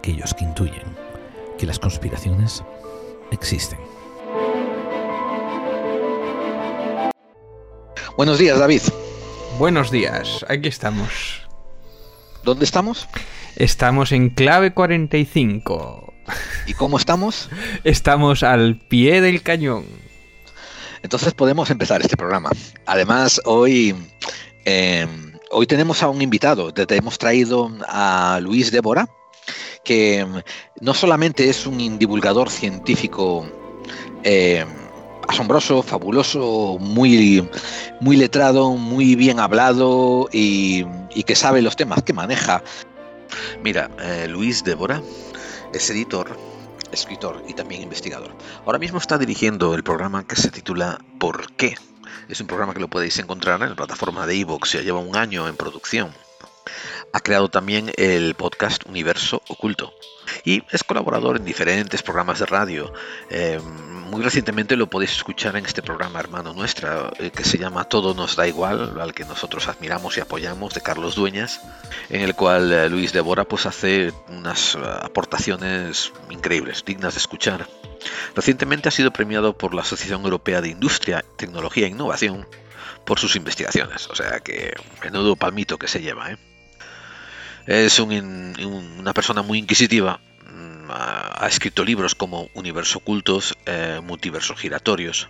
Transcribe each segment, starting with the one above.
aquellos que intuyen que las conspiraciones existen. Buenos días, David. Buenos días, aquí estamos. ¿Dónde estamos? Estamos en clave 45. ¿Y cómo estamos? Estamos al pie del cañón. Entonces podemos empezar este programa. Además, hoy, eh, hoy tenemos a un invitado. Te hemos traído a Luis Débora, que no solamente es un divulgador científico eh, asombroso, fabuloso, muy, muy letrado, muy bien hablado y, que sabe los temas que maneja. Mira, eh, Luis Débora es editor, escritor y también investigador. Ahora mismo está dirigiendo el programa que se titula ¿Por qué? Es un programa que lo podéis encontrar en la plataforma de Evox, ya lleva un año en producción. Ha creado también el podcast Universo Oculto y es colaborador en diferentes programas de radio. Eh, muy recientemente lo podéis escuchar en este programa hermano nuestra eh, que se llama Todo nos da igual, al que nosotros admiramos y apoyamos, de Carlos Dueñas, en el cual eh, Luis Débora pues hace unas aportaciones increíbles, dignas de escuchar. Recientemente ha sido premiado por la Asociación Europea de Industria, Tecnología e Innovación por sus investigaciones, o sea que menudo palmito que se lleva, ¿eh? Es un, una persona muy inquisitiva. Mm, ha, escrito libros como Universo Ocultos, eh, Multiversos Giratorios.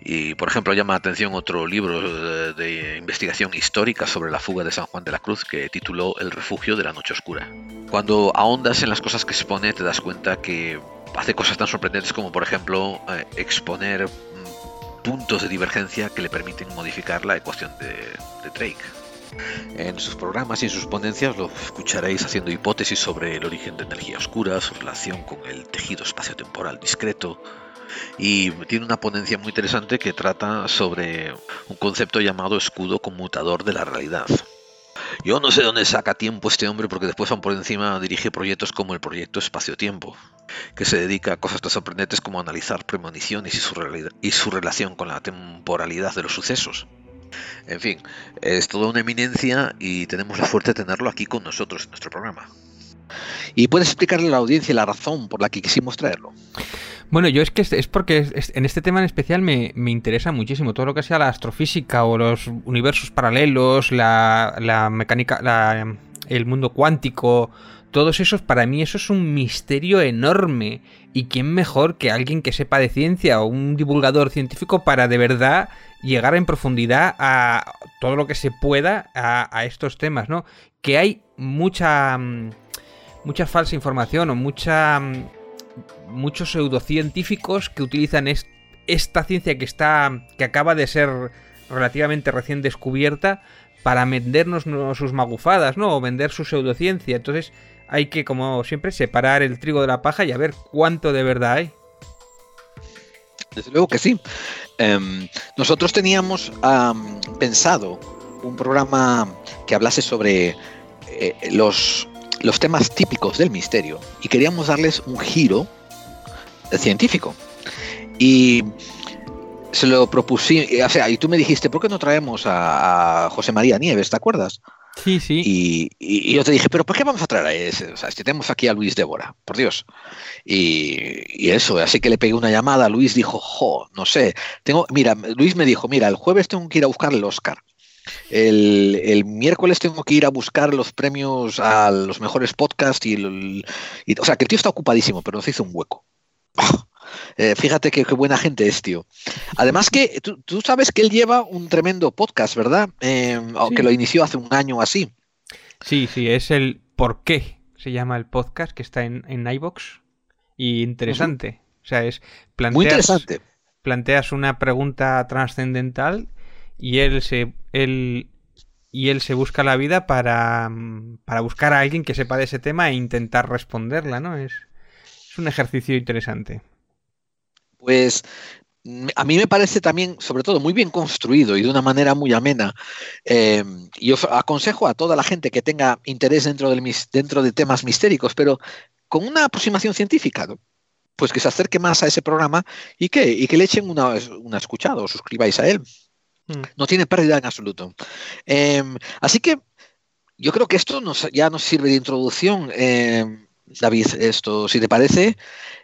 Y, por ejemplo, llama la atención otro libro de, de, investigación histórica sobre la fuga de San Juan de la Cruz que tituló El refugio de la noche oscura. Cuando ahondas en las cosas que expone, te das cuenta que hace cosas tan sorprendentes como, por ejemplo, eh, exponer mm, puntos de divergencia que le permiten modificar la ecuación de Drake. En sus programas y en sus ponencias lo escucharéis haciendo hipótesis sobre el origen de energía oscura, su relación con el tejido espaciotemporal discreto, y tiene una ponencia muy interesante que trata sobre un concepto llamado escudo conmutador de la realidad. Yo no sé dónde saca tiempo este hombre porque después van por encima dirige proyectos como el proyecto Espacio-Tiempo, que se dedica a cosas tan sorprendentes como analizar premoniciones y su, y su relación con la temporalidad de los sucesos. En fin, es toda una eminencia y tenemos la suerte de tenerlo aquí con nosotros en nuestro programa. ¿Y puedes explicarle a la audiencia la razón por la que quisimos traerlo? Bueno, yo es que es porque en este tema en especial me, me, interesa muchísimo todo lo que sea la astrofísica o los universos paralelos, la, la mecánica, la, el mundo cuántico, todos esos, para mí eso es un misterio enorme. ¿Y quién mejor que alguien que sepa de ciencia o un divulgador científico para de verdad llegar en profundidad a todo lo que se pueda a, a estos temas, ¿no? Que hay mucha... mucha falsa información o mucha muchos pseudocientíficos que utilizan es, esta ciencia que está que acaba de ser relativamente recién descubierta para vendernos sus magufadas, ¿no? O vender su pseudociencia. Entonces hay que, como siempre, separar el trigo de la paja y a ver cuánto de verdad hay. Desde luego que sí. Um, nosotros teníamos pensado un programa que hablase sobre eh, los, los temas típicos del misterio y queríamos darles un giro científico. Y se lo propuse, o sea, y tú me dijiste, ¿por qué no traemos a, a José María Nieves, ¿te acuerdas? Sí, sí. Y, yo te dije, ¿pero por qué vamos a traer a ese? Tenemos aquí a Luis Débora, por Dios. Y, eso, así que le pegué una llamada. Luis dijo, jo, no sé. Tengo, mira, Luis me dijo, mira, el jueves tengo que ir a buscar el Oscar. El, el, miércoles tengo que ir a buscar los premios a los mejores podcasts y, y, o sea que el tío está ocupadísimo, pero nos hizo un hueco. eh, fíjate qué, buena gente es, tío. Además que tú, tú, sabes que él lleva un tremendo podcast, ¿verdad? Eh, sí. Que lo inició hace un año así. Sí, sí, es el ¿Por qué? Se llama el podcast que está en, en iVox. Y interesante. Uh -huh. O sea, es planteas, Muy interesante. planteas una pregunta trascendental y él se él y él se busca la vida para, para buscar a alguien que sepa de ese tema e intentar responderla, ¿no? Es, es un ejercicio interesante. Pues a mí me parece también, sobre todo, muy bien construido y de una manera muy amena. Eh, yo aconsejo a toda la gente que tenga interés dentro, del, dentro de temas mistéricos, pero con una aproximación científica, ¿no? pues que se acerque más a ese programa y que, y que le echen una, una escuchada o suscribáis a él. Mm. No tiene pérdida en absoluto. Eh, así que yo creo que esto nos, ya nos sirve de introducción. Eh, David, esto, si te parece,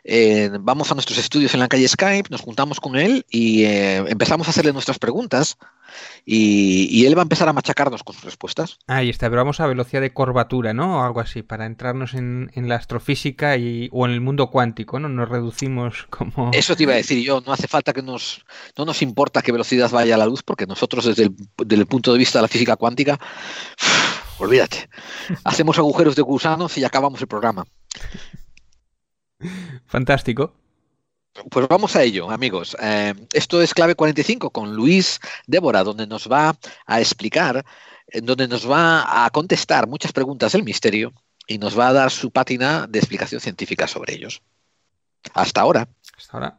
eh, vamos a nuestros estudios en la calle Skype, nos juntamos con él y eh, empezamos a hacerle nuestras preguntas y, él va a empezar a machacarnos con sus respuestas. Ahí está, pero vamos a velocidad de curvatura, ¿no? O algo así, para entrarnos en, la astrofísica y, o en el mundo cuántico, ¿no? Nos reducimos como... Eso te iba a decir yo, no hace falta que nos... No nos importa qué velocidad vaya la luz, porque nosotros desde el, punto de vista de la física cuántica, olvídate, hacemos agujeros de gusanos y acabamos el programa. Fantástico. Pues vamos a ello, amigos. Eh, esto es Clave 45 con Luis Débora, donde nos va a explicar, eh, donde nos va a contestar muchas preguntas del misterio y nos va a dar su pátina de explicación científica sobre ellos. Hasta ahora. Hasta ahora.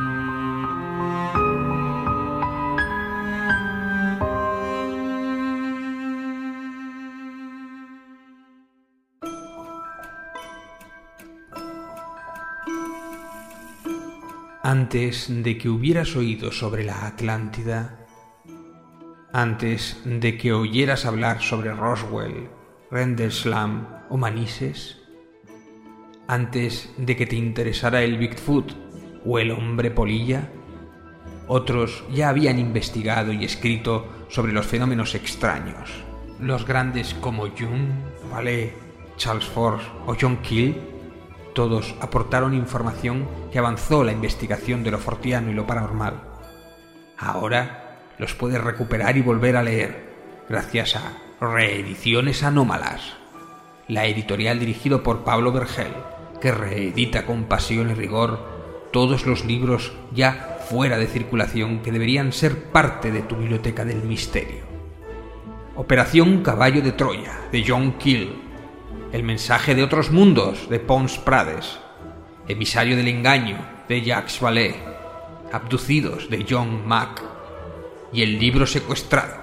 Antes de que hubieras oído sobre la Atlántida, antes de que oyeras hablar sobre Roswell, Rendlesham o Manises? Antes de que te interesara el Bigfoot o el hombre polilla, otros ya habían investigado y escrito sobre los fenómenos extraños. Los grandes como Jung, Vallée, Charles Force o John Keel, todos aportaron información que avanzó la investigación de lo fortiano y lo paranormal. Ahora los puedes recuperar y volver a leer gracias a Reediciones Anómalas, la editorial dirigido por Pablo Vergel, que reedita con pasión y rigor todos los libros ya fuera de circulación que deberían ser parte de tu biblioteca del misterio. Operación Caballo de Troya, de John Keel. El mensaje de otros mundos, de Pons Prades. Emisario del engaño, de Jacques Vallée. Abducidos, de John Mack. Y el libro secuestrado,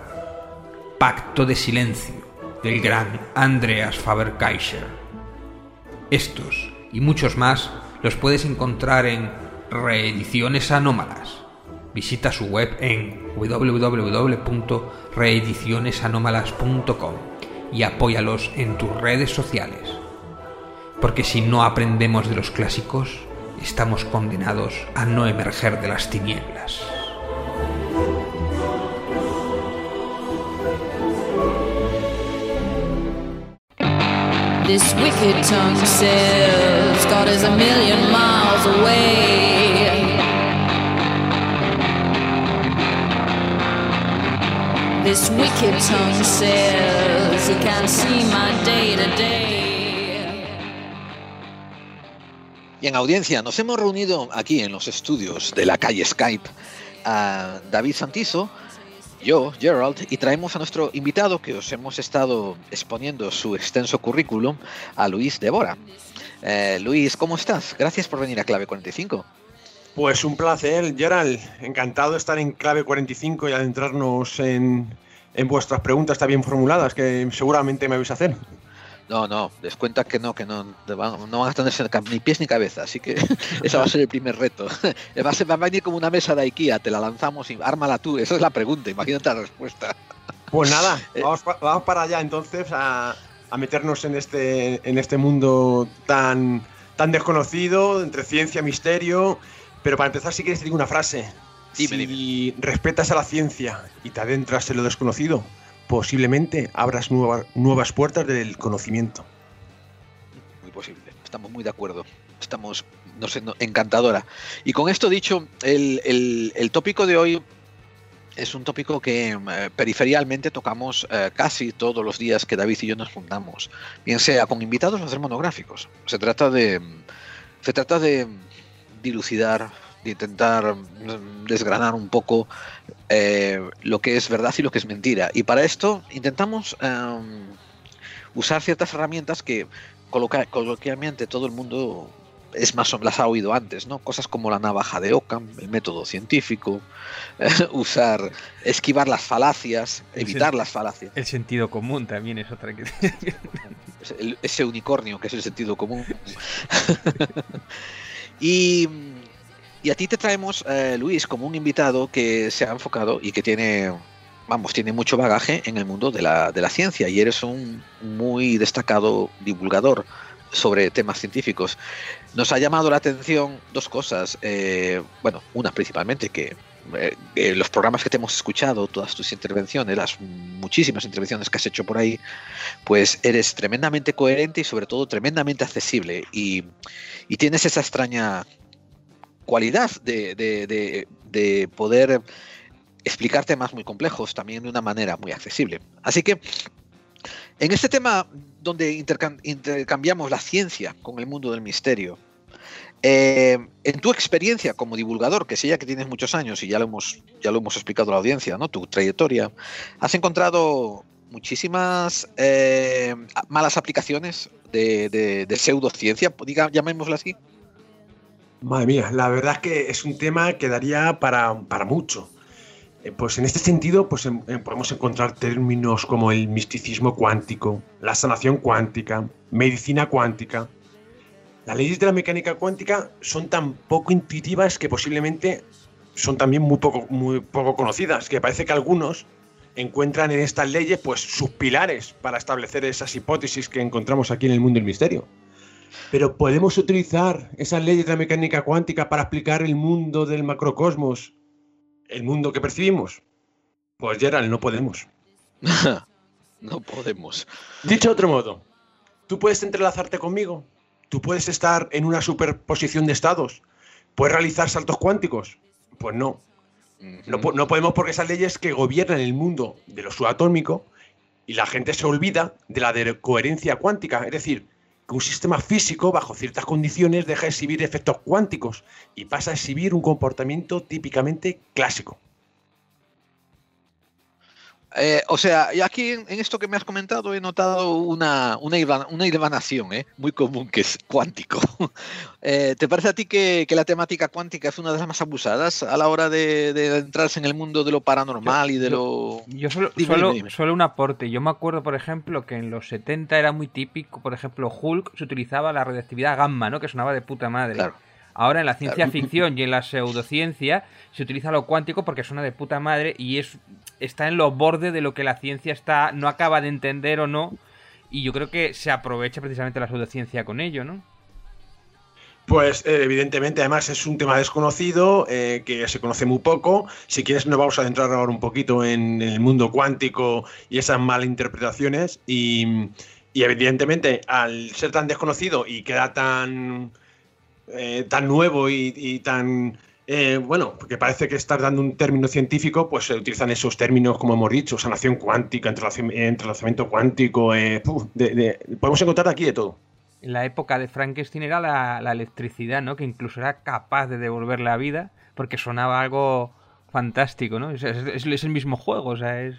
Pacto de Silencio del gran Andreas Faber-Kaiser. Estos y muchos más los puedes encontrar en Reediciones Anómalas. Visita su web en www.reedicionesanómalas.com y apóyalos en tus redes sociales. Porque si no aprendemos de los clásicos, estamos condenados a no emerger de las tinieblas. This wicked tongue is a million miles away. This wicked tongue Y en audiencia, nos hemos reunido aquí en los estudios de la calle Skype a David Santizo, yo, Gerald, y traemos a nuestro invitado que os hemos estado exponiendo su extenso currículum, a Luis Débora. Eh, Luis, ¿cómo estás? Gracias por venir a Clave 45. Pues un placer, Gerald. Encantado de estar en Clave 45 y adentrarnos en, en vuestras preguntas tan bien formuladas que seguramente me vais a hacer. No, no, descuenta que no, que no, no van a tener ni pies ni cabeza, así que ese va a ser el primer reto. Va a, ser, va a venir como una mesa de IKEA, te la lanzamos y ármala tú, esa es la pregunta, imagínate la respuesta. Pues nada, eh, vamos, vamos para allá entonces a, a, meternos en este, en este mundo tan, tan desconocido, entre ciencia, misterio, pero para empezar sí quieres decir una frase. Si respetas a la ciencia y te adentras en lo desconocido, posiblemente abras nuevas puertas del conocimiento. Muy posible, estamos muy de acuerdo. Estamos, no sé, encantadora. Y con esto dicho, el, tópico de hoy es un tópico que eh, periferialmente tocamos eh, casi todos los días que David y yo nos juntamos, bien sea con invitados o hacer monográficos. Se trata de, se trata de dilucidar de intentar mm, desgranar un poco eh, lo que es verdad y lo que es mentira. Y para esto intentamos em, usar ciertas herramientas que coloquialmente todo el mundo es más o las ha oído antes, ¿no? Cosas como la navaja de Ockham, el método científico, usar, esquivar las falacias, evitar las falacias. El sentido común también es otra que... ese unicornio que es el sentido común. y, y, a ti te traemos, eh, Luis, como un invitado que se ha enfocado y que tiene vamos, tiene mucho bagaje en el mundo de la, de la ciencia y eres un muy destacado divulgador sobre temas científicos. Nos ha llamado la atención dos cosas. Eh, bueno, una principalmente que eh, los programas que te hemos escuchado, todas tus intervenciones, las muchísimas intervenciones que has hecho por ahí, pues eres tremendamente coherente y sobre todo tremendamente accesible. Y, y tienes esa extraña cualidad de, de, de poder explicar temas muy complejos también de una manera muy accesible. Así que en este tema donde intercambiamos la ciencia con el mundo del misterio, eh, en tu experiencia como divulgador, que sé ya que tienes muchos años y ya lo hemos, ya lo hemos explicado a la audiencia, ¿no? tu trayectoria, has encontrado muchísimas eh, malas aplicaciones de, de, pseudociencia, diga, llamémoslo así. Madre mía, la verdad es que es un tema que daría para, para mucho. Eh, pues en este sentido pues, em, em, podemos encontrar términos como el misticismo cuántico, la sanación cuántica, medicina cuántica. Las leyes de la mecánica cuántica son tan poco intuitivas que posiblemente son también muy poco, muy poco conocidas, que parece que algunos encuentran en estas leyes pues, sus pilares para establecer esas hipótesis que encontramos aquí en el mundo del misterio. Pero podemos utilizar esas leyes de la mecánica cuántica para explicar el mundo del macrocosmos el mundo que percibimos? Pues Gerald, no podemos. no podemos. Dicho de otro modo, ¿tú puedes entrelazarte conmigo? ¿Tú puedes estar en una superposición de estados? ¿Puedes realizar saltos cuánticos? Pues no. No, no, podemos porque esas leyes que gobiernan el mundo de lo subatómico y la gente se olvida de la de coherencia cuántica. Es decir, que un sistema físico, bajo ciertas condiciones, deja de exhibir efectos cuánticos y pasa a exhibir un comportamiento típicamente clásico. Eh, o sea, y aquí en, esto que me has comentado he notado una, una, una ¿eh? muy común, que es cuántico. Eh, ¿Te parece a ti que, la temática cuántica es una de las más abusadas a la hora de, entrarse en el mundo de lo paranormal y de lo... Yo solo, un aporte. Yo me acuerdo, por ejemplo, que en los 70 era muy típico, por ejemplo, Hulk se utilizaba la radioactividad gamma, ¿no? Que sonaba de puta madre. Claro. Ahora en la ciencia ficción y en la pseudociencia se utiliza lo cuántico porque suena de puta madre y es está en los bordes de lo que la ciencia está no acaba de entender o no. Y yo creo que se aprovecha precisamente la pseudociencia con ello, ¿no? Pues eh, evidentemente, además es un tema desconocido, eh, que se conoce muy poco. Si quieres nos vamos a adentrar ahora un poquito en, el mundo cuántico y esas malinterpretaciones. Y, y evidentemente, al ser tan desconocido y queda tan eh, tan nuevo y, tan eh, bueno, porque parece que estar dando un término científico, pues se utilizan esos términos, como hemos dicho, sanación cuántica, entrelazamiento cuántico, eh, podemos encontrar aquí de todo. En la época de Frankenstein era la, electricidad, ¿no? Que incluso era capaz de devolver la vida, porque sonaba algo fantástico, ¿no? Es, es el mismo juego, o sea, es...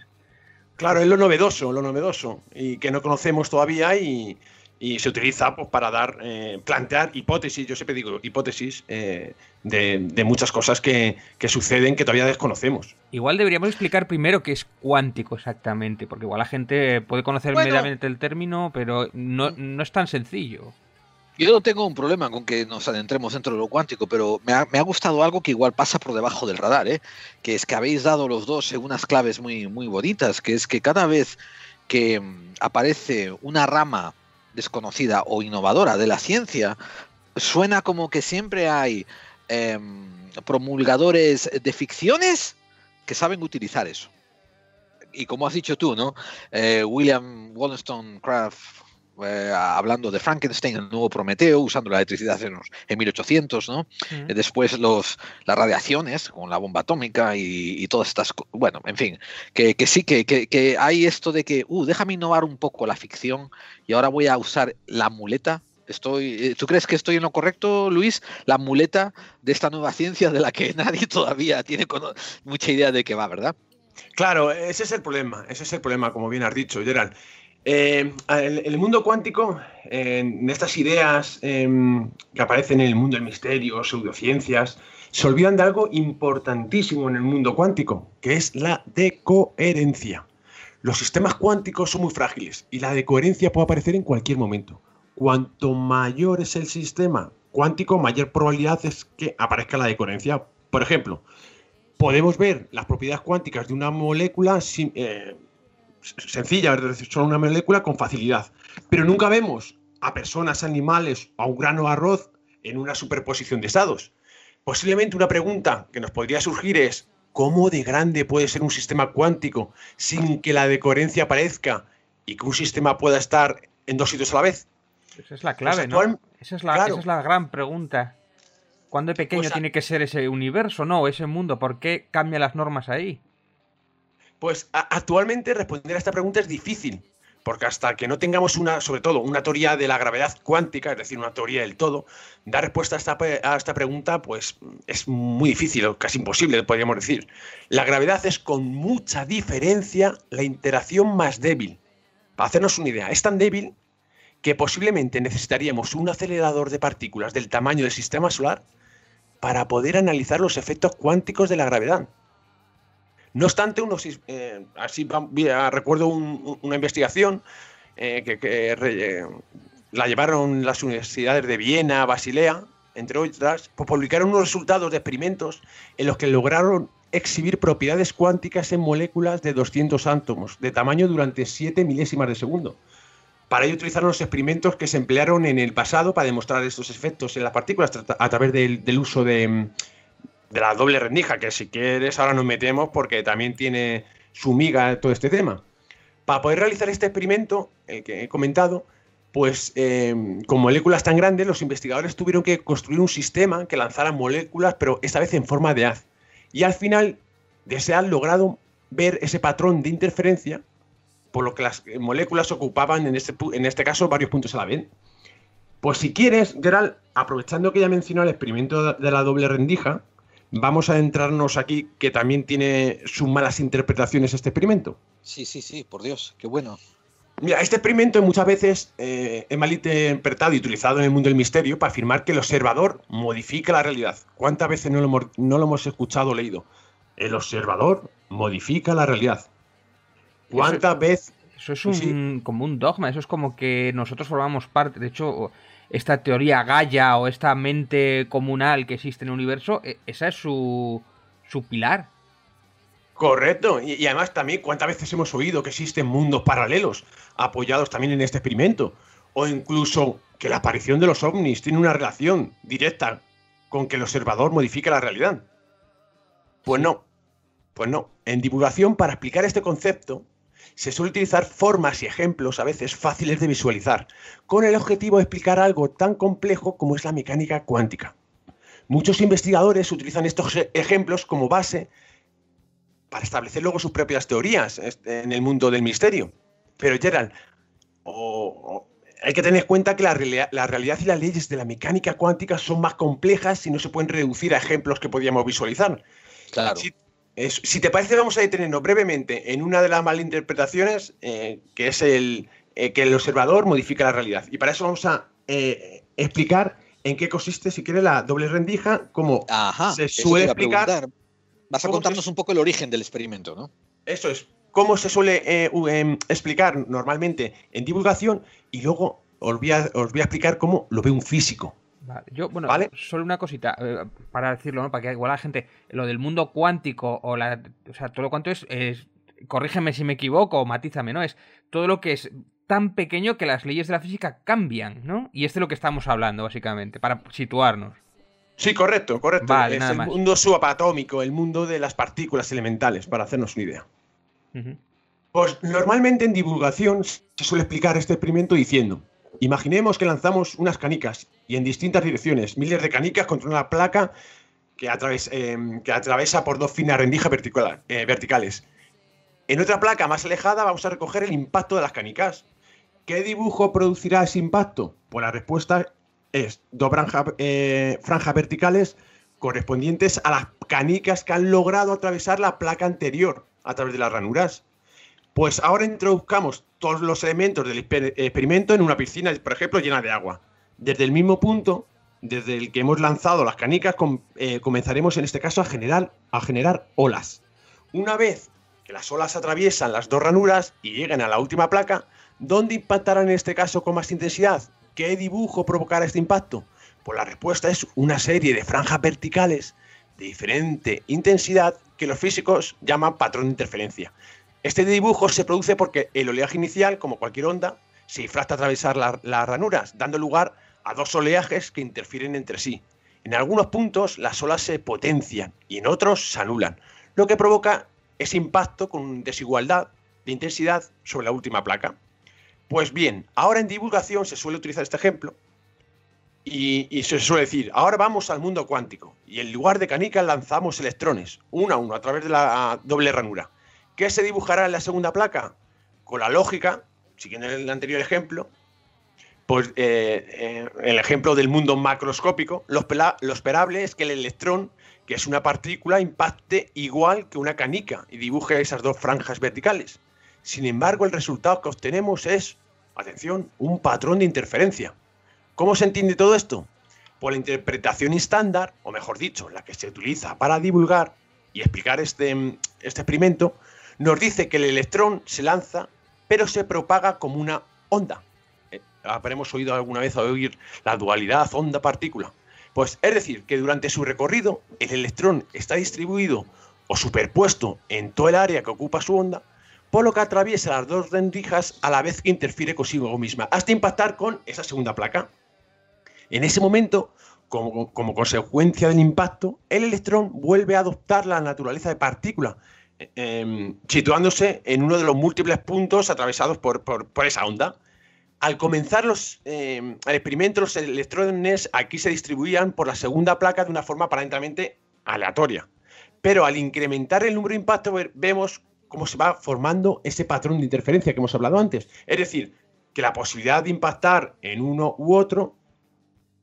Claro, es lo novedoso, lo novedoso, y que no conocemos todavía y, y se utiliza pues, para dar, eh, plantear hipótesis, yo siempre digo hipótesis, eh, de, muchas cosas que, suceden que todavía desconocemos. Igual deberíamos explicar primero qué es cuántico exactamente, porque igual la gente puede conocer mediamente el término, pero no, no, es tan sencillo. Yo no tengo un problema con que nos adentremos dentro de lo cuántico, pero me ha, me ha gustado algo que igual pasa por debajo del radar, ¿eh? que es que habéis dado los dos unas claves muy, muy bonitas, que es que cada vez que mm, aparece una rama desconocida o innovadora de la ciencia, suena como que siempre hay em, promulgadores de ficciones que saben utilizar eso. Y como has dicho tú, ¿no? Eh, William Wollstonecraft eh, hablando de Frankenstein, el nuevo Prometeo, usando la electricidad en, en 1800, ¿no? Eh, después los, las radiaciones con la bomba atómica y, todas estas, bueno, en fin, que, sí, que, que, hay esto de que, uh, déjame innovar un poco la ficción y ahora voy a usar la muleta Estoy, eh, ¿Tú crees que estoy en lo correcto, Luis? La muleta de esta nueva ciencia de la que nadie todavía tiene mucha idea de qué va, ¿verdad? Claro, ese es el problema, ese es el problema, como bien has dicho, Gerald. Eh, el mundo cuántico, en estas ideas em, que aparecen en el mundo del misterio, pseudociencias, se olvidan de algo importantísimo en el mundo cuántico, que es la decoherencia. Los sistemas cuánticos son muy frágiles y la decoherencia puede aparecer en cualquier momento. Cuanto mayor es el sistema cuántico, mayor probabilidad es que aparezca la decoherencia. Por ejemplo, podemos ver las propiedades cuánticas de una molécula eh, sencilla, solo una molécula con facilidad. Pero nunca vemos a personas, animales o a un grano de arroz en una superposición de estados. Posiblemente una pregunta que nos podría surgir es, ¿cómo de grande puede ser un sistema cuántico sin que la decoherencia aparezca y que un sistema pueda estar en dos sitios a la vez? Esa es la clave, ¿no? Esa es la, esa es la gran pregunta. ¿Cuándo de pequeño pues tiene que ser ese universo, no? Ese mundo. ¿Por qué cambian las normas ahí? Pues actualmente responder a esta pregunta es difícil, porque hasta que no tengamos una, sobre todo, una teoría de la gravedad cuántica, es decir, una teoría del todo, dar respuesta a esta, a esta pregunta, pues es muy difícil, casi imposible, podríamos decir. La gravedad es con mucha diferencia la interacción más débil. Para hacernos una idea, es tan débil que posiblemente necesitaríamos un acelerador de partículas del tamaño del sistema solar para poder analizar los efectos cuánticos de la gravedad. No obstante, unos, eh, así recuerdo una investigación eh, que, la llevaron las universidades de Viena, Basilea, entre otras, pues publicaron unos resultados de experimentos en los que lograron exhibir propiedades cuánticas en moléculas de 200 átomos de tamaño durante 7 milésimas de segundo. Para ello utilizaron los experimentos que se emplearon en el pasado para demostrar estos efectos en las partículas a través del, uso de, la doble rendija, que si quieres ahora nos metemos porque también tiene su miga todo este tema. Para poder realizar este experimento, el que he comentado, pues eh, con moléculas tan grandes, los investigadores tuvieron que construir un sistema que lanzara moléculas, pero esta vez en forma de haz. Y al final de se han logrado ver ese patrón de interferencia por lo que las moléculas ocupaban en este, en este caso varios puntos a la vez. Pues si quieres, Gerald, aprovechando que ya mencionó el experimento de la doble rendija, vamos a adentrarnos aquí, que también tiene sus malas interpretaciones este experimento. Sí, sí, sí, por Dios, qué bueno. Mira, este experimento muchas veces eh, es mal interpretado y utilizado en el mundo del misterio para afirmar que el observador modifica la realidad. ¿Cuántas veces no lo, no lo hemos escuchado o leído? El observador modifica la realidad. ¿Cuántas veces? Eso es un, como un dogma, eso es como que nosotros formamos parte. De hecho, esta teoría Gaia o esta mente comunal que existe en el universo, e, esa es su, su pilar. Correcto. Y, además también, ¿cuántas veces hemos oído que existen mundos paralelos apoyados también en este experimento? O incluso que la aparición de los ovnis tiene una relación directa con que el observador modifica la realidad. Pues no. Pues no. En divulgación, para explicar este concepto, se suele utilizar formas y ejemplos a veces fáciles de visualizar, con el objetivo de explicar algo tan complejo como es la mecánica cuántica. Muchos investigadores utilizan estos e-, ejemplos como base para establecer luego sus propias teorías este, en el mundo del misterio. Pero Gerald, hay que tener en cuenta que la, realidad y las leyes de la mecánica cuántica son más complejas y no se pueden reducir a ejemplos que podíamos visualizar. Claro si te parece, vamos a detenernos brevemente en una de las malinterpretaciones, eh, que es el eh, que el observador modifica la realidad. Y para eso vamos a eh, explicar en qué consiste, si quiere, la doble rendija, como se suele explicar. Vas a contarnos un poco el origen del experimento, ¿no? Eso es. Cómo se suele em, explicar normalmente en divulgación y luego os voy, a, os voy a explicar cómo lo ve un físico. Yo, bueno, solo una cosita, eh, para decirlo, ¿no? Para que igual la gente, lo del mundo cuántico o la. O sea, todo lo cuanto es, es. Corrígeme si me equivoco o matízame, ¿no? Es todo lo que es tan pequeño que las leyes de la física cambian, ¿no? Y este es lo que estamos hablando, básicamente, para situarnos. Sí, correcto, correcto. es el mundo subatómico, el mundo de las partículas elementales, para hacernos una idea. Pues normalmente en divulgación se suele explicar este experimento diciendo, Imaginemos que lanzamos unas canicas y en distintas direcciones, miles de canicas contra una placa que, em, atraviesa por dos finas rendijas eh, verticales. En otra placa más alejada vamos a recoger el impacto de las canicas. ¿Qué dibujo producirá ese impacto? Pues la respuesta es dos eh, franjas verticales correspondientes a las canicas que han logrado atravesar la placa anterior a través de las ranuras. Pues ahora introduzcamos todos los elementos del experimento en una piscina, por ejemplo, llena de agua. Desde el mismo punto, desde el que hemos lanzado las canicas, eh, comenzaremos en este caso a generar, a generar olas. Una vez que las olas atraviesan las dos ranuras y llegan a la última placa, ¿dónde impactarán en este caso con más intensidad? ¿Qué dibujo provocará este impacto? Pues la respuesta es una serie de franjas verticales de diferente intensidad que los físicos llaman patrón de interferencia. Este dibujo se produce porque el oleaje inicial, como cualquier onda, se difracta a atravesar las ranuras, dando lugar a dos oleajes que interfieren entre sí. En algunos puntos las olas se potencian y en otros se anulan, lo que provoca ese impacto con desigualdad de intensidad sobre la última placa. Pues bien, ahora en divulgación se suele utilizar este ejemplo y, se suele decir, ahora vamos al mundo cuántico y en lugar de canicas lanzamos electrones, uno a uno, a través de la doble ranura. ¿Qué se dibujará en la segunda placa? Con la lógica, siguiendo el anterior ejemplo, pues eh, eh, el ejemplo del mundo macroscópico, lo, esperable es que el electrón, que es una partícula, impacte igual que una canica y dibuje esas dos franjas verticales. Sin embargo, el resultado que obtenemos es, atención, un patrón de interferencia. ¿Cómo se entiende todo esto? Por la interpretación estándar, o mejor dicho, la que se utiliza para divulgar y explicar este, este experimento, nos dice que el electrón se lanza, pero se propaga como una onda. Eh, habremos oído alguna vez oír la dualidad onda-partícula. Pues es decir, que durante su recorrido el electrón está distribuido o superpuesto en todo el área que ocupa su onda, por lo que atraviesa las dos rendijas a la vez que interfiere consigo misma, hasta impactar con esa segunda placa. En ese momento, como, consecuencia del impacto, el electrón vuelve a adoptar la naturaleza de partícula, em, situándose en uno de los múltiples puntos atravesados por, esa onda. Al comenzar los, em, el experimento, los electrones aquí se distribuían por la segunda placa de una forma aparentemente aleatoria. Pero al incrementar el número de impactos, vemos cómo se va formando ese patrón de interferencia que hemos hablado antes. Es decir, que la posibilidad de impactar en uno u otro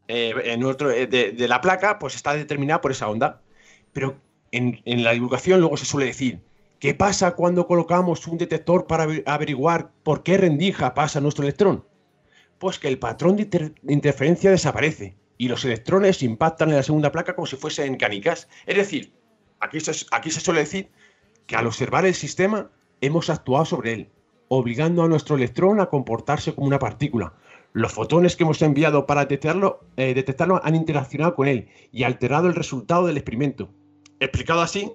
eh, eh, de, la placa, pues está determinada por esa onda. Pero en, la divulgación luego se suele decir, ¿qué pasa cuando colocamos un detector para averiguar por qué rendija pasa nuestro electrón? Pues que el patrón de, interferencia desaparece y los electrones impactan en la segunda placa como si fuesen canicas. Es decir, aquí se suele decir que al observar el sistema hemos actuado sobre él, obligando a nuestro electrón a comportarse como una partícula, los fotones que hemos enviado para detectarlo, eh, detectarlo han interaccionado con él y alterado el resultado del experimento. Explicado así,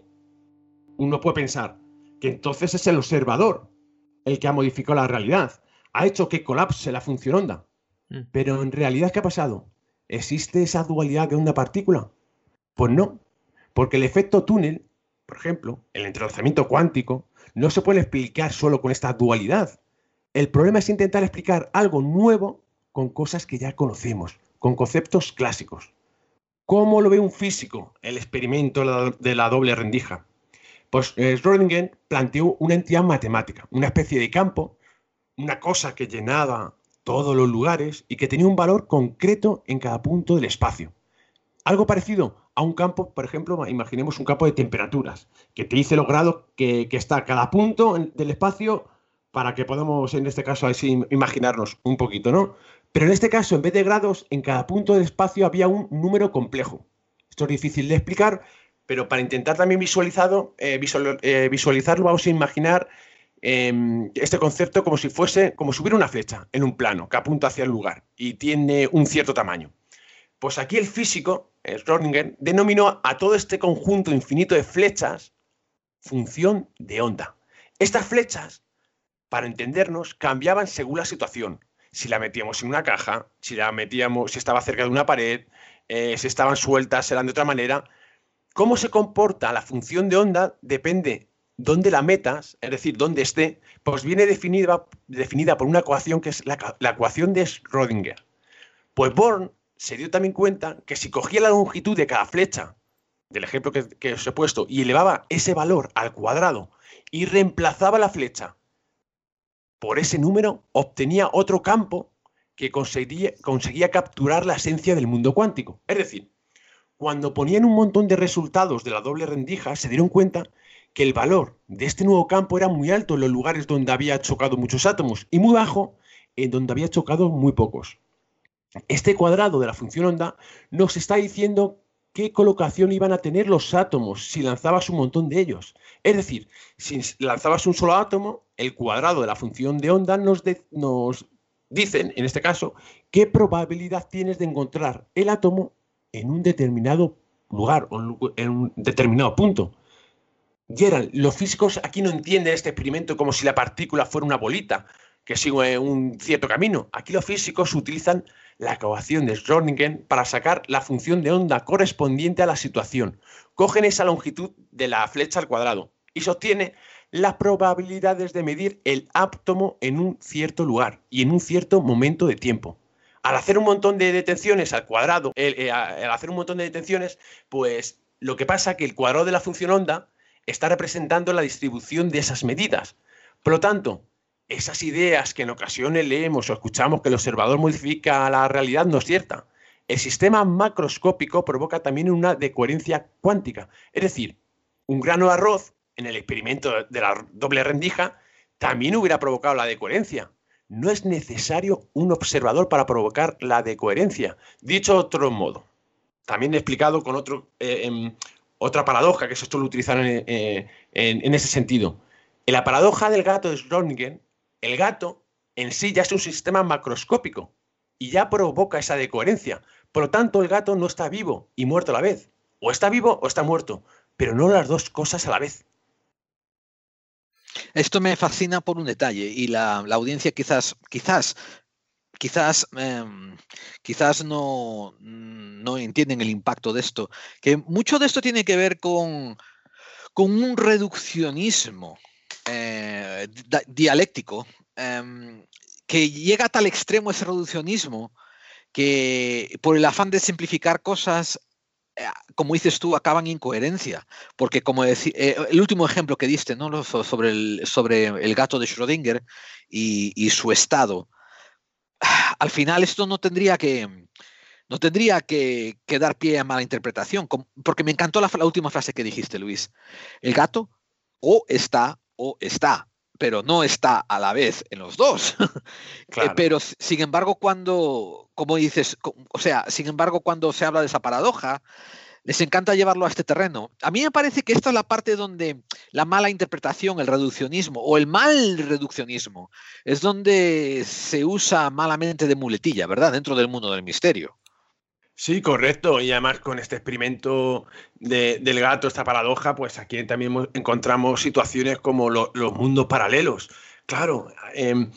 uno puede pensar que entonces es el observador el que ha modificado la realidad, ha hecho que colapse la función onda. Mm. Pero en realidad, ¿qué ha pasado? ¿Existe esa dualidad de onda-partícula? Pues no, porque el efecto túnel, por ejemplo, el entrelazamiento cuántico, no se puede explicar solo con esta dualidad. El problema es intentar explicar algo nuevo con cosas que ya conocemos, con conceptos clásicos. ¿Cómo lo ve un físico el experimento de la doble rendija? Pues eh, Schrödinger planteó una entidad matemática, una especie de campo, una cosa que llenaba todos los lugares y que tenía un valor concreto en cada punto del espacio. Algo parecido a un campo, por ejemplo, imaginemos un campo de temperaturas, que te dice los grados que, está cada punto del espacio para que podamos, en este caso, así imaginarnos un poquito, ¿no? Pero en este caso, en vez de grados, en cada punto del espacio había un número complejo. Esto es difícil de explicar, pero para intentar también eh, eh, visualizarlo, vamos a imaginar em, este concepto como si fuese, como si hubiera una flecha en un plano que apunta hacia el lugar y tiene un cierto tamaño. Pues aquí el físico, Schrödinger, denominó a todo este conjunto infinito de flechas función de onda. Estas flechas, para entendernos, cambiaban según la situación si la metíamos en una caja, si la metíamos, si estaba cerca de una pared, eh, si estaban sueltas, eran de otra manera. Cómo se comporta la función de onda depende dónde la metas, es decir, dónde esté, pues viene definida, por una ecuación que es la, ecuación de Schrödinger. Pues Born se dio también cuenta que si cogía la longitud de cada flecha, del ejemplo que, que os he puesto, y elevaba ese valor al cuadrado y reemplazaba la flecha por ese número obtenía otro campo que conseguía, capturar la esencia del mundo cuántico. Es decir, cuando ponían un montón de resultados de la doble rendija, se dieron cuenta que el valor de este nuevo campo era muy alto en los lugares donde había chocado muchos átomos y muy bajo en donde había chocado muy pocos. Este cuadrado de la función onda nos está diciendo qué colocación iban a tener los átomos si lanzabas un montón de ellos. Es decir, si lanzabas un solo átomo, el cuadrado de la función de onda nos, dicen, en este caso, qué probabilidad tienes de encontrar el átomo en un determinado lugar o en un determinado punto. Gerald, los físicos aquí no entienden este experimento como si la partícula fuera una bolita que sigue un cierto camino. Aquí los físicos utilizan la ecuación de Schrödinger para sacar la función de onda correspondiente a la situación. Cogen esa longitud de la flecha al cuadrado y sostiene las probabilidades de medir el átomo en un cierto lugar y en un cierto momento de tiempo. Al hacer un montón de detenciones al cuadrado, eh, al hacer un montón de detenciones, pues lo que pasa es que el cuadrado de la función onda está representando la distribución de esas medidas. Por lo tanto, esas ideas que en ocasiones leemos o escuchamos que el observador modifica la realidad no es cierta. El sistema macroscópico provoca también una decoherencia cuántica. Es decir, un grano de arroz en el experimento de la doble rendija también hubiera provocado la decoherencia. No es necesario un observador para provocar la decoherencia. Dicho de otro modo, también he explicado con otro, eh, em, otra paradoja que se suele utilizar en, eh, en, ese sentido. En la paradoja del gato de Schrödinger, el gato en sí ya es un sistema macroscópico y ya provoca esa decoherencia. Por lo tanto, el gato no está vivo y muerto a la vez. O está vivo o está muerto, pero no las dos cosas a la vez. Esto me fascina por un detalle y la, audiencia quizás, quizás, quizás, em, quizás no, no entienden el impacto de esto. Que mucho de esto tiene que ver con, con un reduccionismo eh, dialéctico em, que llega a tal extremo ese reduccionismo que por el afán de simplificar cosas eh, como dices tú, acaban incoherencia. Porque, como eh, el último ejemplo que diste ¿no? sobre, el, sobre el gato de Schrödinger y, su estado, al final esto no tendría que, no tendría que, dar pie a mala interpretación. Porque me encantó la, última frase que dijiste, Luis. El gato o está o está pero no está a la vez en los dos. Eh, pero sin embargo, cuando, como dices, o sea, sin embargo, cuando se habla de esa paradoja, les encanta llevarlo a este terreno. A mí me parece que esta es la parte donde la mala interpretación, el reduccionismo o el mal reduccionismo es donde se usa malamente de muletilla, ¿verdad? Dentro del mundo del misterio. Sí, correcto. Y además con este experimento del gato, esta paradoja, pues aquí también encontramos situaciones como los mundos paralelos. Claro, em,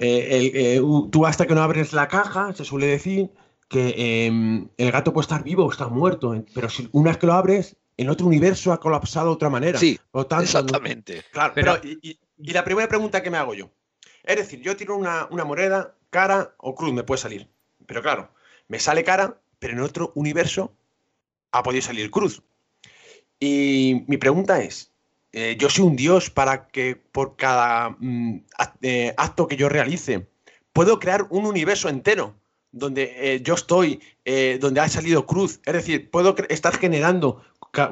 eh, eh, tú hasta que no abres la caja, se suele decir que em, el gato puede estar vivo o está muerto, pero si una vez que lo abres, en otro universo ha colapsado de otra manera. Sí, exactamente. Claro, pero, y, la primera pregunta que me hago yo, es decir, yo tiro una, una moneda, cara o cruz, me puede salir. Pero claro, me sale cara pero en otro universo ha podido salir cruz. Y mi pregunta es, eh, yo soy un dios para que por cada mm, eh, acto que yo realice, puedo crear un universo entero donde eh, yo estoy, donde ha salido cruz. Es decir, puedo estar generando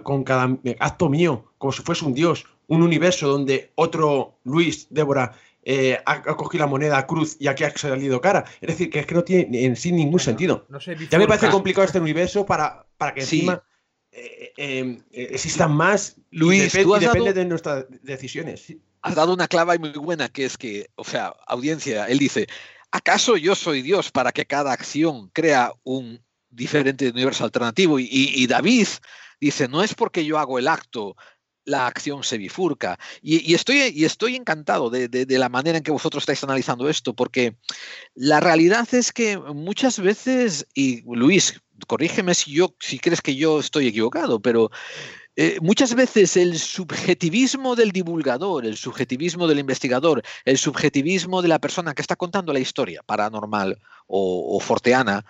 con cada acto mío, como si fuese un dios, un universo donde otro Luis, Débora, eh, ha, cogido la moneda cruz y aquí ha salido cara. Es decir, que es que no tiene en sí ningún sentido. ya me parece complicado este universo para, para que encima eh, eh, existan más. Luis, y, depende de nuestras decisiones. Has dado una clava muy buena, que es que, o sea, audiencia, él dice, ¿acaso yo soy Dios para que cada acción crea un diferente universo alternativo? y David dice, no es porque yo hago el acto la acción se bifurca. Y, estoy, encantado de, la manera en que vosotros estáis analizando esto, porque la realidad es que muchas veces, y Luis, corrígeme si, yo, si crees que yo estoy equivocado, pero eh, muchas veces el subjetivismo del divulgador, el subjetivismo del investigador, el subjetivismo de la persona que está contando la historia paranormal o, forteana,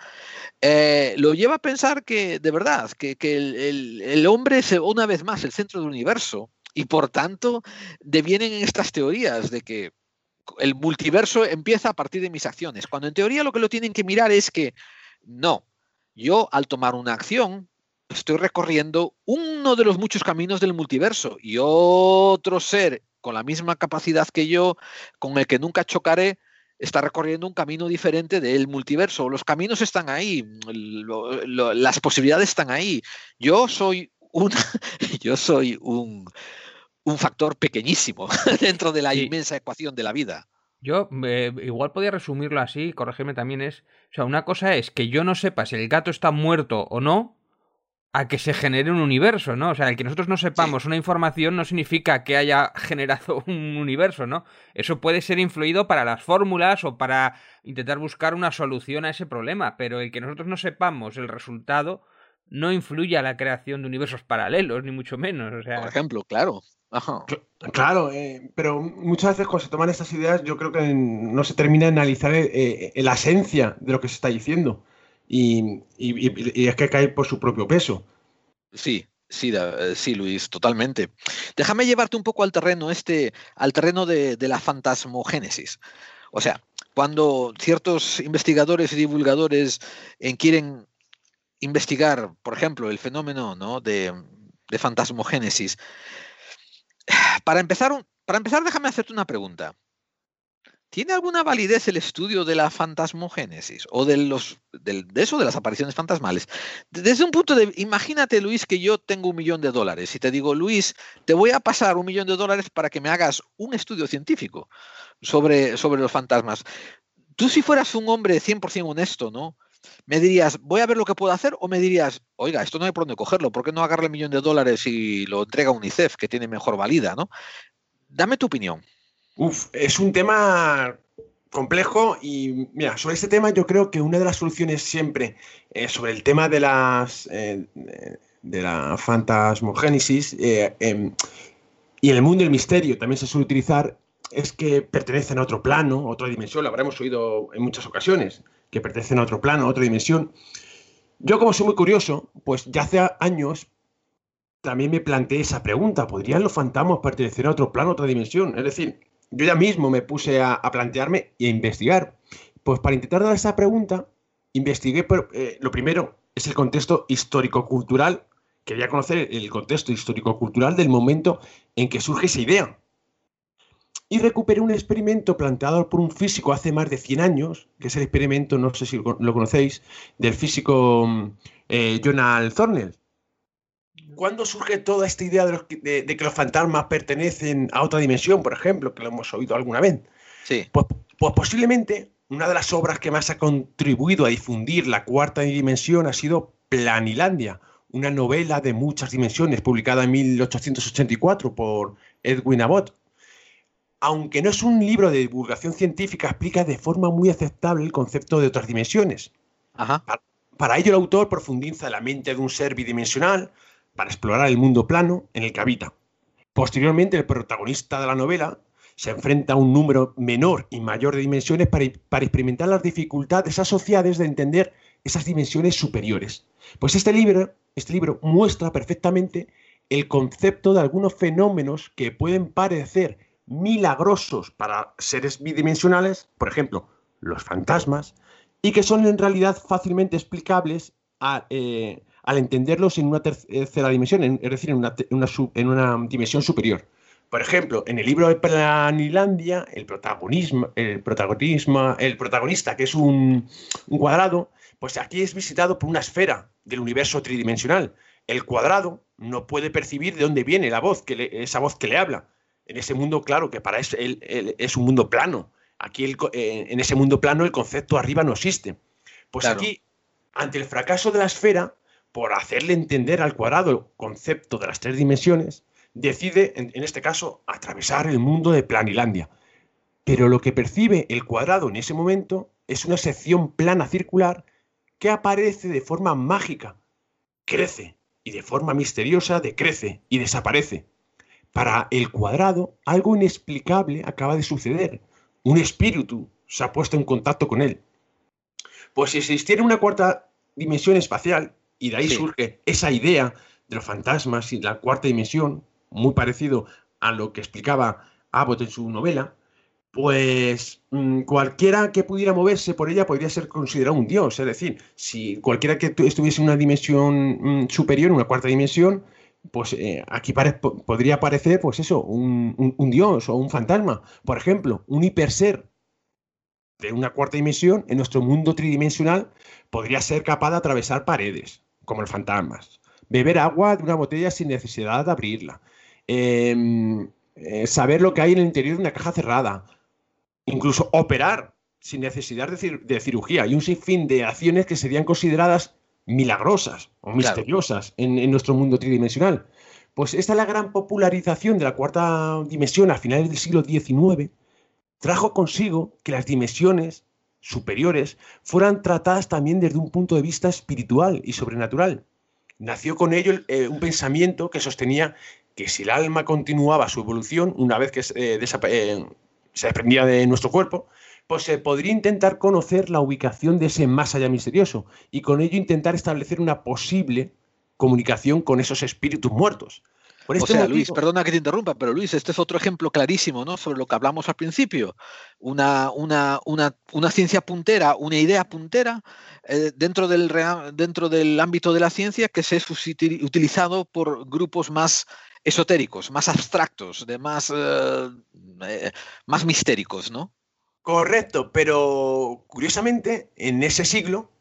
eh, lo lleva a pensar que, de verdad, que, el, hombre es una vez más el centro del universo y por tanto devienen estas teorías de que el multiverso empieza a partir de mis acciones, cuando en teoría lo que lo tienen que mirar es que no, yo al tomar una acción estoy recorriendo uno de los muchos caminos del multiverso y otro ser con la misma capacidad que yo, con el que nunca chocaré, está recorriendo un camino diferente del multiverso. Los caminos están ahí, las posibilidades están ahí. Yo soy un, yo soy un, factor pequeñísimo dentro de la inmensa ecuación de la vida. Yo eh, igual podría resumirlo así, corregirme también es, o sea, una cosa es que yo no sepa si el gato está muerto o no, a que se genere un universo, ¿no? O sea, el que nosotros no sepamos una información no significa que haya generado un universo, ¿no? Eso puede ser influido para las fórmulas o para intentar buscar una solución a ese problema, pero el que nosotros no sepamos el resultado no influye a la creación de universos paralelos, ni mucho menos. O sea... Por ejemplo, claro. Claro, eh, pero muchas veces cuando se toman estas ideas yo creo que no se termina de analizar eh, eh, la esencia de lo que se está diciendo y, es que cae por su propio peso. Sí, Sí, sí, Luis, totalmente. Déjame llevarte un poco al terreno este, al terreno de, la fantasmogénesis. O sea, cuando ciertos investigadores y divulgadores quieren investigar, por ejemplo, el fenómeno ¿no? de, de fantasmogénesis, para empezar, para empezar, déjame hacerte una pregunta. ¿Tiene alguna validez el estudio de la fantasmogénesis o de, los, de, eso, de las apariciones fantasmales? Desde un punto de, imagínate Luis que yo tengo un millón de dólares y te digo, Luis, te voy a pasar un millón de dólares para que me hagas un estudio científico sobre, sobre los fantasmas. Tú si fueras un hombre 100% honesto, ¿no? Me dirías, voy a ver lo que puedo hacer o me dirías, oiga, esto no hay por dónde cogerlo, ¿por qué no agarre el millón de dólares y lo entrega a UNICEF, que tiene mejor valida, ¿no? Dame tu opinión. Uf, es un tema complejo y mira, sobre este tema yo creo que una de las soluciones siempre eh, sobre el tema de las eh, de la fantasmogénesis eh, em, y en el mundo del misterio también se suele utilizar es que pertenecen a otro plano, otra dimensión, lo habremos oído en muchas ocasiones, que pertenecen a otro plano, a otra dimensión. Yo como soy muy curioso, pues ya hace años también me planteé esa pregunta, ¿podrían los fantasmas pertenecer a otro plano, a otra dimensión? Es decir, yo ya mismo me puse a, plantearme y a investigar. Pues para intentar dar esa pregunta, investigué, eh, lo primero es el contexto histórico-cultural. Quería conocer el contexto histórico-cultural del momento en que surge esa idea. Y recuperé un experimento planteado por un físico hace más de 100 años, que es el experimento, no sé si lo conocéis, del físico eh, Jonathan Thornell. ¿Cuándo surge toda esta idea de, que los fantasmas pertenecen a otra dimensión, por ejemplo, que lo hemos oído alguna vez? Sí. Pues, pues, posiblemente una de las obras que más ha contribuido a difundir la cuarta dimensión ha sido Planilandia, una novela de muchas dimensiones publicada en 1884 por Edwin Abbott. Aunque no es un libro de divulgación científica, explica de forma muy aceptable el concepto de otras dimensiones. Ajá. para ello, el autor profundiza la mente de un ser bidimensional, para explorar el mundo plano en el que habita. Posteriormente, el protagonista de la novela se enfrenta a un número menor y mayor de dimensiones para, experimentar las dificultades asociadas de entender esas dimensiones superiores. Pues este libro, este libro muestra perfectamente el concepto de algunos fenómenos que pueden parecer milagrosos para seres bidimensionales, por ejemplo, los fantasmas, y que son en realidad fácilmente explicables a, eh, al entenderlos en una tercera dimensión, es decir, en una, en una, dimensión superior. Por ejemplo, en el libro de Planilandia, el protagonismo, el protagonismo, el protagonista, que es un, cuadrado, pues aquí es visitado por una esfera del universo tridimensional. El cuadrado no puede percibir de dónde viene la voz, que esa voz que le habla. En ese mundo, claro, que para él, es un mundo plano. Aquí, eh, en ese mundo plano, el concepto arriba no existe. Pues aquí, ante el fracaso de la esfera, por hacerle entender al cuadrado el concepto de las tres dimensiones, decide, en, este caso, atravesar el mundo de Planilandia. Pero lo que percibe el cuadrado en ese momento es una sección plana circular que aparece de forma mágica, crece y de forma misteriosa decrece y desaparece. Para el cuadrado, algo inexplicable acaba de suceder. Un espíritu se ha puesto en contacto con él. Pues si existiera una cuarta dimensión espacial, y de ahí surge esa idea de los fantasmas y la cuarta dimensión, muy parecido a lo que explicaba Abbott en su novela, pues mm, cualquiera que pudiera moverse por ella podría ser considerado un dios. Es decir, si cualquiera que estuviese en una dimensión mm, superior, una cuarta dimensión, pues eh, aquí podría aparecer, pues eso, un, dios o un fantasma. Por ejemplo, un hiperser de una cuarta dimensión en nuestro mundo tridimensional podría ser capaz de atravesar paredes, como los fantasmas. Beber agua de una botella sin necesidad de abrirla. Em, eh, saber lo que hay en el interior de una caja cerrada incluso operar sin necesidad de, cirugía y un sinfín de acciones que serían consideradas milagrosas o misteriosas en, nuestro mundo tridimensional. Pues esta es la gran popularización de la cuarta dimensión a finales del siglo XIX, trajo consigo que las dimensiones superiores fueran tratadas también desde un punto de vista espiritual y sobrenatural. Nació con ello eh, un pensamiento que sostenía que si el alma continuaba su evolución, una vez que eh, eh, se desprendía de nuestro cuerpo, pues se podría intentar conocer la ubicación de ese más allá misterioso y con ello intentar establecer una posible comunicación con esos espíritus muertos. O este sea, Luis, perdona que te interrumpa, pero Luis, este es otro ejemplo clarísimo, ¿no? Sobre lo que hablamos al principio. Una, una, una, una ciencia puntera, una idea puntera eh, dentro, del, dentro del ámbito de la ciencia que se es utilizado por grupos más esotéricos, más abstractos, de más, eh, eh, más mistéricos, ¿no? Correcto, pero curiosamente, en ese siglo,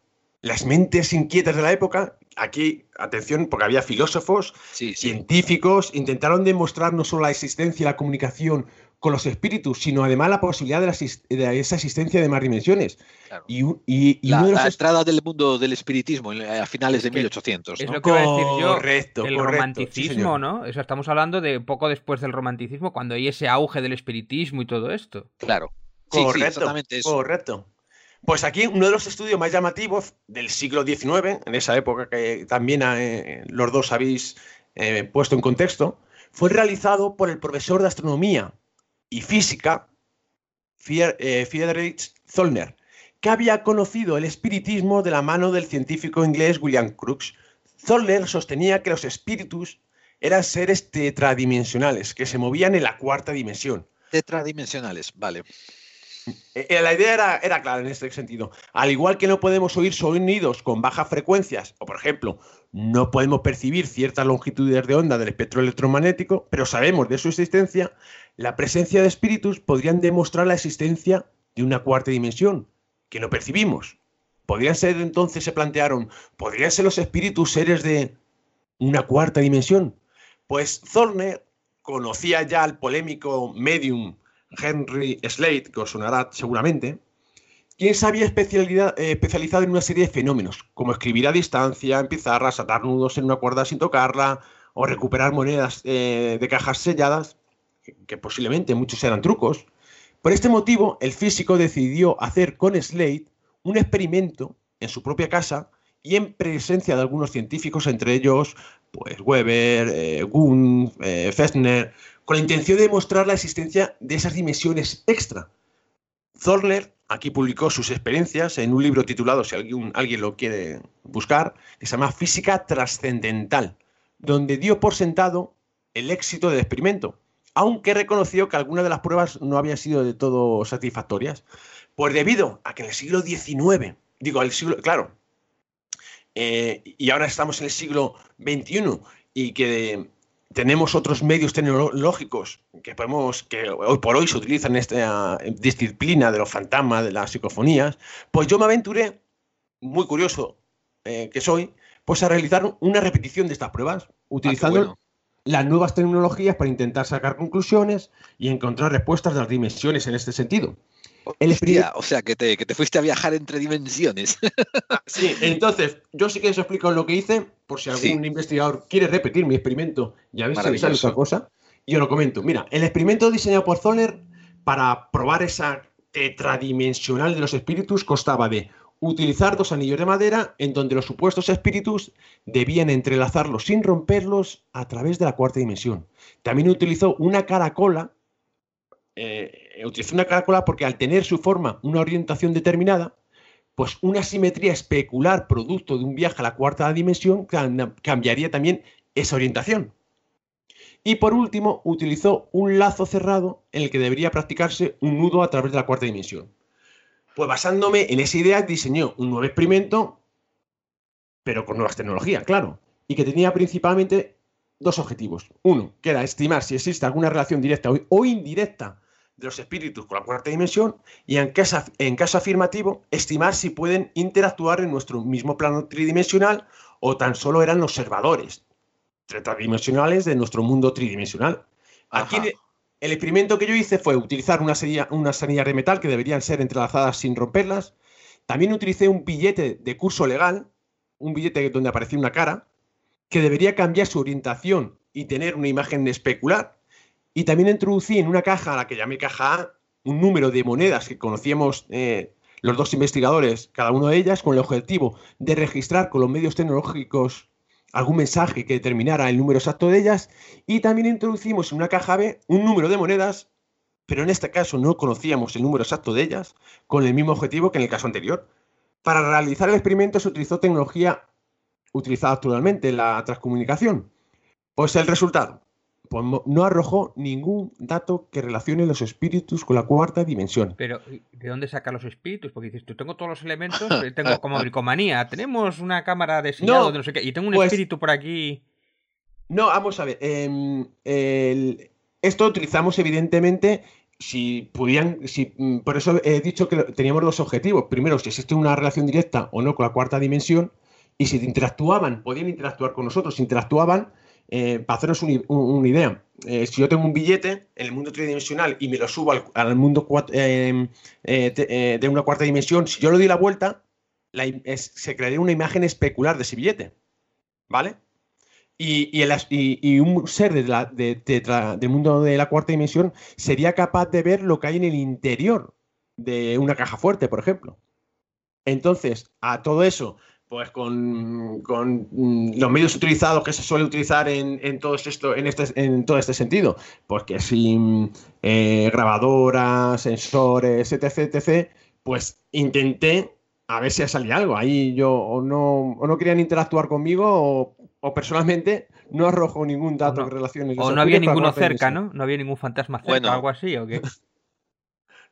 las mentes inquietas de la época, aquí, atención, porque había filósofos, científicos, intentaron demostrar no solo la existencia y la comunicación con los espíritus, sino además la posibilidad de, esa existencia de más dimensiones. Y, y, la, uno entrada del mundo del espiritismo a finales de 1800. Es lo que iba a decir yo. Correcto, el romanticismo, ¿no? Eso estamos hablando de poco después del romanticismo, cuando hay ese auge del espiritismo y todo esto. Claro. correcto, correcto. Pues aquí uno de los estudios más llamativos del siglo XIX, en esa época que también eh, los dos habéis eh, puesto en contexto, fue realizado por el profesor de astronomía y física, eh, Friedrich Zollner, que había conocido el espiritismo de la mano del científico inglés William Crookes. Zollner sostenía que los espíritus eran seres tetradimensionales, que se movían en la cuarta dimensión. Tetradimensionales, vale. Eh, eh, la idea era, clara en este sentido. Al igual que no podemos oír sonidos con bajas frecuencias, o por ejemplo, no podemos percibir ciertas longitudes de onda del espectro electromagnético, pero sabemos de su existencia, la presencia de espíritus podrían demostrar la existencia de una cuarta dimensión que no percibimos. Podrían ser entonces, se plantearon, ¿podrían ser los espíritus seres de una cuarta dimensión? Pues Zorner conocía ya al polémico medium Henry Slade, que os sonará seguramente, quien se había eh, especializado en una serie de fenómenos, como escribir a distancia, en pizarras, atar nudos en una cuerda sin tocarla, o recuperar monedas eh, de cajas selladas que, posiblemente muchos eran trucos. Por este motivo, el físico decidió hacer con Slade un experimento en su propia casa y en presencia de algunos científicos, entre ellos pues, Weber, eh, Gunn, eh, Festner, con la intención de demostrar la existencia de esas dimensiones extra. Zorner aquí publicó sus experiencias en un libro titulado, si alguien, lo quiere buscar, que se llama Física Trascendental, donde dio por sentado el éxito del experimento aunque reconoció que algunas de las pruebas no habían sido de todo satisfactorias. Pues debido a que en el siglo XIX, digo, el siglo, claro, eh, y ahora estamos en el siglo XXI y que tenemos otros medios tecnológicos que podemos que hoy por hoy se utilizan en esta disciplina de los fantasmas, de las psicofonías, pues yo me aventuré, muy curioso eh, que soy, pues a realizar una repetición de estas pruebas, ah, utilizando las nuevas tecnologías para intentar sacar conclusiones y encontrar respuestas de las dimensiones en este sentido. O sea, que te, que te, fuiste a viajar entre dimensiones. Ah, sí, entonces, yo sí que os explico lo que hice, por si algún investigador quiere repetir mi experimento y a ver si sale otra cosa. Yo lo comento. Mira, el experimento diseñado por Zoller para probar esa tetradimensional de los espíritus constaba de utilizar dos anillos de madera en donde los supuestos espíritus debían entrelazarlos sin romperlos a través de la cuarta dimensión. También utilizó una caracola, eh, utilizó una caracola porque al tener su forma una orientación determinada, pues una simetría especular producto de un viaje a la cuarta dimensión cambiaría también esa orientación. Y por último, utilizó un lazo cerrado en el que debería practicarse un nudo a través de la cuarta dimensión. Pues basándome en esa idea, diseñó un nuevo experimento, pero con nuevas tecnologías, claro, y que tenía principalmente dos objetivos. Uno, que era estimar si existe alguna relación directa o indirecta de los espíritus con la cuarta dimensión y en caso, en caso afirmativo, estimar si pueden interactuar en nuestro mismo plano tridimensional o tan solo eran observadores tridimensionales de nuestro mundo tridimensional. Aquí el experimento que yo hice fue utilizar una serie, unas anillas de metal que deberían ser entrelazadas sin romperlas. También utilicé un billete de curso legal, un billete donde aparecía una cara, que debería cambiar su orientación y tener una imagen especular. Y también introducí en una caja, a la que llamé caja A, un número de monedas que conocíamos eh, los dos investigadores, cada uno de ellas, con el objetivo de registrar con los medios tecnológicos algún mensaje que determinara el número exacto de ellas. Y también introducimos en una caja B un número de monedas, pero en este caso no conocíamos el número exacto de ellas, con el mismo objetivo que en el caso anterior. Para realizar el experimento se utilizó tecnología utilizada actualmente, la transcomunicación. Pues el resultado, no arrojó ningún dato que relacione los espíritus con la cuarta dimensión. Pero, ¿de dónde saca los espíritus? Porque dices, tú tengo todos los elementos, tengo como bricomanía, tenemos una cámara de sellado de no sé qué, y tengo un pues espíritu por aquí. No, vamos a ver. Em, esto utilizamos evidentemente si pudieran, si, mm, por eso he dicho que teníamos dos objetivos. Primero, si existe una relación directa o no con la cuarta dimensión, y si interactuaban, podían interactuar con nosotros, interactuaban, eh, para haceros una idea, eh, si yo tengo un billete en el mundo tridimensional y me lo subo al, mundo eh, de una cuarta dimensión, si yo le doy la vuelta, se crearía una imagen especular de ese billete. ¿Vale? Y, un ser del mundo de la cuarta dimensión sería capaz de ver lo que hay en el interior de una caja fuerte, por ejemplo. Entonces, a todo eso pues con, mm, los medios utilizados que se suele utilizar en, todo esto, en, este, en todo este sentido, pues que sin eh, grabadoras, sensores, etc, etc, pues intenté a ver si salía algo. Ahí yo o no, o no querían interactuar conmigo o, personalmente no arrojo ningún dato en relación O no había ninguno cerca, ¿no? No había ningún fantasma cerca o algo así, ¿o qué?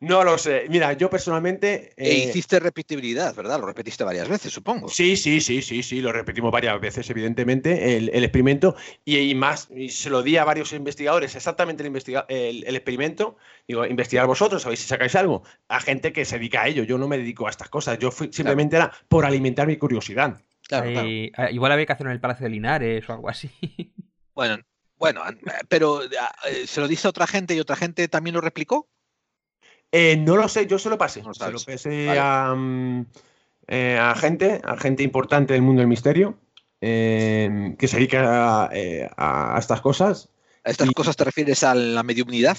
No lo sé. Mira, yo personalmente. E eh, hiciste repetibilidad, ¿verdad? Lo repetiste varias veces, supongo. Sí, sí, sí, sí, sí, lo repetimos varias veces, evidentemente, el, experimento. Y, más, y se lo di a varios investigadores, exactamente el, el, experimento. Digo, investigar vosotros, a ver si sacáis algo. A gente que se dedica a ello. Yo no me dedico a estas cosas. Yo simplemente era por alimentar mi curiosidad. Claro, ah, Igual había que hacerlo en el Palacio de Linares o algo así. Bueno, bueno, pero ah, eh, ¿se lo dice a otra gente y otra gente también lo replicó? Eh, no lo sé, yo se lo pasé. se lo pasé mm, eh, a, gente, a gente importante del mundo del misterio, eh, que se dedica a, estas cosas. ¿A estas cosas te refieres a la mediunidad?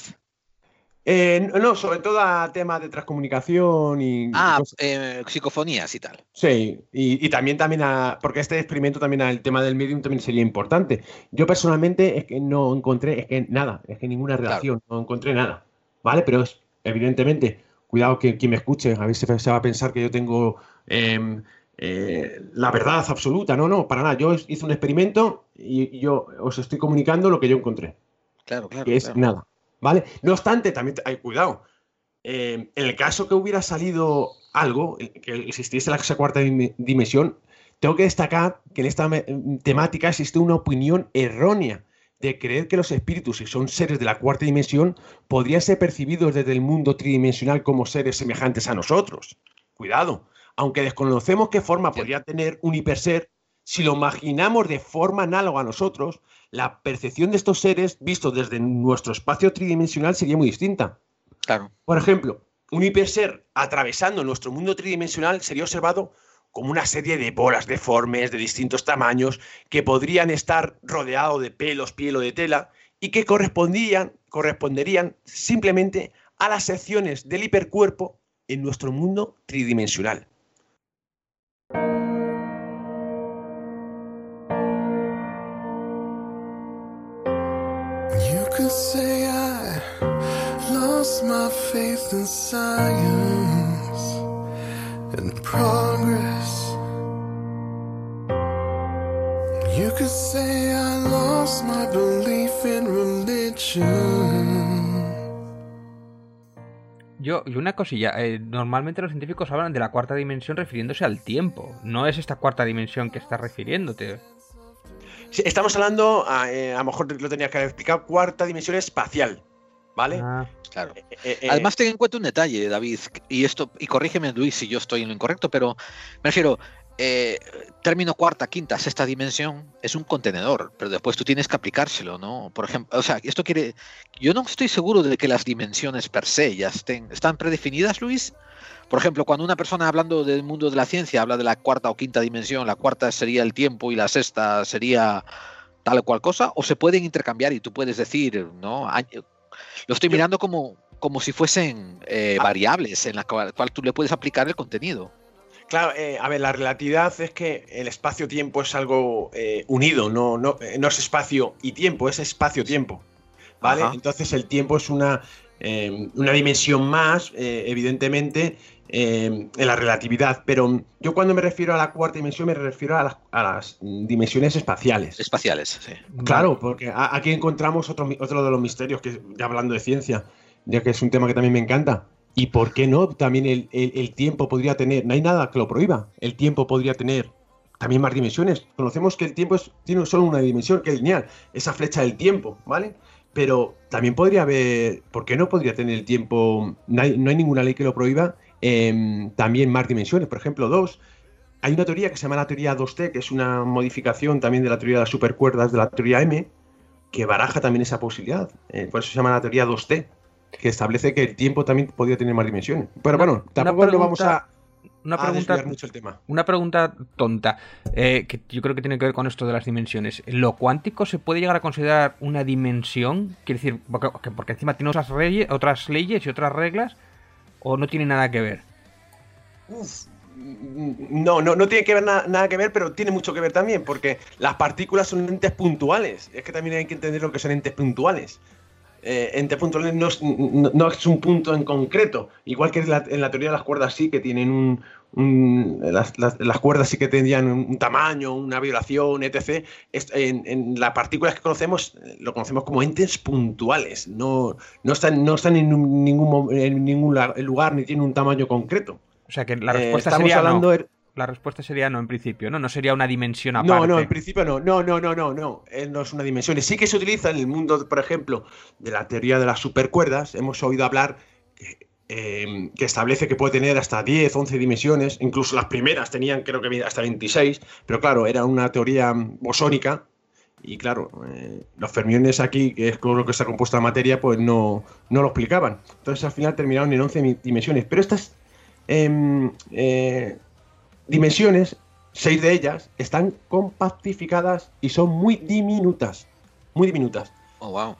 no, sobre todo a temas de transcomunicación y. Ah, psicofonías y tal. Sí, y, también, también a. Porque este experimento también al tema del medium también sería importante. Yo personalmente es que no encontré, es que nada, es que ninguna relación, no encontré nada. ¿Vale? Pero es evidentemente, cuidado que quien me escuche, a ver si se va a pensar que yo tengo em, eh, la verdad absoluta. No, no, para nada. Yo hice un experimento y, yo os estoy comunicando lo que yo encontré. Claro, claro. Que es nada. ¿Vale? No obstante, también hay cuidado. Em, en el caso que hubiera salido algo, que existiese la cuarta dimensión, tengo que destacar que en esta temática existe una opinión errónea de creer que los espíritus, si son seres de la cuarta dimensión, podrían ser percibidos desde el mundo tridimensional como seres semejantes a nosotros. Cuidado, aunque desconocemos qué forma podría tener un hiperser, si lo imaginamos de forma análoga a nosotros, la percepción de estos seres vistos desde nuestro espacio tridimensional sería muy distinta. Claro. Por ejemplo, un hiperser atravesando nuestro mundo tridimensional sería observado como una serie de bolas deformes de distintos tamaños que podrían estar rodeados de pelos, piel o de tela y que correspondían, corresponderían simplemente a las secciones del hipercuerpo en nuestro mundo tridimensional. Belief in religion. Yo, y una cosilla, eh, normalmente los científicos hablan de la cuarta dimensión refiriéndose al tiempo, no es esta cuarta dimensión que estás refiriéndote. Sí, estamos hablando, a, eh, a lo mejor lo tenía que haber explicado, cuarta dimensión espacial, ¿vale? Ah, Claro. Eh, Además, ten en cuenta un detalle, David, y esto, y corrígeme, Luis, si yo estoy en lo incorrecto, pero me refiero, eh, término cuarta, quinta, sexta dimensión es un contenedor, pero después tú tienes que aplicárselo, ¿no? Por ejemplo, o sea, esto quiere. Yo no estoy seguro de que las dimensiones per se ya estén. ¿Están predefinidas, Luis? Por ejemplo, cuando una persona hablando del mundo de la ciencia habla de la cuarta o quinta dimensión, la cuarta sería el tiempo y la sexta sería tal o cual cosa, o se pueden intercambiar y tú puedes decir, ¿no? Lo estoy mirando como, como si fuesen eh, variables en la cual, cual tú le puedes aplicar el contenido. Claro, eh, a ver, la relatividad es que el espacio-tiempo es algo eh, unido, no, no, eh, no es espacio y tiempo, es espacio-tiempo. ¿Vale? Ajá. Entonces el tiempo es una, eh, una dimensión más, evidentemente, en la relatividad. Pero yo cuando me refiero a la cuarta dimensión me refiero a las, a las dimensiones espaciales. Espaciales, sí. Claro, porque a- aquí encontramos otro, otro de los misterios, que ya hablando de ciencia, ya que es un tema que también me encanta. ¿Y por qué no? También el, el- tiempo podría tener, no hay nada que lo prohíba, el tiempo podría tener también más dimensiones. Conocemos que el tiempo tiene solo una dimensión, que es lineal, esa flecha del tiempo, ¿vale? Pero también podría haber, ¿por qué no podría tener el tiempo? No hay, no hay ninguna ley que lo prohíba, em, también más dimensiones, por ejemplo, dos. Hay una teoría que se llama la teoría 2T, que es una modificación también de la teoría de las supercuerdas de la teoría M, que baraja también esa posibilidad. Eh, por eso se llama la teoría 2T, que establece que el tiempo también podría tener más dimensiones. Pero bueno, tampoco lo vamos a, Una a pregunta, desviar mucho el tema. una pregunta tonta, eh, que yo creo que tiene que ver con esto de las dimensiones. ¿Lo cuántico se puede llegar a considerar una dimensión? Quiere decir, porque, que- porque encima tiene otras, reye- otras leyes y otras reglas, o no tiene nada que ver. Uf, no, no, no tiene que ver na- nada que ver, pero tiene mucho que ver también, porque las partículas son entes puntuales. Es que también hay que entender lo que son entes puntuales. Eh, entes puntuales no es, no- no es un punto en concreto. Igual que en la, en la teoría de las cuerdas sí, que tienen un... un- las, las- las cuerdas sí que tendrían un, tamaño, una vibración, etc. Es- en, en las partículas que conocemos, eh, lo conocemos como entes puntuales. No, no están, no están en, un- ningún, en ningún lugar ni tienen un tamaño concreto. O sea que la Eh, respuesta estamos sería hablando no. er- La respuesta sería no en principio, ¿no? No sería una dimensión aparte. No, no, en principio no. No, no, no, no, no. Eh, no es una dimensión. Sí que se utiliza en el mundo, por ejemplo, de la teoría de las supercuerdas. Hemos oído hablar que, eh, que establece que puede tener hasta 10, 11 dimensiones. Incluso las primeras tenían, creo que hasta 26. Pero claro, era una teoría bosónica. Y claro, eh, los fermiones aquí, que es con lo que está compuesta la materia, pues no, no lo explicaban. Entonces al final terminaron en 11 mi- dimensiones. Pero estas em, eh, dimensiones, seis de ellas, están compactificadas y son muy diminutas. Muy diminutas. Oh, wow.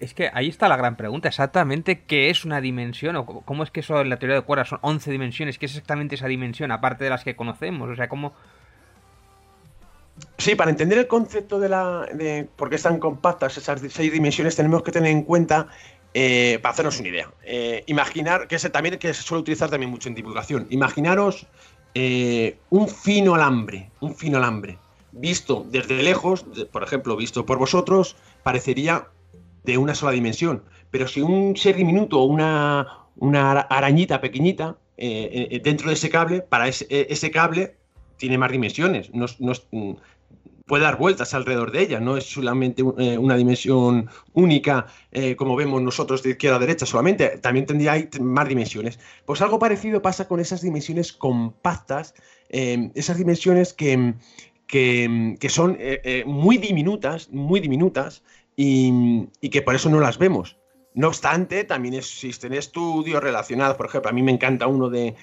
Es que ahí está la gran pregunta, exactamente qué es una dimensión o cómo- es que eso en la teoría de cuerdas son 11 dimensiones, qué es exactamente esa dimensión aparte de las que conocemos, o sea, cómo Sí, para entender el concepto de la de por qué están compactas esas seis dimensiones, tenemos que tener en cuenta, eh, para hacernos una idea, eh, imaginar, que es también que se suele utilizar también mucho en divulgación, imaginaros eh, un fino alambre, un fino alambre, visto desde lejos, por ejemplo, visto por vosotros, parecería de una sola dimensión, pero si un ser diminuto o una, una ara- arañita pequeñita eh, eh, dentro de ese cable, para ese, eh, ese cable tiene más dimensiones, no no mm, puede dar vueltas alrededor de ella, no es solamente eh, una dimensión única eh, como vemos nosotros de izquierda a derecha solamente, también tendría más dimensiones. Pues algo parecido pasa con esas dimensiones compactas, eh, esas dimensiones que, que, son eh, muy diminutas, muy diminutas, y, y que por eso no las vemos. No obstante, también existen estudios relacionados, por ejemplo, a mí me encanta uno de,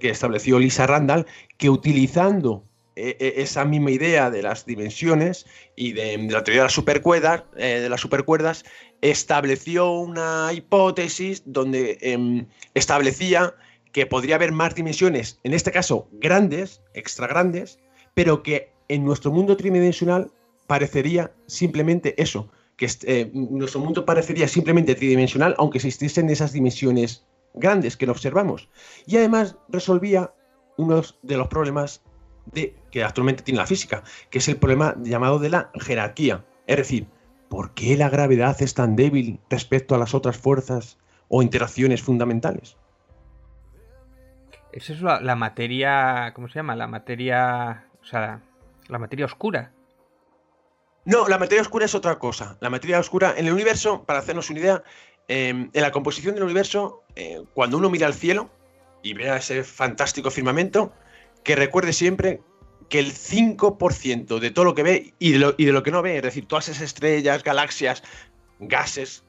que estableció Lisa Randall, que utilizando esa misma idea de las dimensiones y de, de la teoría de las supercuerdas, eh, de las supercuerdas, estableció una hipótesis donde em, establecía que podría haber más dimensiones, en este caso grandes, extra grandes, pero que en nuestro mundo tridimensional parecería simplemente eso, que eh, nuestro mundo parecería simplemente tridimensional, aunque existiesen esas dimensiones grandes que no observamos. Y además resolvía uno de los problemas de, que actualmente tiene la física, que es el problema llamado de la jerarquía. Es decir, ¿por qué la gravedad es tan débil respecto a las otras fuerzas o interacciones fundamentales? Esa es la, materia, ¿cómo se llama? La materia, o sea, la materia oscura. No, la materia oscura es otra cosa. La materia oscura en el universo, para hacernos una idea, em, en la composición del universo, eh, cuando uno mira al cielo y ve ese fantástico firmamento, que recuerde siempre que el 5% de todo lo que ve y de lo, y de lo, que no ve, es decir, todas esas estrellas, galaxias, gases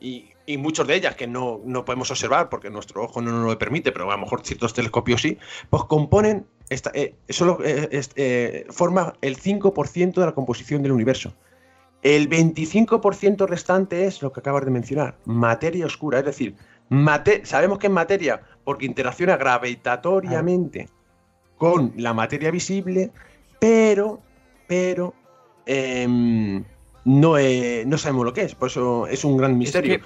y, muchos de ellas que no, podemos observar porque nuestro ojo no nos lo permite, pero a lo mejor ciertos telescopios sí, pues componen, esta, eh, solo eh, eh, forma el 5% de la composición del universo. El 25% restante es lo que acabas de mencionar, materia oscura, es decir, sabemos que es materia porque interacciona gravitatoriamente con la materia visible, pero, pero, em, no, no sabemos lo que es, por eso es un gran misterio.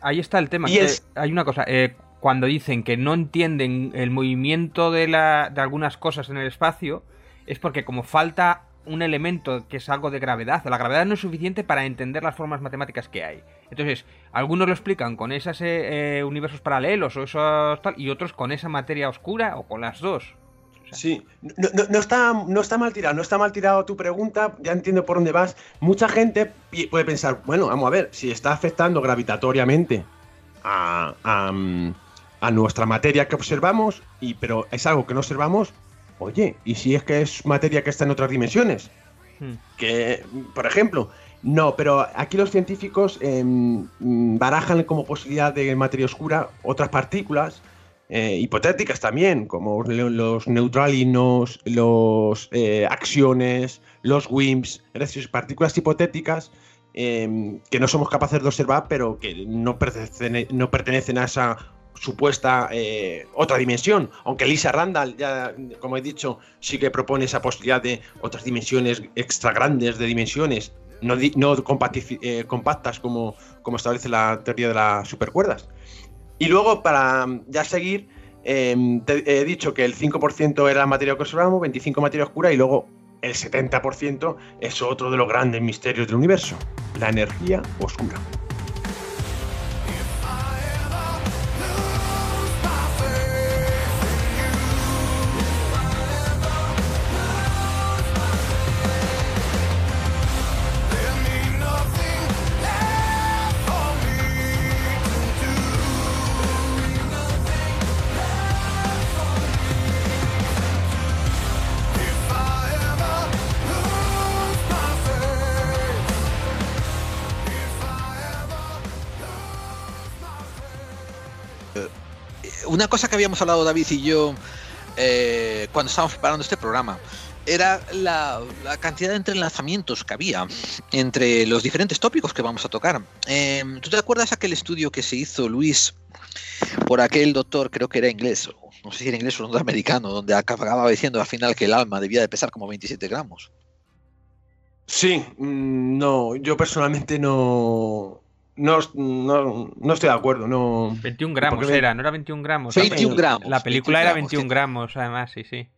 ahí está el tema. Hay una cosa, eh, cuando dicen que no entienden el movimiento de, la, de algunas cosas en el espacio, es porque como falta un elemento que es algo de gravedad, la gravedad no es suficiente para entender las formas matemáticas que hay. Entonces, algunos lo explican con esos eh, universos paralelos o esos tal, y otros con esa materia oscura o con las dos. Sí, no, está, no está mal tirado, no está mal tirado tu pregunta, ya entiendo por dónde vas. Mucha gente puede pensar, bueno, vamos a ver, si está afectando gravitatoriamente a, a, nuestra materia que observamos, y, pero es algo que no observamos, oye, ¿y si es que es materia que está en otras dimensiones? Hmm. Que, por ejemplo, no, pero aquí los científicos em, barajan como posibilidad de materia oscura otras partículas eh, hipotéticas también, como los neutralinos, los eh, acciones, los WIMPs, es partículas hipotéticas em, que no somos capaces de observar, pero que no pertenecen, no pertenecen a esa supuesta eh, otra dimensión, aunque Lisa Randall, ya como he dicho, sí que propone esa posibilidad de otras dimensiones extra grandes de dimensiones, no, no compactas como, como establece la teoría de las supercuerdas. Y luego, para ya seguir, em, he dicho que el 5% era materia que observamos, 25% materia oscura y luego el 70% es otro de los grandes misterios del universo, la energía oscura. Una cosa que habíamos hablado David y yo eh, cuando estábamos preparando este programa era la, cantidad de entrelazamientos que había entre los diferentes tópicos que vamos a tocar. Em, ¿Tú te acuerdas aquel estudio que se hizo, Luis, por aquel doctor, creo que era inglés, no sé si era inglés o norteamericano, donde acababa diciendo al final que el alma debía de pesar como 27 gramos? Sí, mm, no, yo personalmente no, no, no, estoy de acuerdo, no. 21 gramos era, no era 21 gramos. 21 gramos. La película era 21 gramos, además, sí, sí.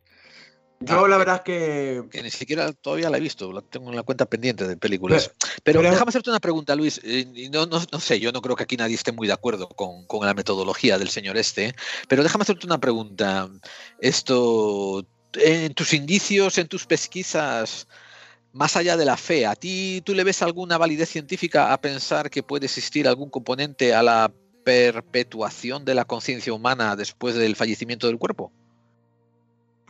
Yo la verdad es que... que... ni siquiera todavía la he visto, la tengo en la cuenta pendiente de películas. Pero, déjame hacerte una pregunta, Luis. Eh, no, no, no, sé, yo no creo que aquí nadie esté muy de acuerdo con, con la metodología del señor este, pero déjame hacerte una pregunta. Esto, en tus indicios, en tus pesquisas, más allá de la fe, ¿a ti tú le ves alguna validez científica a pensar que puede existir algún componente a la perpetuación de la conciencia humana después del fallecimiento del cuerpo?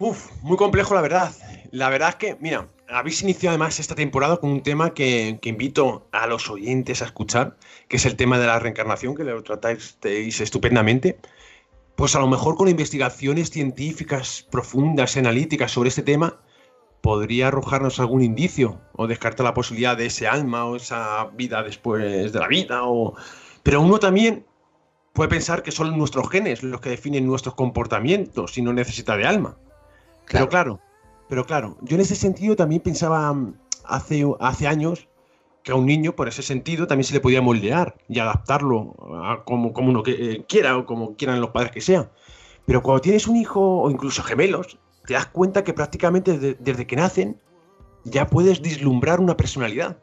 Uf, muy complejo la verdad. La verdad es que, mira, habéis iniciado además esta temporada con un tema que, invito a los oyentes a escuchar, que es el tema de la reencarnación, que lo tratáis estupendamente. Pues a lo mejor con investigaciones científicas profundas, analíticas sobre este tema, podría arrojarnos algún indicio o descartar la posibilidad de ese alma o esa vida después de la vida. O... Pero uno también puede pensar que son nuestros genes los que definen nuestros comportamientos y no necesita de alma. Pero claro, pero claro, yo en ese sentido también pensaba mm, hace, hace años que a un niño, por ese sentido, también se le podía moldear y adaptarlo a como, como uno que, eh, quiera o como quieran los padres que sean. Pero cuando tienes un hijo o incluso gemelos, te das cuenta que prácticamente desde, que nacen ya puedes vislumbrar una personalidad.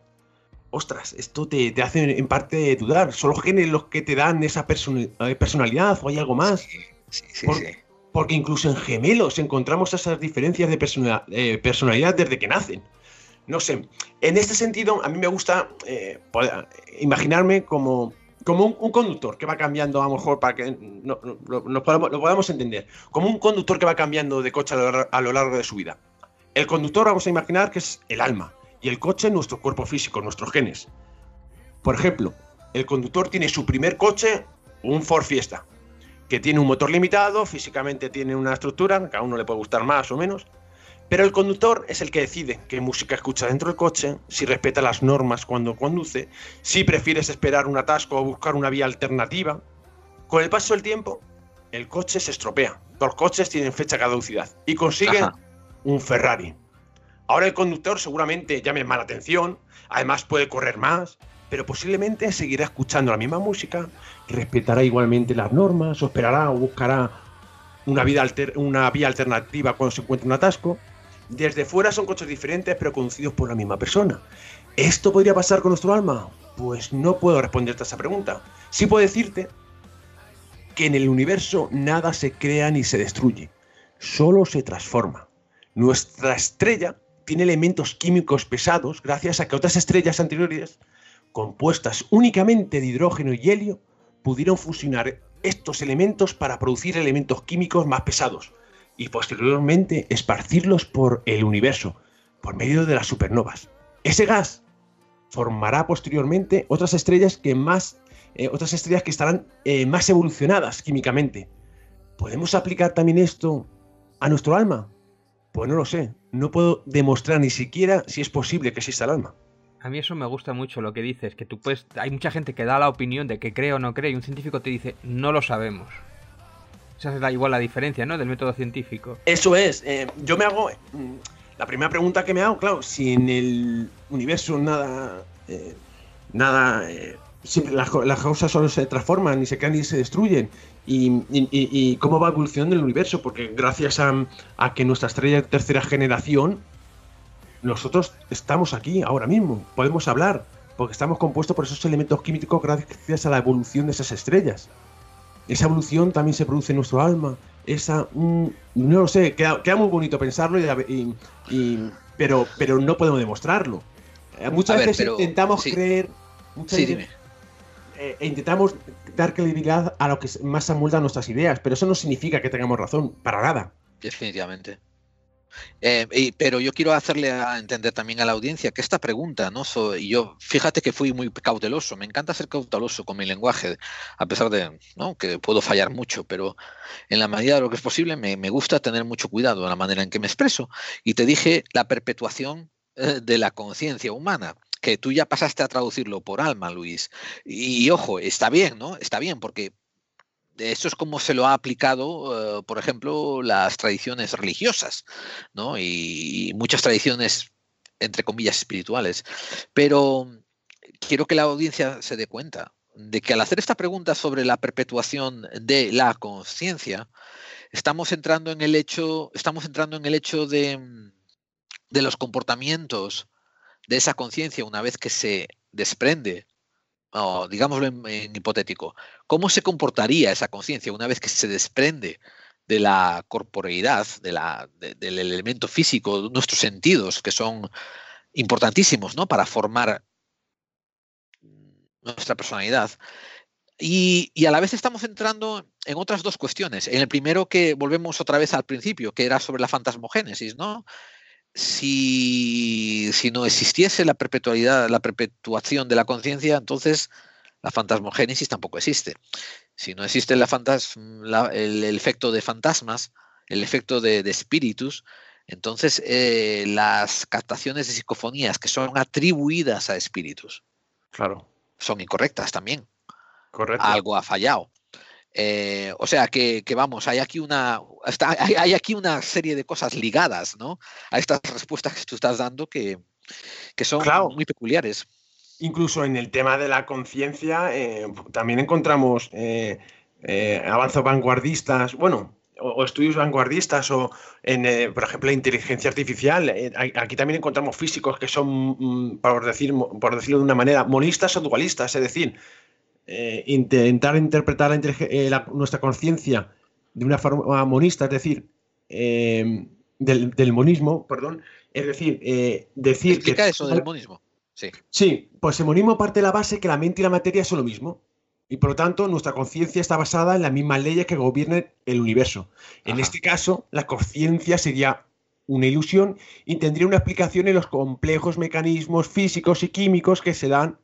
ostras, esto te, te hace en parte dudar. ¿Son los genes los que te dan esa eh, personalidad o hay algo más? Sí, sí, sí, porque incluso en gemelos encontramos esas diferencias de eh, personalidad desde que nacen. No sé, en este sentido a mí me gusta eh, imaginarme como, como un, conductor que va cambiando, a lo mejor para que no, lo, podamos, entender, como un conductor que va cambiando de coche a lo largo de su vida. El conductor vamos a imaginar que es el alma y el coche nuestro cuerpo físico, nuestros genes. Por ejemplo, el conductor tiene su primer coche, un Ford Fiesta, que tiene un motor limitado, físicamente tiene una estructura, que a uno le puede gustar más o menos, pero el conductor es el que decide qué música escucha dentro del coche, si respeta las normas cuando conduce, si prefieres esperar un atasco o buscar una vía alternativa. Con el paso del tiempo, el coche se estropea. Los coches tienen fecha de caducidad y consiguen un Ferrari. Ahora el conductor seguramente llame más la atención, además puede correr más, pero posiblemente seguirá escuchando la misma música, respetará igualmente las normas, o esperará o buscará una, vida una vía alternativa cuando se encuentre un atasco. Desde fuera son coches diferentes, pero conducidos por la misma persona. ¿Esto podría pasar con nuestro alma? Pues no puedo responderte a esa pregunta. Sí puedo decirte que en el universo nada se crea ni se destruye, solo se transforma. Nuestra estrella tiene elementos químicos pesados gracias a que otras estrellas anteriores, compuestas únicamente de hidrógeno y helio, pudieron fusionar estos elementos para producir elementos químicos más pesados y posteriormente esparcirlos por el universo por medio de las supernovas. Ese gas formará posteriormente otras estrellas que más eh, otras estrellas que estarán eh, más evolucionadas químicamente. ¿Podemos aplicar también esto a nuestro alma? Pues no lo sé. No puedo demostrar ni siquiera si es posible que exista el alma. A mí eso me gusta mucho lo que dices, que tú puedes... Hay mucha gente que da la opinión de que cree o no cree y un científico te dice, no lo sabemos. Es la, igual la diferencia, ¿no? Del método científico. Eso es. Eh, yo me hago... Mm, la primera pregunta que me hago, claro, si en el universo nada... Eh, nada... Eh, siempre las, cosas solo se transforman, ni se caen ni se destruyen. Y, cómo va evolucionando el universo, porque gracias a, que nuestra estrella de tercera generación, nosotros estamos aquí ahora mismo, podemos hablar, porque estamos compuestos por esos elementos químicos gracias a la evolución de esas estrellas. Esa evolución también se produce en nuestro alma. Esa, mm, no lo sé, queda, muy bonito pensarlo, y, pero, pero no podemos demostrarlo. Eh, muchas veces intentamos creer. sí, dime eh, e intentamos dar credibilidad a lo que más amolda nuestras ideas, pero eso no significa que tengamos razón, para nada. Definitivamente. Eh, pero yo quiero hacerle a entender también a la audiencia que esta pregunta, ¿no? y yo, fíjate que fui muy cauteloso, me encanta ser cauteloso con mi lenguaje, a pesar de que puedo fallar mucho, pero en la medida de lo que es posible me, me gusta tener mucho cuidado en la manera en que me expreso. Y te dije la perpetuación eh, de la conciencia humana que tú ya pasaste a traducirlo por alma, Luis. Y, ojo, está bien, ¿no? Está bien, porque eso es como se lo ha aplicado, eh, por ejemplo, las tradiciones religiosas, ¿no? Y, muchas tradiciones, entre comillas, espirituales. Pero quiero que la audiencia se dé cuenta de que al hacer esta pregunta sobre la perpetuación de la conciencia, estamos entrando en el hecho, estamos entrando en el hecho de, de los comportamientos de esa conciencia una vez que se desprende, o digámoslo en, hipotético, ¿cómo se comportaría esa conciencia una vez que se desprende de la corporeidad, de la, del elemento físico, de nuestros sentidos, que son importantísimos ¿no? para formar nuestra personalidad? Y, y, a la vez estamos entrando en otras dos cuestiones. En el primero que volvemos otra vez al principio, que era sobre la fantasmogénesis, ¿no? Si, no existiese la perpetualidad, la perpetuación de la conciencia, entonces la fantasmogénesis tampoco existe. Si no existe la el, efecto de fantasmas, el efecto de, espíritus, entonces eh, las captaciones de psicofonías que son atribuidas a espíritus, claro, son incorrectas también. Correcto. Algo ha fallado. Eh, o sea que, vamos, hay aquí una hay, aquí una serie de cosas ligadas, ¿no? A estas respuestas que tú estás dando que, son muy peculiares. Incluso en el tema de la conciencia, eh, también encontramos eh, avanzos vanguardistas, bueno, o, estudios vanguardistas o, en, eh, por ejemplo, la inteligencia artificial. Eh, aquí también encontramos físicos que son, mm, por, decir, por decirlo de una manera, monistas o dualistas, es decir, intentar interpretar nuestra conciencia de una forma monista, es decir, del, monismo, perdón, es decir, decir Explica eso del monismo. Sí. sí, pues el monismo parte de la base que la mente y la materia son lo mismo. Y por lo tanto, nuestra conciencia está basada en las mismas leyes que gobiernan el universo. En este caso, la conciencia sería una ilusión y tendría una explicación en los complejos mecanismos físicos y químicos que se dan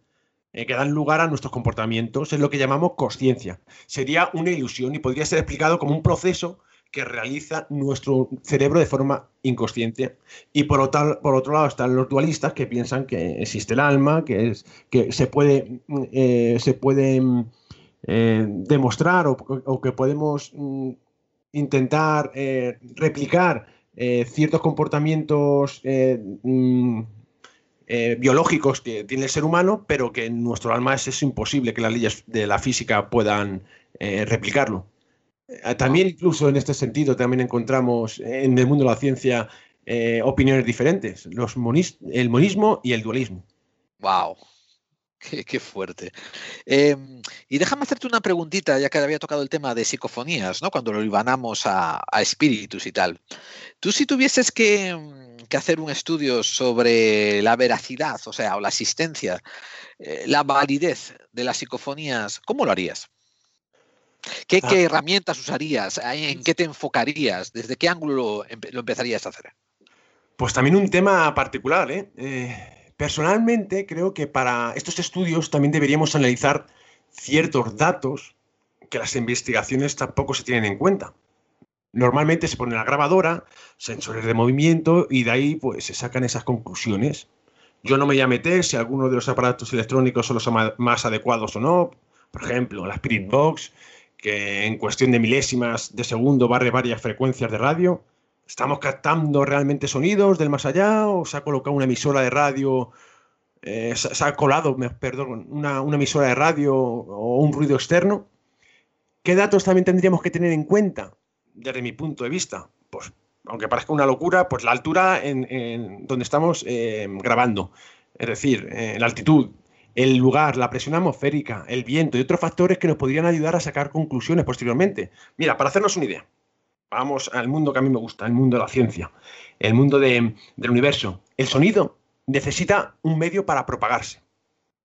eh, que dan lugar a nuestros comportamientos, es lo que llamamos conciencia. Sería una ilusión y podría ser explicado como un proceso que realiza nuestro cerebro de forma inconsciente. Y por otro, por otro lado están los dualistas que piensan que existe el alma, que, es, que se puede, eh, se eh, demostrar o, que podemos mm, intentar replicar ciertos comportamientos mm, biológicos que tiene el ser humano, pero que en nuestro alma es, imposible que las leyes de la física puedan replicarlo. También incluso en este sentido también encontramos en el mundo de la ciencia opiniones diferentes, los el monismo y el dualismo. Wow, Qué, fuerte. Em, y déjame hacerte una preguntita, ya que había tocado el tema de psicofonías, ¿no? Cuando lo ibanamos a, espíritus y tal. Tú si tuvieses que, hacer un estudio sobre la veracidad, o sea, o la existencia, eh, la validez de las psicofonías, ¿cómo lo harías? ¿Qué, ah. herramientas usarías? ¿En qué te enfocarías? ¿Desde qué ángulo lo, empezarías a hacer? Pues también un tema particular, ¿eh? eh Personalmente creo que para estos estudios también deberíamos analizar ciertos datos que las investigaciones tampoco se tienen en cuenta. Normalmente se pone la grabadora, sensores de movimiento y de ahí pues se sacan esas conclusiones. Yo no me voy a meter si alguno de los aparatos electrónicos son los más adecuados o no. Por ejemplo, la Spirit Box, que en cuestión de milésimas de segundo barre varias frecuencias de radio. ¿Estamos captando realmente sonidos del más allá o se ha colocado una emisora de radio, eh, se, ha colado, perdón, una, emisora de radio o un ruido externo? ¿Qué datos también tendríamos que tener en cuenta desde mi punto de vista? Pues, aunque parezca una locura, pues la altura en, donde estamos eh, grabando, es decir, eh, la altitud, el lugar, la presión atmosférica, el viento y otros factores que nos podrían ayudar a sacar conclusiones posteriormente. Mira, para hacernos una idea, vamos al mundo que a mí me gusta, el mundo de la ciencia, el mundo del universo. El sonido necesita un medio para propagarse.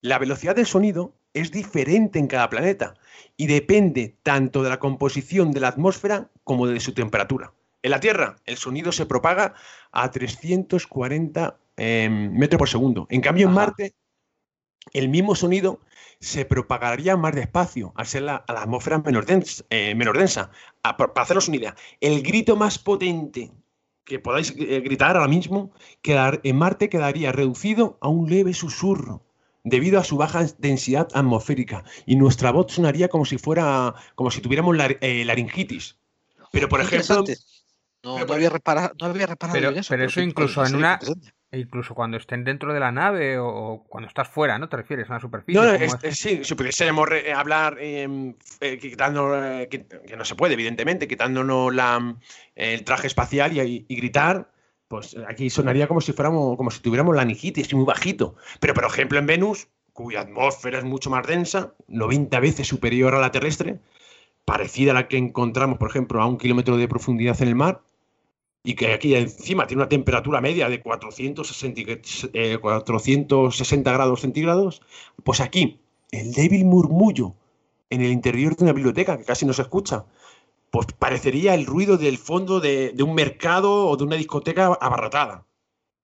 La velocidad del sonido es diferente en cada planeta y depende tanto de la composición de la atmósfera como de su temperatura. En la Tierra, el sonido se propaga a 340 em, metros por segundo. En cambio, en Marte, el mismo sonido se propagaría más despacio al ser la, atmósfera menor densa. Eh, densa. para haceros una idea, el grito más potente que podáis eh, gritar ahora mismo quedar, en Marte quedaría reducido a un leve susurro debido a su baja densidad atmosférica y nuestra voz sonaría como si fuera como si tuviéramos la, eh, laringitis. Pero por ejemplo, no, había reparado, pero, eso. Pero eso incluso en una, e incluso cuando estén dentro de la nave o, cuando estás fuera, ¿no? ¿Te refieres a una superficie? No, sí, si pudiésemos hablar em, eh, quitando, eh, que, no se puede, evidentemente, quitándonos la, el traje espacial y, gritar, pues aquí sonaría como si fuéramos, como si tuviéramos la anigitis, muy bajito. Pero, por ejemplo, en Venus, cuya atmósfera es mucho más densa, 90 veces superior a la terrestre, parecida a la que encontramos, por ejemplo, a un kilómetro de profundidad en el mar, y que aquí encima tiene una temperatura media de 460, 460 eh, grados centígrados, pues aquí el débil murmullo en el interior de una biblioteca que casi no se escucha, pues parecería el ruido del fondo de, un mercado o de una discoteca abarrotada,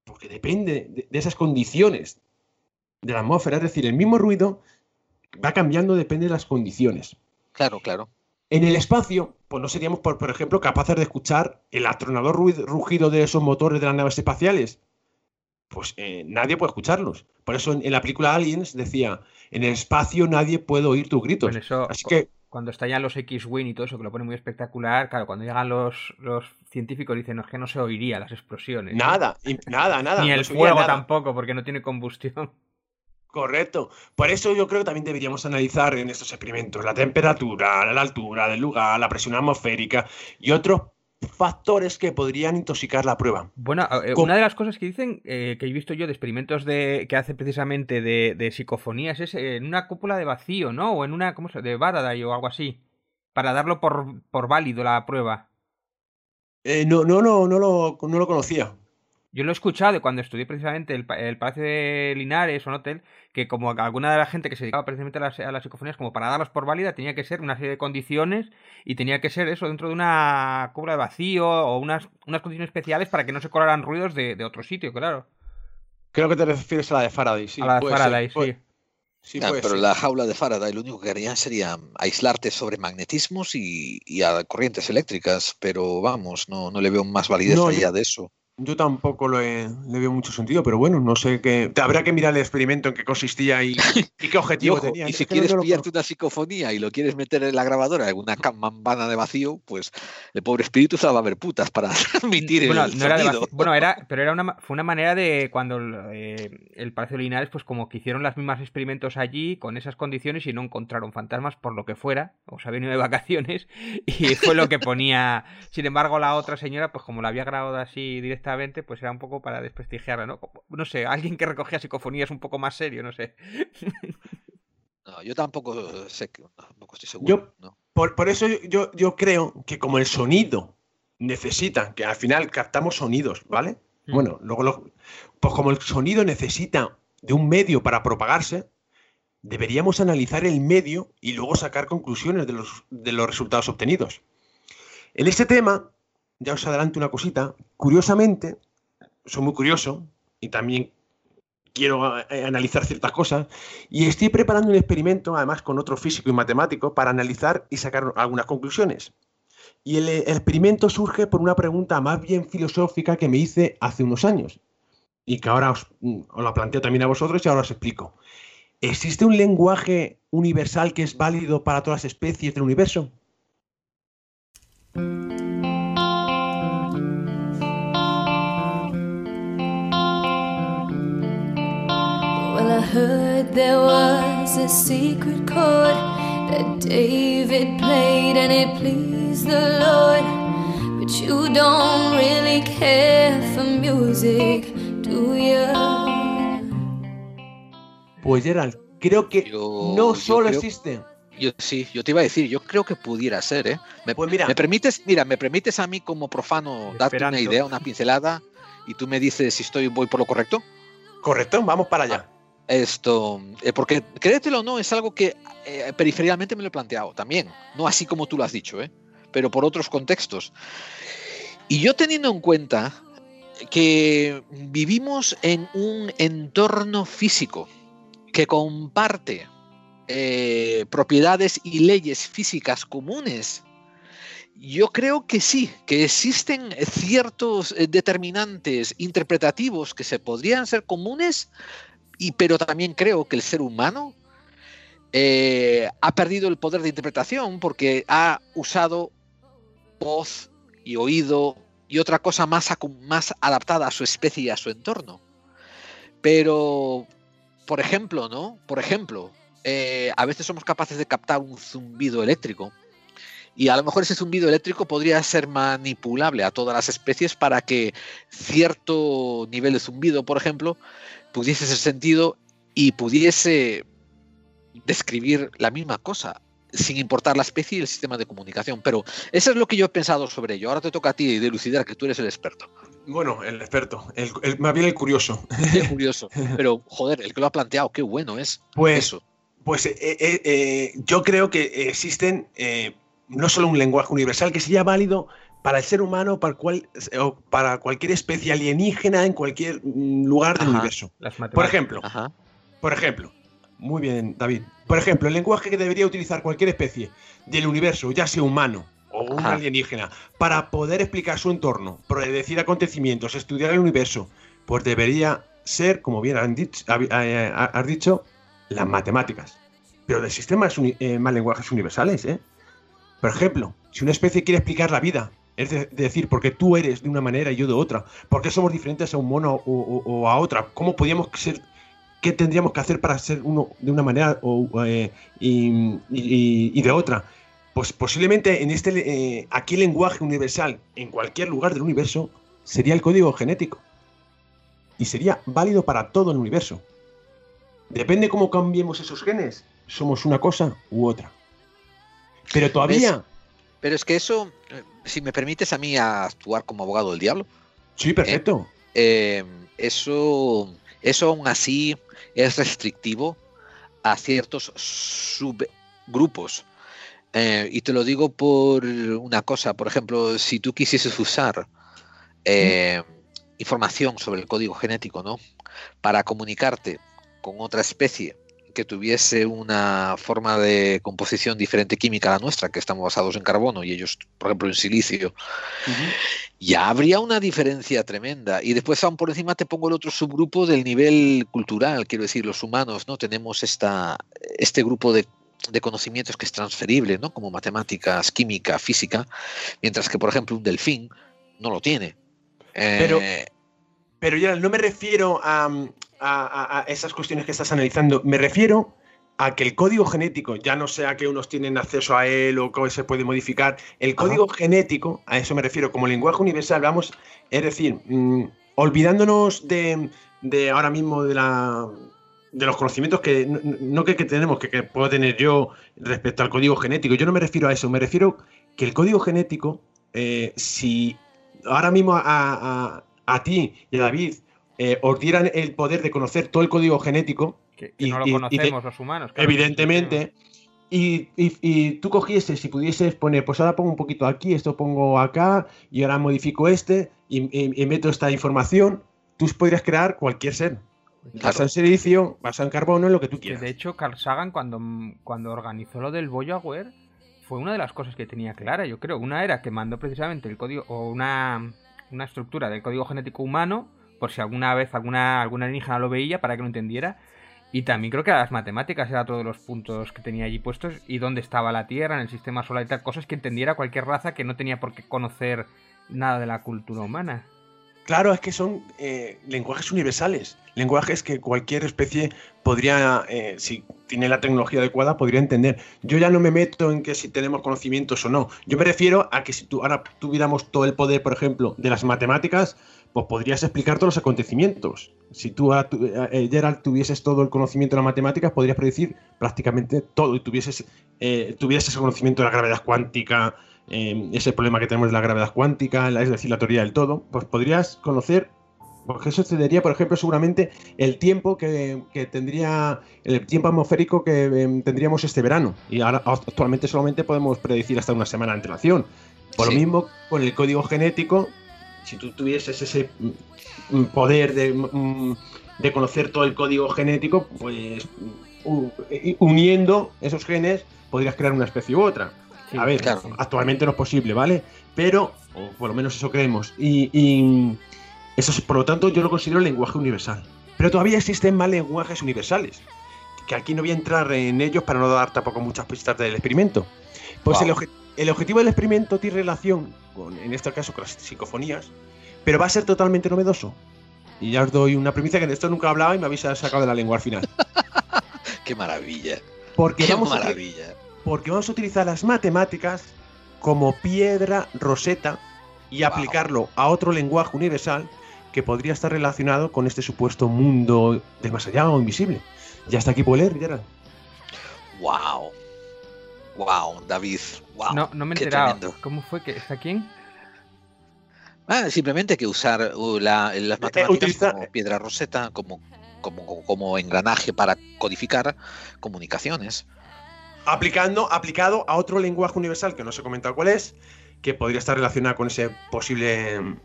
porque depende de, de esas condiciones de la atmósfera, es decir, el mismo ruido va cambiando, depende de las condiciones. Claro, claro. En el espacio, pues no seríamos, por, ejemplo, capaces de escuchar el atronador rugido de esos motores de las naves espaciales. Pues eh, nadie puede escucharlos. Por eso en, la película Aliens decía, en el espacio nadie puede oír tus gritos. Así que cuando estallan los X-Wing y todo eso, que lo pone muy espectacular, claro, cuando llegan los, los científicos dicen, no, es que no se oiría las explosiones. Nada, nada, nada. Ni el fuego tampoco, porque no tiene combustión. Correcto. Por eso yo creo que también deberíamos analizar en estos experimentos la temperatura, la altura del lugar, la presión atmosférica y otros factores que podrían intoxicar la prueba. Bueno, eh, una de las cosas que dicen, eh, que he visto yo de experimentos de, que hace precisamente de, psicofonías, es en una cúpula de vacío, ¿no? O en una, ¿cómo se de Faraday o algo así, para darlo por, por válido la prueba. Eh, no, no, no, no lo, no lo conocía. Yo lo he escuchado cuando estudié precisamente el, el Palacio de Linares o un hotel, que como alguna de la gente que se dedicaba precisamente a las, a psicofonías, como para darlos por válida, tenía que ser una serie de condiciones y tenía que ser eso dentro de una cubra de vacío o unas, unas condiciones especiales para que no se colaran ruidos de, otro sitio, claro. Creo que te refieres a la de Faraday, sí. A la de Faraday, sí. Sí, ah, pero la jaula de Faraday lo único que haría sería aislarte sobre magnetismos y, y a corrientes eléctricas, pero vamos, no, no le veo más validez allá de eso. Yo tampoco le veo mucho sentido, pero bueno, no sé qué. Habrá que mirar el experimento en qué consistía y, qué objetivo tenía. Y si quieres pillarte una psicofonía y lo quieres meter en la grabadora en una campana de vacío, pues el pobre espíritu se va a ver putas para transmitir bueno, el no Era bueno, era, pero era una, fue una manera de cuando eh, el Palacio de Linares, pues como que hicieron las mismas experimentos allí con esas condiciones y no encontraron fantasmas por lo que fuera, o se había venido de vacaciones y fue lo que ponía. Sin embargo, la otra señora, pues como la había grabado así directamente pues era un poco para desprestigiarla, ¿no? No sé, alguien que recogía psicofonías un poco más serio, no sé. No, yo tampoco sé, tampoco estoy seguro. por, eso yo, yo creo que como el sonido necesita, que al final captamos sonidos, ¿vale? Mm. Bueno, luego, pues como el sonido necesita de un medio para propagarse, deberíamos analizar el medio y luego sacar conclusiones de los, de los resultados obtenidos. En este tema, ya os adelanto una cosita. Curiosamente, soy muy curioso y también quiero eh, analizar ciertas cosas y estoy preparando un experimento, además con otro físico y matemático, para analizar y sacar algunas conclusiones. Y el, experimento surge por una pregunta más bien filosófica que me hice hace unos años y que ahora os, mm, os la planteo también a vosotros y ahora os explico. ¿Existe un lenguaje universal que es válido para todas las especies del universo? I heard there was a secret chord that David played and it pleased the Lord. But you don't really care for music, do you? Pues Gerald, creo que yo, no solo creo, existe. Yo sí, yo te iba a decir, yo creo que pudiera ser, ¿eh? Me, pues mira, me permites, mira, me permites a mí como profano darte una idea, una pincelada y tú me dices si estoy voy por lo correcto. Correcto, vamos para allá. Ah, esto, eh, porque créetelo o no, es algo que eh, periféricamente me lo he planteado también, no así como tú lo has dicho, ¿eh? pero por otros contextos. Y yo teniendo en cuenta que vivimos en un entorno físico que comparte propiedades y leyes físicas comunes, yo creo que sí, que existen ciertos determinantes interpretativos que se podrían ser comunes, y, pero también creo que el ser humano eh, ha perdido el poder de interpretación porque ha usado voz y oído y otra cosa más, adaptada a su especie y a su entorno. Pero, por ejemplo, ¿no? Por ejemplo, eh, a veces somos capaces de captar un zumbido eléctrico. Y a lo mejor ese zumbido eléctrico podría ser manipulable a todas las especies para que cierto nivel de zumbido, por ejemplo, pudiese ser sentido y pudiese describir la misma cosa, sin importar la especie y el sistema de comunicación. Pero eso es lo que yo he pensado sobre ello. Ahora te toca a ti delucidar que tú eres el experto. Bueno, el experto, el, más bien el curioso. El curioso. Pero, joder, el que lo ha planteado, qué bueno es pues, eso. Pues eh, eh, eh, yo creo que existen no solo un lenguaje universal que sería válido para el ser humano, para, cual, o para cualquier especie alienígena en cualquier mm, lugar del universo. Por ejemplo, por ejemplo, muy bien, David. Por ejemplo, el lenguaje que debería utilizar cualquier especie del universo, ya sea humano o un alienígena, para poder explicar su entorno, predecir acontecimientos, estudiar el universo, pues debería ser, como bien eh, has dicho, las matemáticas. Pero de sistemas eh, más lenguajes universales, ¿eh? Por ejemplo, si una especie quiere explicar la vida, es decir, porque tú eres de una manera y yo de otra. ¿Por qué somos diferentes a un mono o, a otra? ¿Cómo podríamos ser qué tendríamos que hacer para ser uno de una manera eh, y, de otra. Pues posiblemente en este eh, aquí el lenguaje universal en cualquier lugar del universo sería el código genético. Y sería válido para todo el universo. Depende cómo cambiemos esos genes, somos una cosa u otra. Pero todavía... Pero es que eso, si me permites a mí actuar como abogado del diablo. Sí, perfecto. Eh, eso, eso aún así es restrictivo a ciertos subgrupos. Eh, y te lo digo por una cosa, por ejemplo, si tú quisieses usar eh, información sobre el código genético, ¿no? Para comunicarte con otra especie que tuviese una forma de composición diferente química a la nuestra, que estamos basados en carbono y ellos, por ejemplo, en silicio, ya habría una diferencia tremenda. Y después, aún por encima, te pongo el otro subgrupo del nivel cultural, quiero decir, los humanos, ¿no? Tenemos esta, este grupo de, conocimientos que es transferible, ¿no? Como matemáticas, química, física, mientras que, por ejemplo, un delfín no lo tiene. Pero, eh, pero ya no me refiero a, a, esas cuestiones que estás analizando. Me refiero a que el código genético, ya no sea que unos tienen acceso a él o que se puede modificar, el código genético, a eso me refiero, como lenguaje universal, vamos, es decir, mm, olvidándonos de, ahora mismo de la de los conocimientos que no, que, tenemos, que, puedo tener yo respecto al código genético. Yo no me refiero a eso, me refiero que el código genético, eh, si ahora mismo a, a, ti y a David eh, os dieran el poder de conocer todo el código genético. Que, y, no lo conocemos los humanos. evidentemente. Y, tú cogieses y pudieses poner, pues ahora pongo un poquito aquí, esto pongo acá, y ahora modifico este, y, meto esta información, tú podrías crear cualquier ser. Basado en silicio, basado en carbono, en lo que tú quieras. De hecho, Carl Sagan, cuando, cuando organizó lo del Voyager, fue una de las cosas que tenía clara, yo creo. Una era que mandó precisamente el código, o una, una estructura del código genético humano, por si alguna vez alguna, alguna alienígena lo veía para que lo entendiera. Y también creo que las matemáticas eran todos los puntos que tenía allí puestos y dónde estaba la Tierra, en el sistema solar y tal, cosas que entendiera cualquier raza que no tenía por qué conocer nada de la cultura humana. Claro, es que son eh, lenguajes universales, lenguajes que cualquier especie podría, eh, si tiene la tecnología adecuada, podría entender. Yo ya no me meto en que si tenemos conocimientos o no. Yo me refiero a que si tú, ahora tuviéramos todo el poder, por ejemplo, de las matemáticas, pues podrías explicar todos los acontecimientos. Si tú, eh, eh, Gerald, tuvieses todo el conocimiento de las matemáticas, podrías predecir prácticamente todo y tuvieses, eh, tuvieses ese conocimiento de la gravedad cuántica, ese problema que tenemos de la gravedad cuántica, es decir, la teoría del todo, pues podrías conocer, porque eso sucedería, por ejemplo, seguramente el tiempo que, tendría, el tiempo atmosférico que em, tendríamos este verano. Y ahora actualmente solamente podemos predecir hasta una semana de antelación. Por lo mismo, con el código genético, si tú tuvieses ese mm, poder mm, de, conocer todo el código genético, pues uniendo esos genes podrías crear una especie u otra. a ver, actualmente no es posible, ¿vale? Pero, o por lo menos eso creemos. Y, eso es, por lo tanto, yo lo considero lenguaje universal. Pero todavía existen más lenguajes universales. Que aquí no voy a entrar en ellos para no dar tampoco muchas pistas del experimento. Pues el, el objetivo del experimento tiene relación con, en este caso, con las psicofonías, pero va a ser totalmente novedoso. Y ya os doy una premisa que de esto nunca hablaba y me habéis sacado de la lengua al final. ¡Qué maravilla! Porque ¡Qué vamos maravilla! A, porque vamos a utilizar las matemáticas como piedra roseta y aplicarlo a otro lenguaje universal que podría estar relacionado con este supuesto mundo del más allá o invisible. Ya está aquí puedo leer, Gerard. ¡Wow! Wow, David. Wow. No, no me he enterado. ¿Cómo fue que está quién? Ah, simplemente que usar uh, las eh, matemáticas como piedra roseta, como, como, como engranaje para codificar comunicaciones. Aplicando, aplicado a otro lenguaje universal que no se ha comentado cuál es, que podría estar relacionado con ese posible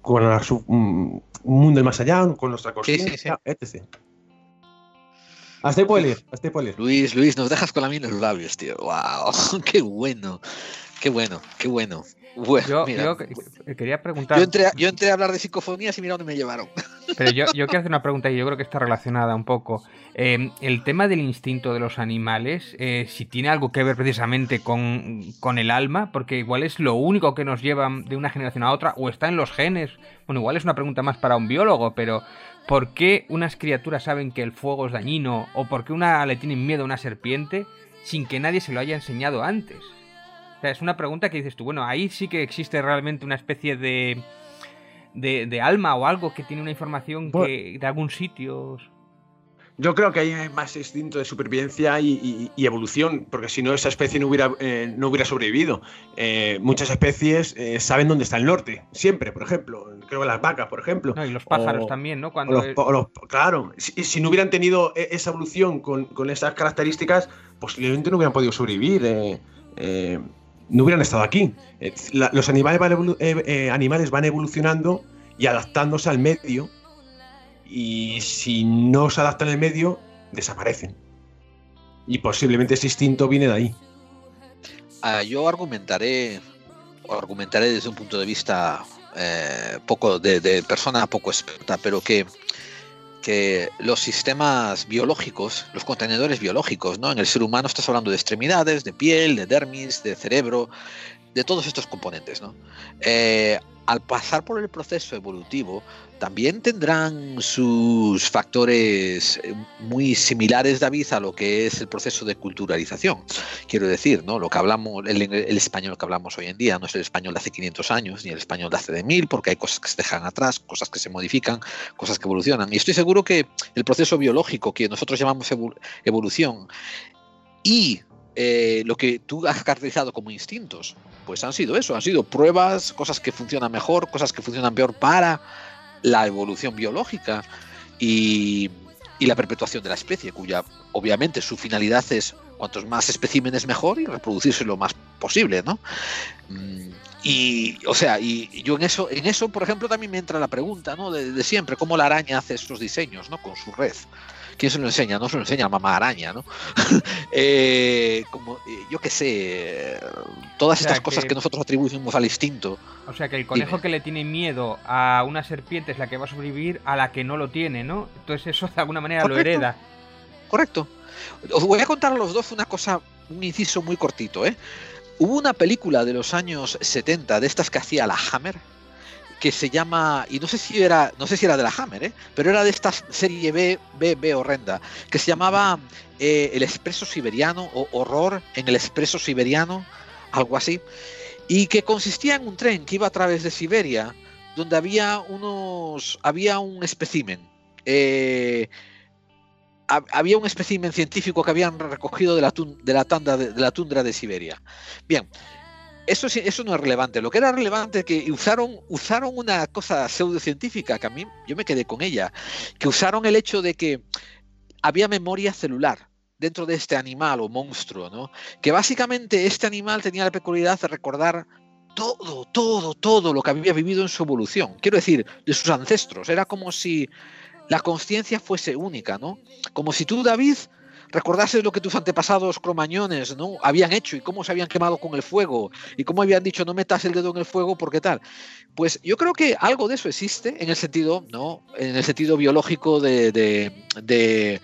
con un mm, mundo del más allá, con nuestra conciencia, etc. Hasta ahí puedo hasta ahí Luis, Luis, nos dejas con la mina en los labios, tío. ¡Wow! ¡Qué bueno! ¡Qué bueno! ¡Qué bueno! yo, quería preguntar. Yo entré, a hablar de psicofonías y mira dónde me llevaron. Pero yo, quiero hacer una pregunta y yo creo que está relacionada un poco. Em, el tema del instinto de los animales, eh, si tiene algo que ver precisamente con, con, el alma, porque igual es lo único que nos lleva de una generación a otra, o está en los genes. Bueno, igual es una pregunta más para un biólogo, pero por qué unas criaturas saben que el fuego es dañino o por qué una le tienen miedo a una serpiente sin que nadie se lo haya enseñado antes. O sea, es una pregunta que dices tú, bueno, ahí sí que existe realmente una especie de, de, alma o algo que tiene una información que, de algún sitio. Yo creo que hay más instinto de supervivencia y, evolución, porque si no esa especie no hubiera, eh, no hubiera sobrevivido. Eh, muchas especies eh, saben dónde está el norte, siempre, por ejemplo. Creo que las vacas, por ejemplo. y los pájaros también, ¿no? Cuando claro, si, no hubieran tenido e, esa evolución con, esas características, posiblemente no hubieran podido sobrevivir. no hubieran estado aquí. los animales animales van evolucionando y adaptándose al medio y si no se adaptan al medio, desaparecen. Y posiblemente ese instinto viene de ahí. Ah, yo argumentaré, argumentaré desde un punto de vista eh, poco de, persona poco experta, pero que, que los sistemas biológicos, los contenedores biológicos, ¿no? En el ser humano estás hablando de extremidades, de piel, de dermis, de cerebro, de todos estos componentes, ¿no? Eh, al pasar por el proceso evolutivo, también tendrán sus factores eh, muy similares, David, a lo que es el proceso de culturalización. Quiero decir, ¿no? Lo que hablamos, el, español que hablamos hoy en día no es el español de hace 500 años, ni el español de hace de 1000, porque hay cosas que se dejan atrás, cosas que se modifican, cosas que evolucionan. Y estoy seguro que el proceso biológico que nosotros llamamos evolución y eh, lo que tú has caracterizado como instintos, pues han sido eso, han sido pruebas, cosas que funcionan mejor, cosas que funcionan peor para la evolución biológica y, la perpetuación de la especie, cuya obviamente su finalidad es cuantos más especímenes mejor y reproducirse lo más posible, ¿no? Mm, y, o sea, y yo en eso, en eso, por ejemplo, también me entra la pregunta, ¿no? De, siempre, cómo la araña hace estos diseños, ¿no? Con su red. ¿Quién se lo enseña? No se lo enseña a mamá araña, ¿no? Eh, como, eh, yo qué sé, todas estas cosas que nosotros atribuimos al instinto. O sea, que el conejo que le tiene miedo a una serpiente es la que va a sobrevivir a la que no lo tiene, ¿no? Entonces eso de alguna manera lo hereda. Correcto. Os voy a contar a los dos una cosa, un inciso muy cortito, ¿eh? Hubo una película de los años 70 de estas que hacía la Hammer, que se llama, y no sé si era, no sé si era de la Hammer, ¿eh? pero era de esta serie B, B, B horrenda, que se llamaba eh, El Expreso Siberiano o Horror en el Expreso Siberiano, algo así, y que consistía en un tren que iba a través de Siberia, donde había unos, había un espécimen. Eh, había un espécimen científico que habían recogido de la, de la, tanda de la tundra de Siberia. Bien, eso, eso no es relevante. Lo que era relevante es que usaron, usaron una cosa pseudocientífica que a mí yo me quedé con ella, que usaron el hecho de que había memoria celular dentro de este animal o monstruo, ¿no? Que básicamente este animal tenía la peculiaridad de recordar todo, todo, todo lo que había vivido en su evolución. Quiero decir, de sus ancestros. Era como si la conciencia fuese única, ¿no? Como si tú, David, recordases lo que tus antepasados cromañones ¿no? habían hecho y cómo se habían quemado con el fuego y cómo habían dicho no metas el dedo en el fuego porque tal. Pues yo creo que algo de eso existe en el sentido, ¿no? En el sentido biológico de, de,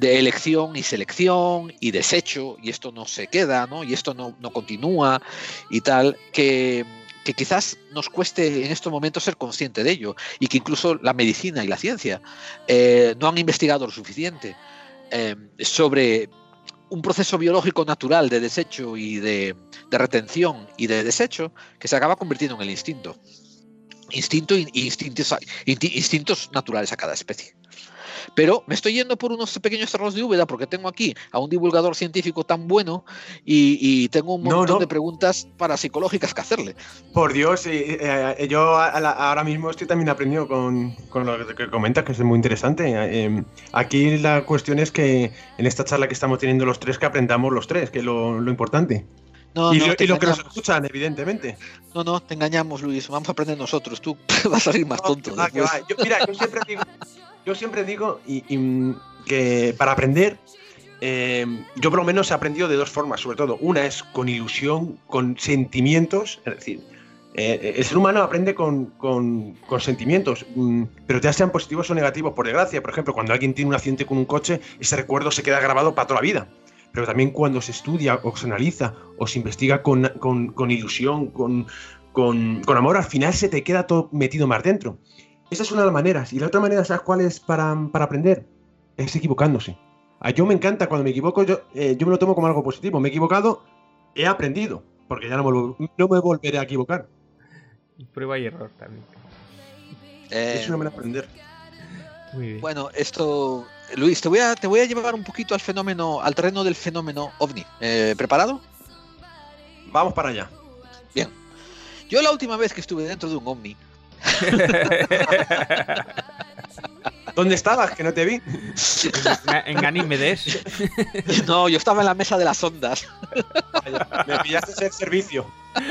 elección y selección y desecho, y esto no se queda, ¿no? Y esto no, continúa y tal, que, que quizás nos cueste en estos momentos ser consciente de ello y que incluso la medicina y la ciencia eh, no han investigado lo suficiente. Em, sobre un proceso biológico natural de desecho y de, retención y de desecho que se acaba convirtiendo en el instinto. Instinto y instintos naturales a cada especie. Pero me estoy yendo por unos pequeños cerros de Úbeda porque tengo aquí a un divulgador científico tan bueno y, tengo un montón de preguntas parapsicológicas que hacerle. Por Dios, eh, eh, yo ahora mismo estoy también aprendiendo con, lo que comentas, que es muy interesante. Eh, aquí la cuestión es que en esta charla que estamos teniendo los tres, que aprendamos los tres, que es lo, importante. Y, lo, que nos escuchan, evidentemente. No, no, te engañamos, Luis. Vamos a aprender nosotros. Tú vas a salir más tonto. mira, yo siempre digo, yo siempre digo y, que para aprender, eh, yo por lo menos he aprendido de dos formas, sobre todo. Una es con ilusión, con sentimientos, es decir, eh, el ser humano aprende con, con, sentimientos, mm, pero ya sean positivos o negativos, por desgracia. Por ejemplo, cuando alguien tiene un accidente con un coche, ese recuerdo se queda grabado para toda la vida. Pero también cuando se estudia o se analiza o se investiga con, con ilusión, con, amor, al final se te queda todo metido más dentro. esa es una de las maneras. Y la otra manera, ¿sabes cuál es para, para aprender? Es equivocándose. A yo me encanta cuando me equivoco, yo, eh, yo me lo tomo como algo positivo. Me he equivocado, he aprendido, porque ya no me, no me volveré a equivocar. Y prueba y error también. Eh, es una manera de aprender. Muy bien. Bueno, esto, Luis, te voy, a, te voy a llevar un poquito al fenómeno, al terreno del fenómeno ovni. Eh, ¿Preparado? Vamos para allá. Bien. Yo la última vez que estuve dentro de un ovni. ¿Dónde estabas? Que no te vi. En Ganímedes. No, yo estaba en la mesa de las ondas. me pillaste el servicio.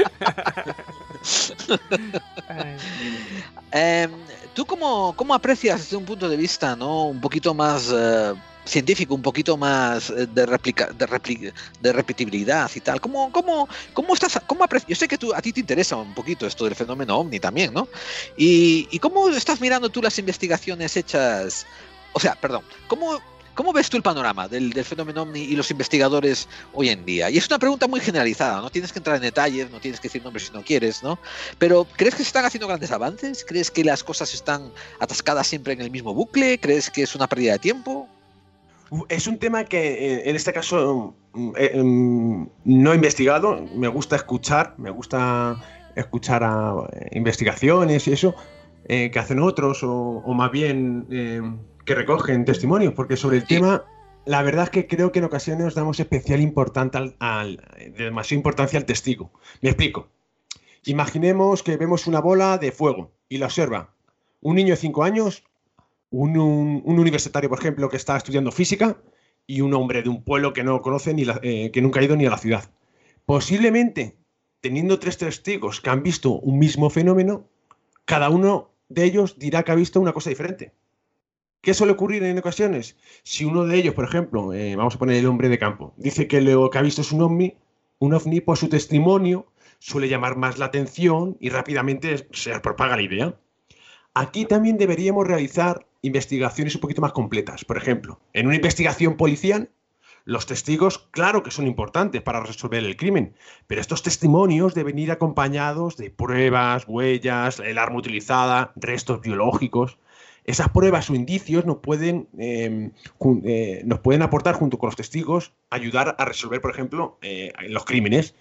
Em, ¿Tú cómo, cómo, aprecias desde un punto de vista ¿no? un poquito más eh, científico, un poquito más eh, de, replica, de, de repetibilidad y tal? ¿Cómo, cómo, cómo estás? Cómo Yo sé que tú, a ti te interesa un poquito esto del fenómeno ovni también, ¿no? ¿Y, y cómo estás mirando tú las investigaciones hechas? O sea, perdón, ¿cómo ¿Cómo ves tú el panorama del, fenómeno OVNI y los investigadores hoy en día? Y es una pregunta muy generalizada, no tienes que entrar en detalles, no tienes que decir nombres si no quieres, ¿no? Pero ¿crees que se están haciendo grandes avances? ¿Crees que las cosas están atascadas siempre en el mismo bucle? ¿Crees que es una pérdida de tiempo? Es un tema que eh, en este caso mm, eh, mm, no he investigado, me gusta escuchar, me gusta escuchar a eh, investigaciones y eso que hacen otros o, más bien que recogen testimonios, porque sobre el tema, la verdad es que creo que en ocasiones damos especial importancia al, demasiada importancia al testigo. Me explico. Imaginemos que vemos una bola de fuego y la observa un niño de 5 años, un, universitario, por ejemplo, que está estudiando física y un hombre de un pueblo que no conoce ni eh, que nunca ha ido ni a la ciudad. Posiblemente, teniendo tres testigos que han visto un mismo fenómeno, cada uno de ellos dirá que ha visto una cosa diferente. ¿Qué suele ocurrir en ocasiones? Si uno de ellos, por ejemplo, eh, vamos a poner el hombre de campo, dice que lo que ha visto es un ovni, un ovni, pues su testimonio suele llamar más la atención y rápidamente se propaga la idea. Aquí también deberíamos realizar investigaciones un poquito más completas. Por ejemplo, en una investigación policial, los testigos, claro que son importantes para resolver el crimen, pero estos testimonios deben ir acompañados de pruebas, huellas, el arma utilizada, restos biológicos. Esas pruebas o indicios nos pueden, em, eh, nos pueden aportar junto con los testigos, ayudar a resolver, por ejemplo, eh, los crímenes.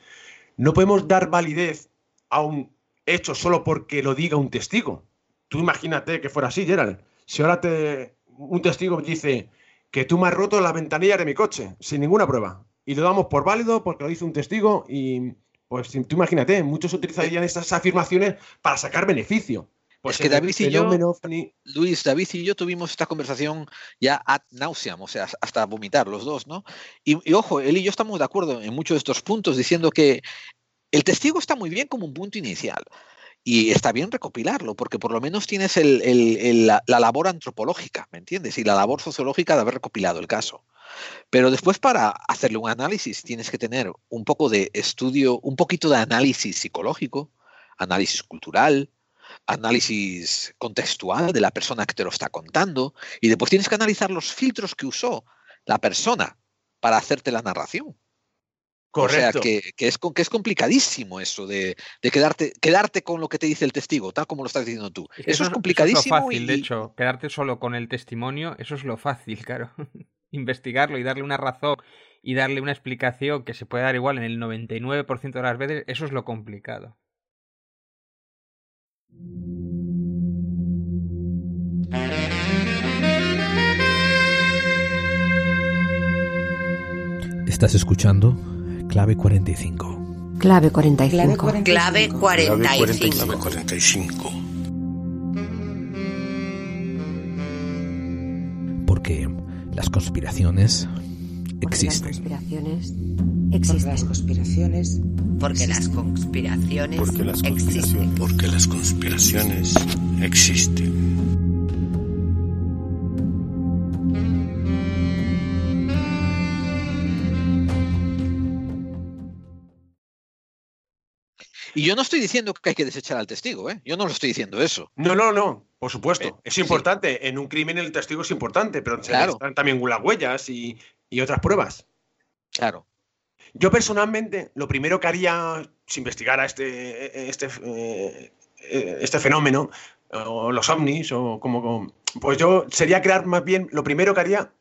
No podemos dar validez a un hecho solo porque lo diga un testigo. Tú imagínate que fuera así, Gerald. Si ahora te, un testigo dice que tú me has roto la ventanilla de mi coche, sin ninguna prueba, y lo damos por válido porque lo dice un testigo, y pues tú imagínate, muchos utilizarían estas afirmaciones para sacar beneficio. Pues es que David y yo, Luis, David y yo tuvimos esta conversación ya ad nauseam, o sea, hasta vomitar los dos, ¿no? Y, ojo, él y yo estamos de acuerdo en muchos de estos puntos, diciendo que el testigo está muy bien como un punto inicial. Y está bien recopilarlo, porque por lo menos tienes la, la, labor antropológica, ¿me entiendes? Y la labor sociológica de haber recopilado el caso. Pero después para hacerle un análisis tienes que tener un poco de estudio, un poquito de análisis psicológico, análisis cultural, análisis contextual de la persona que te lo está contando y después tienes que analizar los filtros que usó la persona para hacerte la narración. Correcto. O sea, que, es, que es complicadísimo eso de, quedarte, quedarte con lo que te dice el testigo, tal como lo estás diciendo tú. Eso, es complicadísimo. es lo fácil, de hecho, quedarte solo con el testimonio, eso es lo fácil, claro. Investigarlo y darle una razón y darle una explicación que se puede dar igual en el 99% de las veces, eso es lo complicado. Estás escuchando Clave 45. Clave 45. Clave 45. Clave 45. Porque las conspiraciones existen. Porque las conspiraciones existen. Porque las conspiraciones porque las conspiraciones porque las conspiraciones, existen. Porque las conspiraciones existen. Y yo no estoy diciendo que hay que desechar al testigo, ¿eh? Yo no lo estoy diciendo eso. No, no, no, por supuesto. Eh, es importante. En un crimen el testigo es importante, pero claro. están también las huellas y, y otras pruebas. Claro. Yo personalmente, lo primero que haría si investigara este, este, eh, este fenómeno, o los ovnis, o como, Pues yo sería crear más bien, lo primero que haría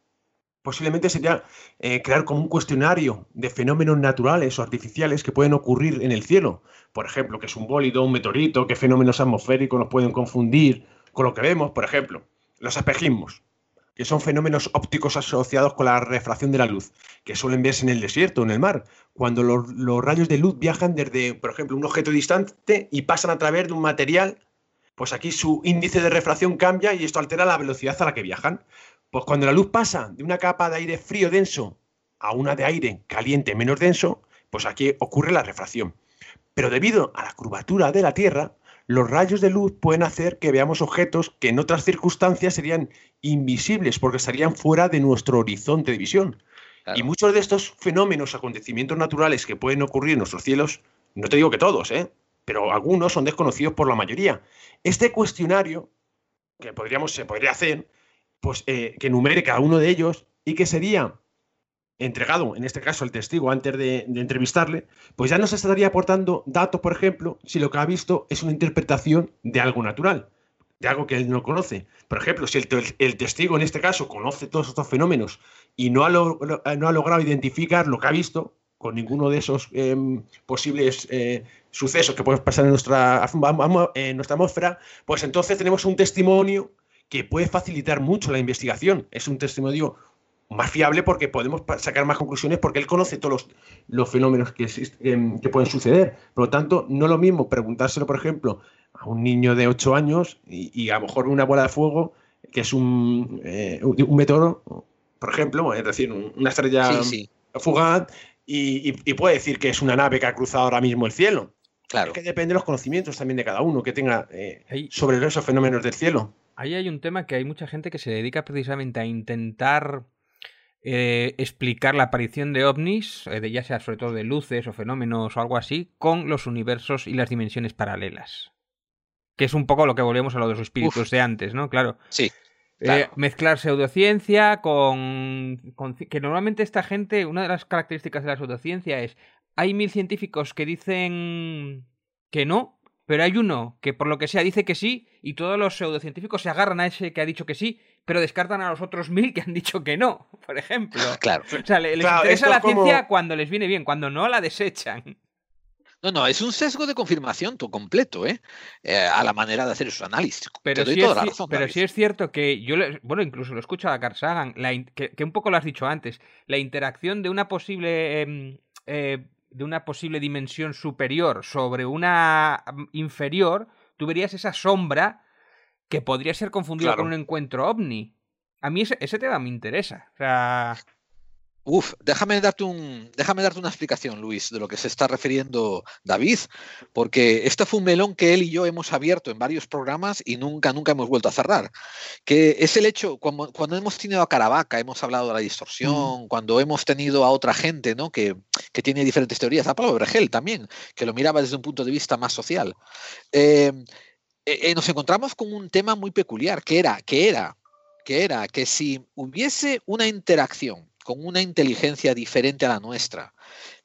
posiblemente sería eh, crear como un cuestionario de fenómenos naturales o artificiales que pueden ocurrir en el cielo. Por ejemplo, que es un bólido, un meteorito, qué fenómenos atmosféricos nos pueden confundir con lo que vemos. Por ejemplo, los espejismos, que son fenómenos ópticos asociados con la refracción de la luz, que suelen verse en el desierto, en el mar, cuando los, los rayos de luz viajan desde, por ejemplo, un objeto distante y pasan a través de un material, pues aquí su índice de refracción cambia y esto altera la velocidad a la que viajan. Pues cuando la luz pasa de una capa de aire frío denso a una de aire caliente menos denso, pues aquí ocurre la refracción. Pero debido a la curvatura de la Tierra, los rayos de luz pueden hacer que veamos objetos que en otras circunstancias serían invisibles porque estarían fuera de nuestro horizonte de visión. Claro. Y muchos de estos fenómenos, acontecimientos naturales que pueden ocurrir en nuestros cielos, no te digo que todos, ¿eh? pero algunos son desconocidos por la mayoría. Este cuestionario, que podríamos, se podría hacer, pues eh, que enumere cada uno de ellos y que sería entregado, en este caso el testigo, antes de, entrevistarle, pues ya nos estaría aportando datos, por ejemplo, si lo que ha visto es una interpretación de algo natural, de algo que él no conoce. Por ejemplo, si el, te- el testigo en este caso conoce todos estos fenómenos y no ha, no ha logrado identificar lo que ha visto con ninguno de esos em, posibles eh, sucesos que pueden pasar en nuestra atmósfera, pues entonces tenemos un testimonio que puede facilitar mucho la investigación. Es un testimonio más fiable porque podemos sacar más conclusiones porque él conoce todos los, los fenómenos que, em, que pueden suceder. Por lo tanto, no es lo mismo preguntárselo, por ejemplo, a un niño de 8 años y, y a lo mejor una bola de fuego que es un, eh, un meteoro, por ejemplo, es decir, un- una estrella Sí, sí, fugaz y, y- y puede decir que es una nave que ha cruzado ahora mismo el cielo. claro. Es que depende de los conocimientos también de cada uno que tenga eh, Ahí- sobre esos fenómenos del cielo. Ahí hay un tema que hay mucha gente que se dedica precisamente a intentar eh, explicar la aparición de ovnis, eh, de ya sea sobre todo de luces o fenómenos o algo así, con los universos y las dimensiones paralelas. Que es un poco lo que volvemos a lo de los espíritus de antes, ¿no? Claro. Sí, Eh, mezclar pseudociencia con, Que normalmente esta gente, una de las características de la pseudociencia es. Hay mil científicos que dicen que no, pero hay uno que por lo que sea dice que sí, y todos los pseudocientíficos se agarran a ese que ha dicho que sí, pero descartan a los otros mil que han dicho que no, por ejemplo. claro. O sea, le- les Claro, interesa la como- ciencia cuando les viene bien, cuando no la desechan. No, no, es un sesgo de confirmación todo completo, ¿eh? Eh, a la manera de hacer esos análisis. Pero, Te doy sí, toda es, la ci- razón, pero David. sí es cierto que yo, le- bueno, incluso lo escucho a Carl Sagan, la in- que, que un poco lo has dicho antes, la interacción de una posible em, eh, de una posible dimensión superior sobre una mm, inferior, tú verías esa sombra que podría ser confundida Claro. con un encuentro ovni. A mí ese, ese tema me interesa. O sea, Uf, déjame darte un, déjame darte una explicación, Luis, de lo que se está refiriendo David, porque este fue un melón que él y yo hemos abierto en varios programas y nunca, nunca hemos vuelto a cerrar. Que es el hecho, cuando, cuando hemos tenido a Caravaca, hemos hablado de la distorsión, cuando hemos tenido a otra gente, ¿no? Que, que tiene diferentes teorías, a Pablo Vergel también, que lo miraba desde un punto de vista más social. Eh, eh, eh, nos encontramos con un tema muy peculiar, que era, que era, que era que si hubiese una interacción con una inteligencia diferente a la nuestra,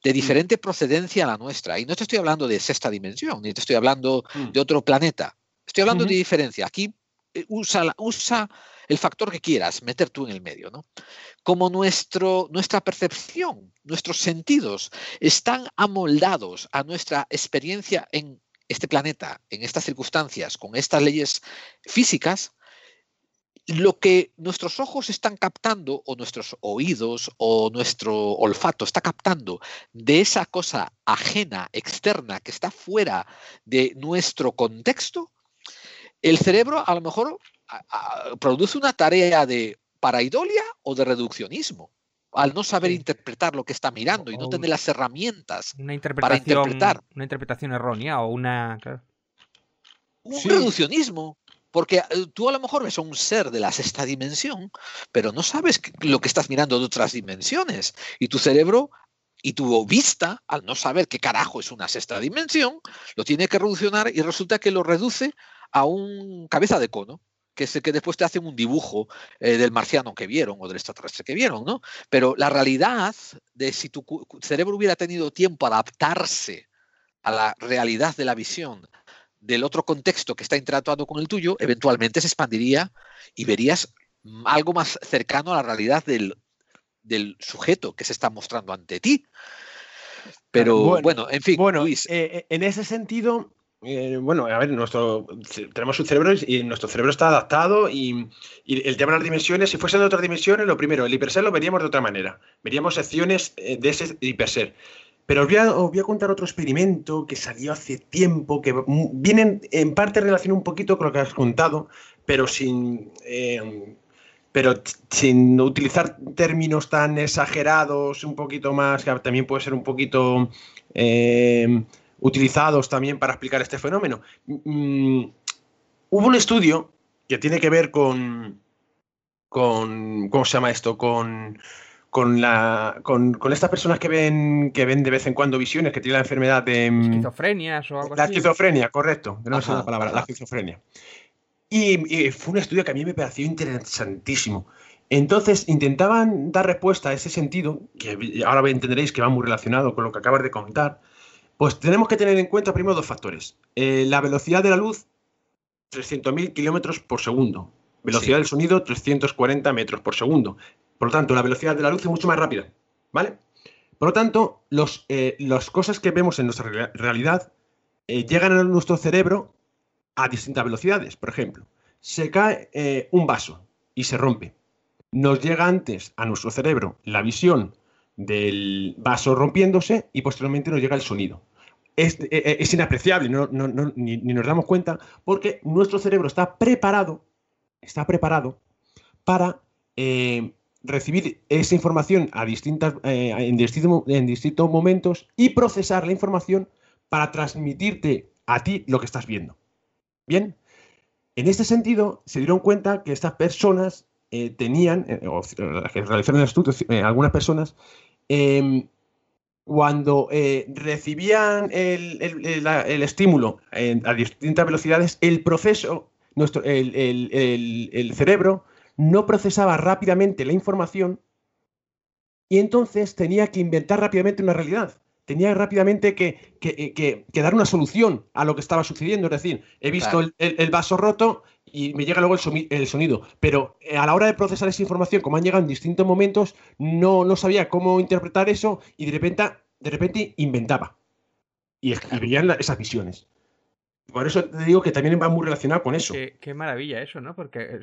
de diferente procedencia a la nuestra, y no te estoy hablando de sexta dimensión, ni te estoy hablando Mm. de otro planeta, estoy hablando de diferencia. Aquí eh, usa, usa el factor que quieras, meter tú en el medio, ¿no? Como nuestro, nuestra percepción, nuestros sentidos están amoldados a nuestra experiencia en este planeta, en estas circunstancias, con estas leyes físicas, lo que nuestros ojos están captando, o nuestros oídos, o nuestro olfato está captando de esa cosa ajena, externa, que está fuera de nuestro contexto, el cerebro a lo mejor produce una tarea de paraidolia o de reduccionismo, al no saber Sí. interpretar lo que está mirando y no tener las herramientas. una interpretación, interpretar. una interpretación errónea o una... claro. Un Sí. reduccionismo. Porque eh, tú a lo mejor ves a un ser de la sexta dimensión, pero no sabes lo que estás mirando de otras dimensiones. Y tu cerebro y tu vista, al no saber qué carajo es una sexta dimensión, lo tiene que reduccionar y resulta que lo reduce a un cabeza de cono, que es el que después te hacen un dibujo eh, del marciano que vieron o del extraterrestre que vieron, ¿no? Pero la realidad de si tu cerebro hubiera tenido tiempo a adaptarse a la realidad de la visión del otro contexto que está interactuando con el tuyo, eventualmente se expandiría y verías algo más cercano a la realidad del, del sujeto que se está mostrando ante ti. Pero bueno, en fin, bueno, Luis. Eh, en ese sentido, eh, bueno, a ver, tenemos un cerebro y nuestro cerebro está adaptado y, el tema de las dimensiones, si fuesen de otras dimensiones, lo primero, el hiperser lo veríamos de otra manera. Veríamos secciones eh, de ese hiperser. Pero os voy, a, contar otro experimento que salió hace tiempo, que viene en parte relacionado un poquito con lo que has contado, pero sin, eh, pero sin utilizar términos tan exagerados, un poquito más, que también puede ser un poquito utilizados también para explicar este fenómeno. Mm, hubo un estudio que tiene que ver con, con ¿cómo se llama esto? Con, con, la, con, estas personas que ven, que ven de vez en cuando visiones, que tienen la enfermedad de... Mm, Esquizofrenias o algo la esquizofrenia, correcto. No sé la palabra, la esquizofrenia. Y, y, fue un estudio que a mí me pareció interesantísimo. Entonces intentaban dar respuesta a ese sentido, que ahora entenderéis que va muy relacionado con lo que acabas de contar, pues tenemos que tener en cuenta primero dos factores. Eh, la velocidad de la luz, 300.000 kilómetros por segundo. Velocidad del sonido, 340 metros por segundo. Por lo tanto, la velocidad de la luz es mucho más rápida. ¿Vale? Por lo tanto, los, eh, las cosas que vemos en nuestra realidad eh, llegan a nuestro cerebro a distintas velocidades. Por ejemplo, se cae un vaso y se rompe. Nos llega antes a nuestro cerebro la visión del vaso rompiéndose y posteriormente nos llega el sonido. Es, e, e, inapreciable, ni, nos damos cuenta, porque nuestro cerebro está preparado, está preparado para eh, recibir esa información a distintas, eh, en, en distintos momentos y procesar la información para transmitirte a ti lo que estás viendo. Bien, en este sentido, se dieron cuenta que estas personas eh, tenían, eh, o las que realizaron el estudio, eh, algunas personas, em, cuando recibían el, estímulo a distintas velocidades, el proceso, nuestro, el, cerebro no procesaba rápidamente la información y entonces tenía que inventar rápidamente una realidad. Tenía rápidamente que, dar una solución a lo que estaba sucediendo. Es decir, he visto el, vaso roto y me llega luego el, sonido. Pero eh, a la hora de procesar esa información, como han llegado en distintos momentos, no, no sabía cómo interpretar eso y de repente, de repente inventaba. Y escribían esas visiones. Por eso te digo que también va muy relacionado con eso. Qué, maravilla eso, ¿no? Porque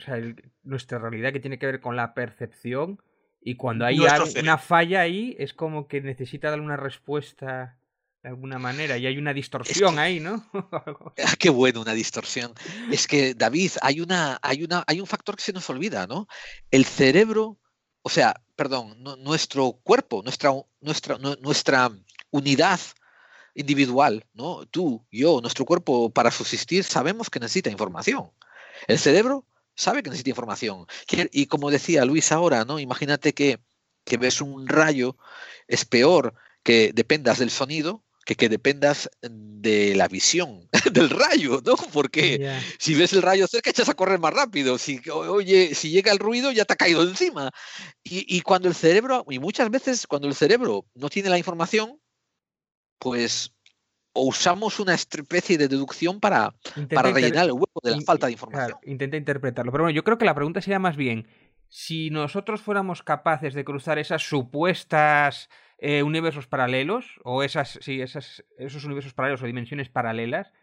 nuestra realidad que tiene que ver con la percepción y cuando hay una falla ahí es como que necesita darle una respuesta de alguna manera y hay una distorsión ahí, ¿no? Ah, qué bueno una distorsión. Es que David, hay una, hay una, hay un factor que se nos olvida, ¿no? El cerebro, o sea, perdón, nuestro cuerpo, nuestra, nuestra, nuestra unidad individual, ¿no? Tú, yo, nuestro cuerpo para subsistir sabemos que necesita información. El cerebro sabe que necesita información. Y como decía Luis ahora, ¿no? Imagínate que, que ves un rayo, es peor que dependas del sonido que, que dependas de la visión del rayo, ¿no? Porque si ves el rayo cerca, echas a correr más rápido. Si, oye, si llega el ruido, ya te ha caído encima. Y, y cuando el cerebro, y muchas veces cuando el cerebro no tiene la información, pues o usamos una especie de deducción para, para rellenar el hueco de la falta de información. intenta interpretarlo. Pero bueno, yo creo que la pregunta sería más bien, si nosotros fuéramos capaces de cruzar esas supuestas eh, universos paralelos, o esas, sí, esas, esos universos paralelos o dimensiones paralelas,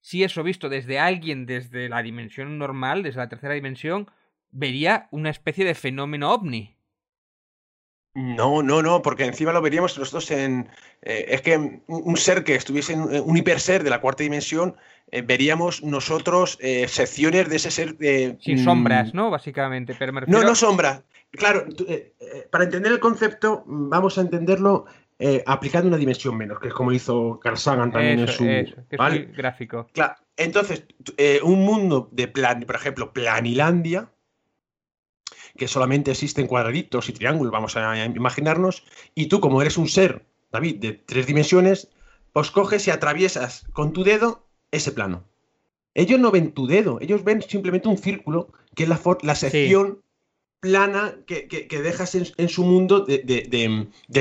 si eso visto desde alguien, desde la dimensión normal, desde la tercera dimensión, vería una especie de fenómeno ovni. No, no, no, porque encima lo veríamos nosotros en... Eh, es que un ser que estuviese en un hiperser de la cuarta dimensión, eh, veríamos nosotros secciones de ese ser... Sin sombras, mm, ¿no? Básicamente. Pero No, no sombras. Claro, eh, eh, para entender el concepto, vamos a entenderlo eh, aplicando una dimensión menos, que es como hizo Carl Sagan también en su gráfico. Claro, entonces, un mundo de plan, por ejemplo, Planilandia, que solamente existen cuadraditos y triángulos, vamos a imaginarnos, y tú, como eres un ser, David, de tres dimensiones, pues coges y atraviesas con tu dedo ese plano. Ellos no ven tu dedo, ellos ven simplemente un círculo, que es la, la sección plana que, dejas en, su mundo de,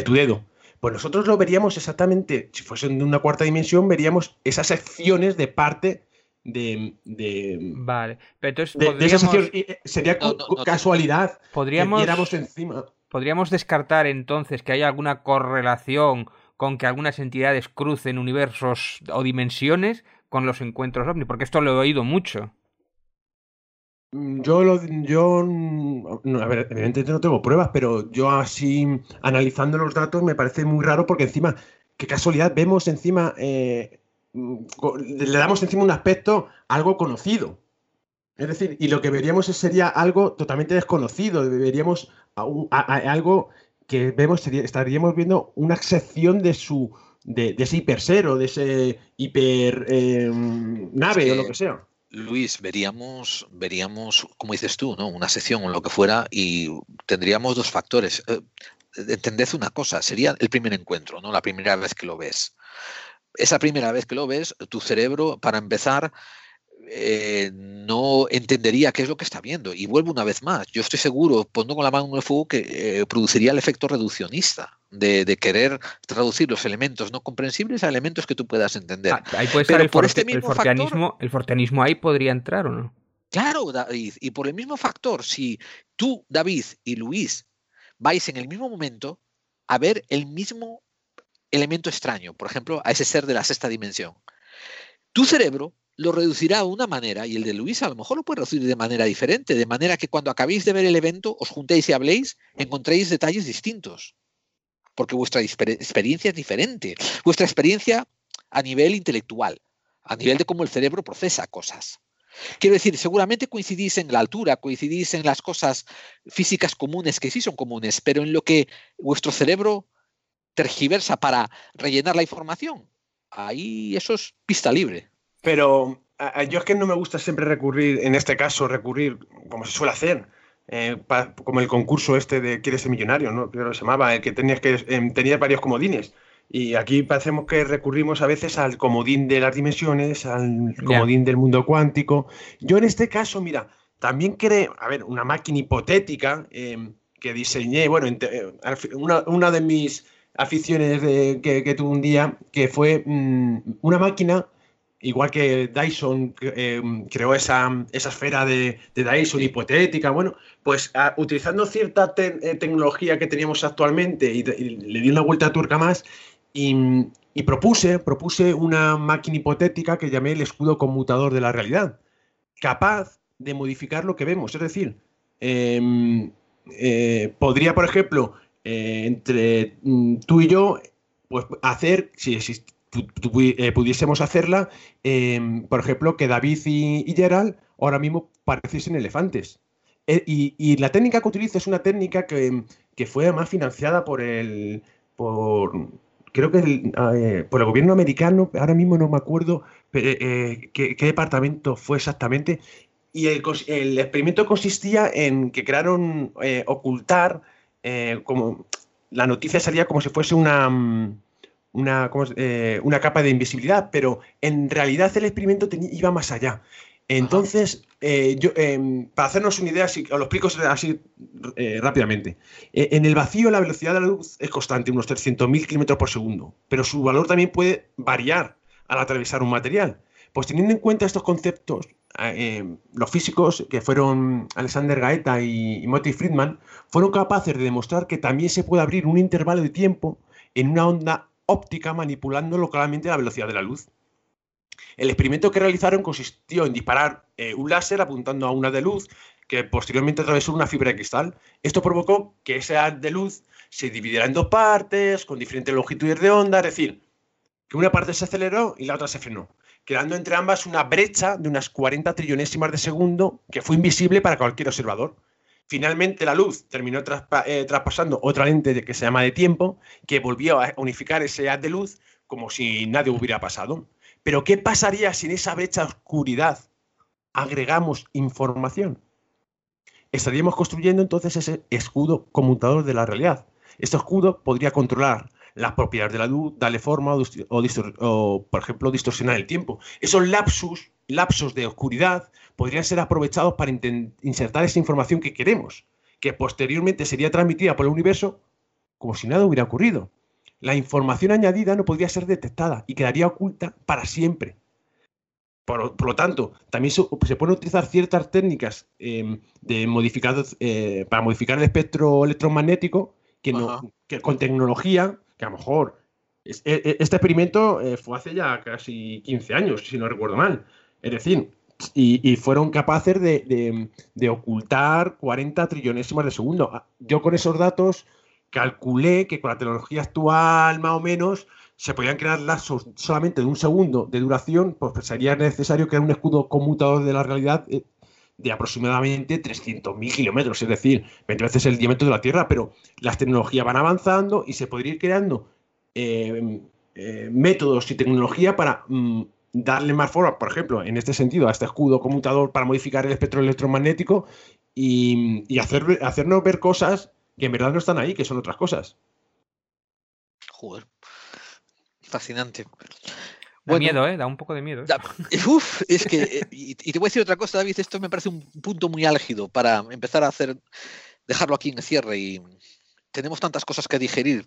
tu dedo. Pues nosotros lo veríamos exactamente, si fuese de una cuarta dimensión, veríamos esas secciones de parte de, de, Vale, pero entonces de- de podríamos, esa eh, Sería No, cu- no, cu- no, casualidad podríamos, que viéramos encima. podríamos descartar entonces que haya alguna correlación con que algunas entidades crucen universos o dimensiones con los encuentros ovni, porque esto lo he oído mucho. Mm, Yo, lo, yo, mm, no, a ver, evidentemente no tengo pruebas, pero yo así analizando los datos me parece muy raro porque encima, qué casualidad, vemos encima, eh, mm, le damos encima un aspecto algo conocido. Es decir, y lo que veríamos sería algo totalmente desconocido, veríamos a un- a- a- algo que vemos, sería- estaríamos viendo una excepción de su, de, de ese hiperser o de ese hiper eh, nave Es o lo que sea. Luis, veríamos, veríamos, como dices tú, ¿no? Una sección o lo que fuera, y tendríamos dos factores. Eh, entended una cosa, sería el primer encuentro, ¿no? La primera vez que lo ves. Esa primera vez que lo ves, tu cerebro, para empezar, eh, no entendería qué es lo que está viendo. Y vuelvo una vez más. Yo estoy seguro, poniendo con la mano en el fuego, que eh, produciría el efecto reduccionista de, de querer traducir los elementos no comprensibles a elementos que tú puedas entender. Ah, ahí puede estar Pero el, por forte- este el mismo forteanismo, el forteanismo ahí podría entrar o no. Claro, David, y por el mismo factor, si tú, David y Luis vais en el mismo momento a ver el mismo elemento extraño, por ejemplo, a ese ser de la sexta dimensión, tu cerebro lo reducirá de una manera y el de Luis a lo mejor lo puede reducir de manera diferente, de manera que cuando acabéis de ver el evento os juntéis y habléis, encontréis detalles distintos, porque vuestra exper- experiencia es diferente, vuestra experiencia a nivel intelectual, a nivel de cómo el cerebro procesa cosas. Quiero decir, seguramente coincidís en la altura, coincidís en las cosas físicas comunes que sí son comunes, pero en lo que vuestro cerebro tergiversa para rellenar la información, ahí eso es pista libre. Pero a- a- yo es que no me gusta siempre recurrir, en este caso, recurrir como se suele hacer, eh, pa- como el concurso este de ¿Quieres ser millonario? ¿no? Creo que se llamaba, el que tenías que em, tenías varios comodines. Y aquí parecemos que recurrimos a veces al comodín de las dimensiones, al comodín del mundo cuántico. Yo en este caso, mira, también creo, a ver, una máquina hipotética em, que diseñé, bueno, eh, una, una de mis aficiones de- que, que tuve un día, que fue mm, una máquina igual que Dyson eh, creó esa, esa esfera de, de Dyson hipotética, bueno, pues ah, utilizando cierta te- eh, tecnología que teníamos actualmente y, y le di una vuelta a tuerca más y, y propuse, propuse una máquina hipotética que llamé el escudo conmutador de la realidad, capaz de modificar lo que vemos, es decir, em, eh, podría, por ejemplo, entre mm, tú y yo, pues hacer, si exist- pu- pu- eh, pudiésemos hacerla, em, por ejemplo, que David y, y Gerald ahora mismo pareciesen elefantes. Eh, y, la técnica que utilizo es una técnica que, que fue además financiada por el. por. creo que el, eh, por el gobierno americano, ahora mismo no me acuerdo eh, qué, departamento fue exactamente. Y el, experimento consistía en que crearon ocultar como la noticia salía como si fuese una mm, una. Eh, una capa de invisibilidad, pero en realidad el experimento iba más allá. Entonces, eh, em, para hacernos una idea, si, os lo explico así eh, rápidamente. Eh, en el vacío la velocidad de la luz es constante, unos 300.000 kilómetros por segundo, pero su valor también puede variar al atravesar un material. Pues teniendo en cuenta estos conceptos, eh, los físicos que fueron Alexander Gaeta y, y Friedman fueron capaces de demostrar que también se puede abrir un intervalo de tiempo en una onda óptica manipulando localmente la velocidad de la luz. El experimento que realizaron consistió en disparar eh, un láser apuntando a una de luz que posteriormente atravesó una fibra de cristal. Esto provocó que ese haz de luz se dividiera en dos partes, con diferentes longitudes de onda, es decir, que una parte se aceleró y la otra se frenó, creando entre ambas una brecha de unas 40 trillonésimas de segundo que fue invisible para cualquier observador. Finalmente la luz terminó eh, traspasando otra lente que se llama de tiempo, que volvió a unificar ese haz de luz como si nadie hubiera pasado. Pero ¿qué pasaría si en esa brecha oscuridad agregamos información? Estaríamos construyendo entonces ese escudo conmutador de la realidad. Este escudo podría controlar las propiedades de la luz, darle forma o, o, por ejemplo, distorsionar el tiempo. Esos lapsus, lapsos de oscuridad podrían ser aprovechados para insertar esa información que queremos, que posteriormente sería transmitida por el universo como si nada hubiera ocurrido. La información añadida no podría ser detectada y quedaría oculta para siempre. Por, lo tanto, también se, pueden utilizar ciertas técnicas em, de eh, para modificar el espectro electromagnético que, no, que con tecnología, que a lo mejor e, e, este experimento eh, fue hace ya casi 15 años, si no recuerdo mal. Es decir, y, fueron capaces de, ocultar 40 trillonésimas de segundo. Ah, yo con esos datos calculé que con la tecnología actual, más o menos, se podían crear lazos solamente de un segundo de duración, pues sería necesario crear un escudo conmutador de la realidad eh, de aproximadamente 300.000 kilómetros, es decir, 20 veces el diámetro de la Tierra, pero las tecnologías van avanzando y se podría ir creando eh, eh, métodos y tecnología para mm, darle más forma, por ejemplo, en este sentido, a este escudo conmutador para modificar el espectro electromagnético y, hacer, hacernos ver cosas que en verdad no están ahí, que son otras cosas. Joder. Fascinante. Da miedo, ¿eh? Da un poco de miedo. ¿eh? uf, es que. Eh, y, te voy a decir otra cosa, David. Esto me parece un punto muy álgido para empezar a hacer. Dejarlo aquí en cierre y. Tenemos tantas cosas que digerir.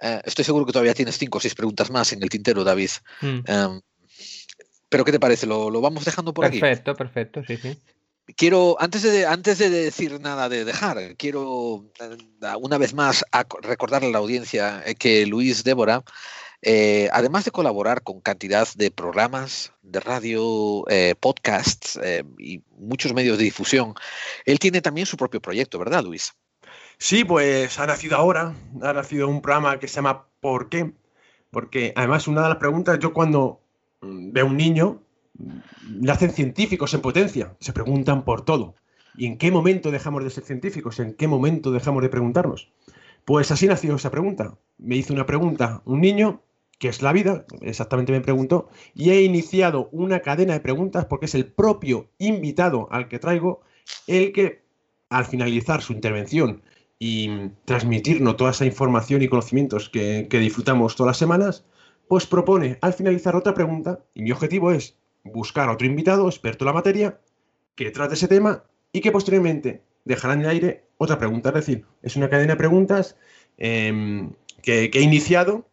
Eh, estoy seguro que todavía tienes cinco o seis preguntas más en el tintero, David. Mm. Em, pero ¿qué te parece? ¿Lo, vamos dejando por aquí? Perfecto, perfecto, sí, sí. Quiero, antes de, antes de decir nada de dejar, quiero eh, una vez más recordarle a la audiencia eh, que Luis Débora, eh, además de colaborar con cantidad de programas de radio, podcasts y muchos medios de difusión, él tiene también su propio proyecto, ¿verdad, Luis? Sí, pues ha nacido ahora, ha nacido un programa que se llama ¿Por qué? Porque además una de las preguntas, yo cuando A un niño, hacen científicos en potencia, se preguntan por todo. ¿Y en qué momento dejamos de ser científicos? ¿En qué momento dejamos de preguntarnos? Pues así nació esa pregunta. Me hizo una pregunta un niño, que es la vida, exactamente me preguntó, y he iniciado una cadena de preguntas porque es el propio invitado al que traigo el que al finalizar su intervención y transmitirnos toda esa información y conocimientos que disfrutamos todas las semanas, pues propone al finalizar otra pregunta y mi objetivo es buscar a otro invitado experto en la materia que trate ese tema y que posteriormente dejará en el aire otra pregunta. Es decir, es una cadena de preguntas em, que, he iniciado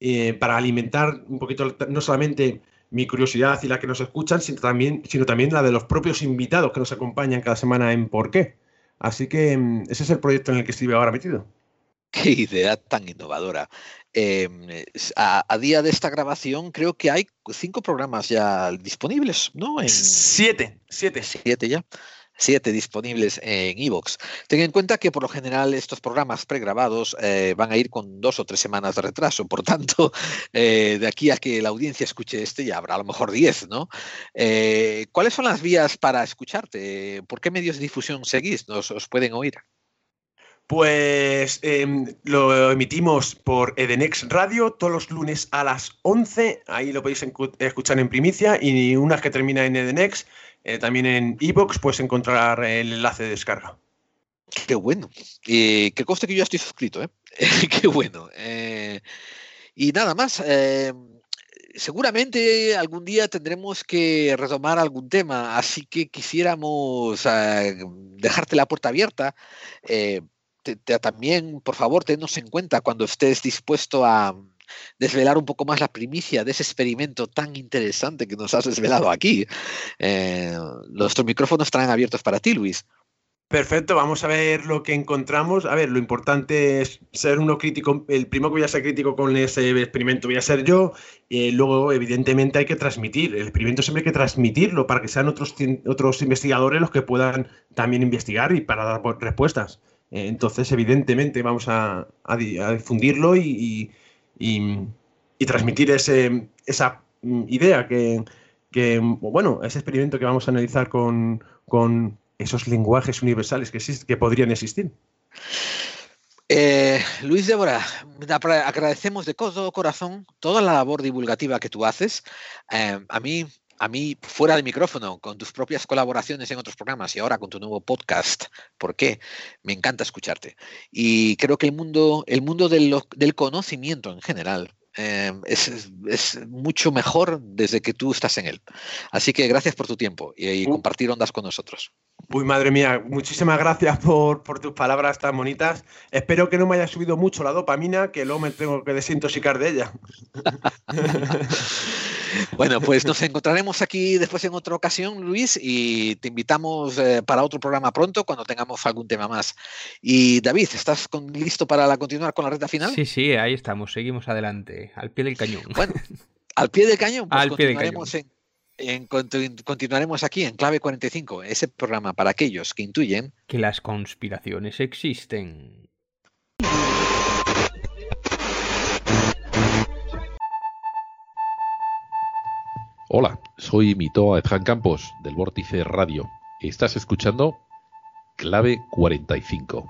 eh, para alimentar un poquito no solamente mi curiosidad y la que nos escuchan, sino también, sino también la de los propios invitados que nos acompañan cada semana en Por qué. Así que em, ese es el proyecto en el que estoy ahora metido. Qué idea tan innovadora. Em, a, día de esta grabación creo que hay cinco programas ya disponibles, ¿no? En, siete, siete. Siete ya. Siete disponibles en Evox. Ten en cuenta que por lo general estos programas pregrabados eh, van a ir con dos o tres semanas de retraso. Por tanto, eh, de aquí a que la audiencia escuche este ya habrá a lo mejor diez, ¿no? Eh, ¿Cuáles son las vías para escucharte? ¿Por qué medios de difusión seguís? ¿Nos os pueden oír? Pues em, lo emitimos por Edenex Radio todos los lunes a las 11. Ahí lo podéis escuchar en primicia. Y una que termina en Edenex, eh, también en Evox puedes encontrar el enlace de descarga. Qué bueno. Eh, que conste que yo ya estoy suscrito, ¿eh? Qué bueno. Eh, y nada más. seguramente algún día tendremos que retomar algún tema, así que quisiéramos dejarte la puerta abierta también, por favor, tenos en cuenta cuando estés dispuesto a desvelar un poco más la primicia de ese experimento tan interesante que nos has desvelado aquí. Eh, nuestros micrófonos estarán abiertos para ti, Luis. Perfecto, vamos a ver lo que encontramos. A ver, lo importante es ser uno crítico. El primero que voy a ser crítico con ese experimento voy a ser yo. Y luego, evidentemente, hay que transmitir. El experimento siempre hay que transmitirlo para que sean otros, otros investigadores los que puedan también investigar y para dar respuestas. Eh, entonces, evidentemente, vamos a, difundirlo y, transmitir ese, esa mm, idea que, bueno, ese experimento que vamos a analizar con, esos lenguajes universales que, que podrían existir. Eh, Luis Débora, agradecemos de todo corazón toda la labor divulgativa que tú haces. Eh, a mí a mí fuera de micrófono, con tus propias colaboraciones en otros programas y ahora con tu nuevo podcast. ¿Por qué? Me encanta escucharte. Y creo que el mundo, el mundo del, conocimiento en general eh, es, mucho mejor desde que tú estás en él. Así que gracias por tu tiempo y, uh. compartir ondas con nosotros. Uy, madre mía, muchísimas gracias por, por, tus palabras tan bonitas. Espero que no me haya subido mucho la dopamina, que luego me tengo que desintoxicar de ella. Bueno, pues nos encontraremos aquí después en otra ocasión, Luis, y te invitamos eh, para otro programa pronto cuando tengamos algún tema más. Y David, ¿estás con- listo para la- continuar con la recta final? Sí, sí, ahí estamos, seguimos adelante, al pie del cañón. Bueno, al pie del cañón, pues Al pie del continuaremos, En, en- continu- continuaremos aquí en Clave 45, ese programa para aquellos que intuyen Que las conspiraciones existen. Hola, soy Mitoa Edjan Campos del Vórtice Radio. Estás escuchando Clave 45.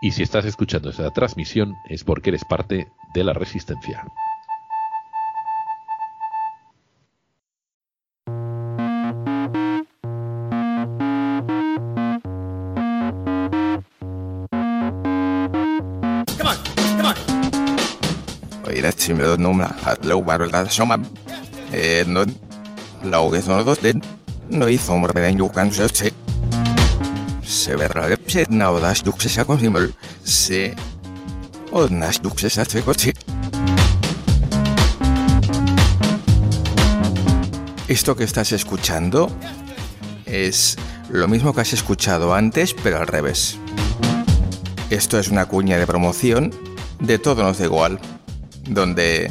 Y si estás escuchando esta transmisión es porque eres parte de la resistencia. Oira simmer numra att lovar där som eh no laget no dos den no hizo hombre den yukan se se verra le pset na odas dukse sa con simmer se odnas dukse sa se coche Esto que estás escuchando es lo mismo que has escuchado antes, pero al revés. Esto es una cuña de promoción de Todo nos da igual, donde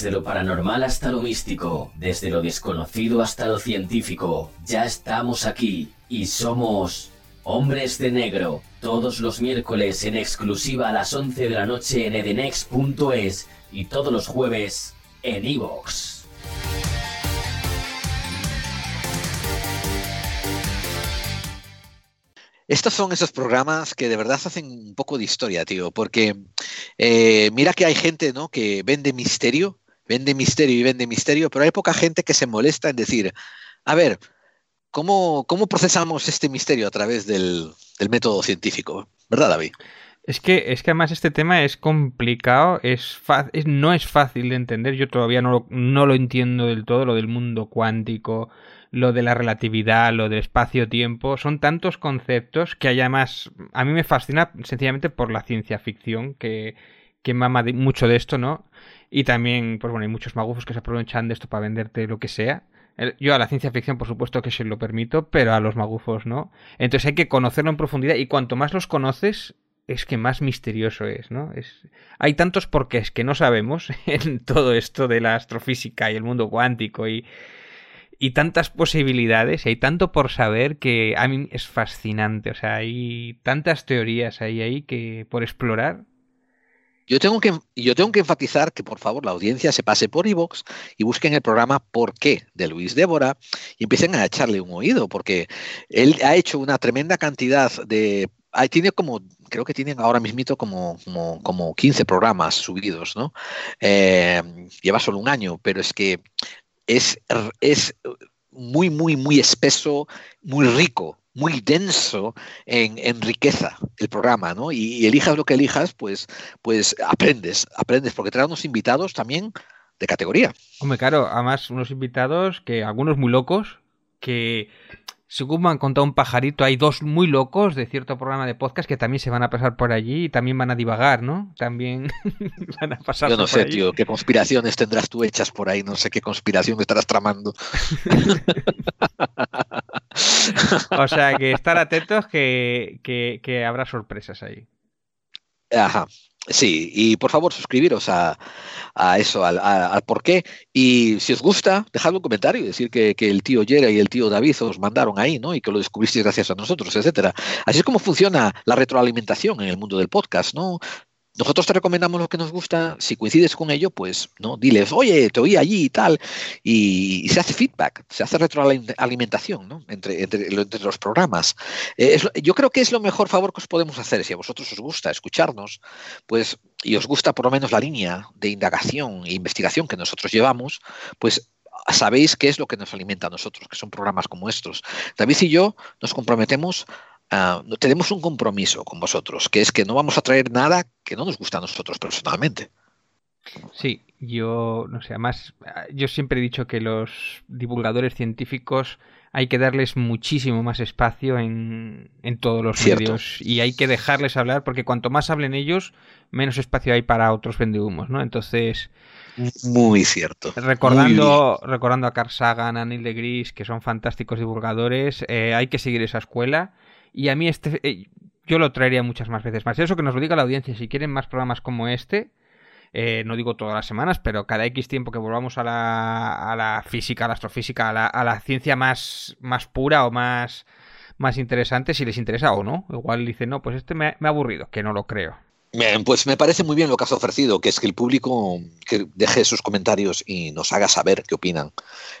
Desde lo paranormal hasta lo místico, desde lo desconocido hasta lo científico, ya estamos aquí y somos Hombres de Negro, todos los miércoles en exclusiva a las 11 de la noche en edenex.es y todos los jueves en iVoox. Estos son esos programas que de verdad hacen un poco de historia, tío, porque eh, mira que hay gente ¿no? que vende misterio, vende misterio y vende misterio, pero hay poca gente que se molesta en decir, a ver, ¿cómo, cómo procesamos este misterio a través del, del método científico? ¿Verdad, David? Es que, es que además este tema es complicado, es, no es fácil de entender, yo todavía no lo, no lo entiendo del todo, lo del mundo cuántico, lo de la relatividad, lo del espacio-tiempo, son tantos conceptos que además a mí me fascina sencillamente por la ciencia ficción, que, que mama mucho de esto, ¿no? Y también, pues bueno, hay muchos magufos que se aprovechan de esto para venderte lo que sea. Yo a la ciencia ficción, por supuesto que se lo permito, pero a los magufos no. Entonces hay que conocerlo en profundidad y cuanto más los conoces, es que más misterioso es, ¿no? Es... Hay tantos porqués que no sabemos en todo esto de la astrofísica y el mundo cuántico y, y tantas posibilidades, y hay tanto por saber que a mí es fascinante. O sea, hay tantas teorías ahí, ahí que por explorar. Yo tengo, que, yo tengo que enfatizar que por favor la audiencia se pase por iVoox y busquen el programa ¿Por qué? de Luis Débora y empiecen a echarle un oído, porque él ha hecho una tremenda cantidad de... tiene como, creo que tienen ahora mismito como, como, como 15 programas subidos, ¿no? Eh, lleva solo un año, pero es que es, es muy, muy, muy espeso, muy rico, muy denso en, en riqueza el programa, ¿no? Y, y, elijas lo que elijas, pues, pues aprendes, aprendes, porque trae unos invitados también de categoría. Hombre, claro, además unos invitados que algunos muy locos, que según me han contado un pajarito, hay dos muy locos de cierto programa de podcast que también se van a pasar por allí y también van a divagar, ¿no? También van a pasar Yo no por sé, allí. tío, qué conspiraciones tendrás tú hechas por ahí, no sé qué conspiración estarás tramando. O sea, que estar atentos que, que, que habrá sorpresas ahí. Ajá. Sí, y por favor suscribiros a, a eso, al, al por qué. Y si os gusta, dejadme un comentario y decir que, que el tío Yera y el tío David os mandaron ahí, ¿no? Y que lo descubristeis gracias a nosotros, etcétera. Así es como funciona la retroalimentación en el mundo del podcast, ¿no? Nosotros te recomendamos lo que nos gusta, si coincides con ello, pues no, diles, oye, te oí allí y tal, y, se hace feedback, se hace retroalimentación ¿no? entre, entre, los programas. Eh, yo creo que es lo mejor favor que os podemos hacer, si a vosotros os gusta escucharnos, pues y os gusta por lo menos la línea de indagación e investigación que nosotros llevamos, pues sabéis qué es lo que nos alimenta a nosotros, que son programas como estos. David y yo nos comprometemos Ah, tenemos un compromiso con vosotros, que es que no vamos a traer nada que no nos gusta a nosotros personalmente. Sí, yo no sé, además yo siempre he dicho que los divulgadores científicos hay que darles muchísimo más espacio en, todos los medios y hay que dejarles hablar porque cuanto más hablen ellos, menos espacio hay para otros vendehumos, ¿no? Entonces... Muy cierto. Recordando, recordando a Carl Sagan, a Neil deGrasse, que son fantásticos divulgadores, eh, hay que seguir esa escuela y a mí este, eh, yo lo traería muchas más veces más. Eso que nos lo diga la audiencia, si quieren más programas como este, eh, no digo todas las semanas, pero cada X tiempo que volvamos a la, a la física, a la astrofísica, a la, a la ciencia más, más pura o más, más interesante, si les interesa o no. Igual dicen, no, pues este me, me ha aburrido, que no lo creo. Pues me parece muy bien lo que has ofrecido, que es que el público deje sus comentarios y nos haga saber qué opinan.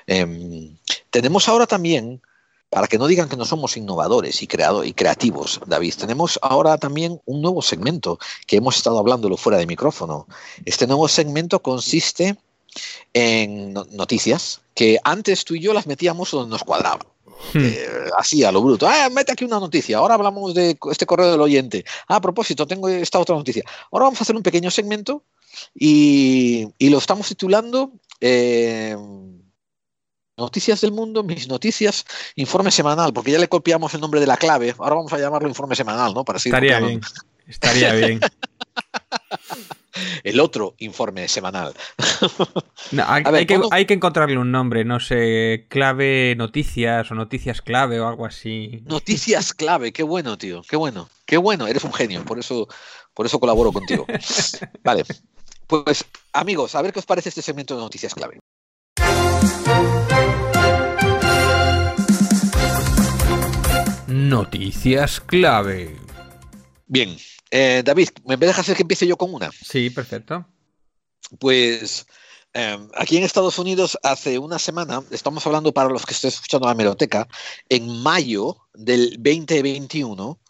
Em, tenemos ahora también para que no digan que no somos innovadores y, creado, y creativos, David, tenemos ahora también un nuevo segmento que hemos estado hablándolo fuera de micrófono. Este nuevo segmento consiste en noticias que antes tú y yo las metíamos donde nos cuadraba. Hmm. Eh, así a lo bruto. Ah, mete aquí una noticia. Ahora hablamos de este correo del oyente. Ah, a propósito, tengo esta otra noticia. Ahora vamos a hacer un pequeño segmento y, lo estamos titulando eh, Noticias del mundo, mis noticias, informe semanal, porque ya le copiamos el nombre de la clave. Ahora vamos a llamarlo informe semanal, ¿no? Para Estaría bien. Estaría bien. el otro informe semanal. hay, que, hay, que, encontrarle un nombre, no sé, clave noticias o noticias clave o algo así. Noticias clave, qué bueno, tío, qué bueno, qué bueno, eres un genio, por eso, por eso colaboro contigo. vale, pues amigos, a ver qué os parece este segmento de noticias clave. Noticias clave. Bien, eh, David, ¿me dejas hacer que empiece yo con una? Sí, perfecto. Pues em, aquí en Estados Unidos hace una semana, estamos hablando para los que estén escuchando la meroteca, en mayo del 2021,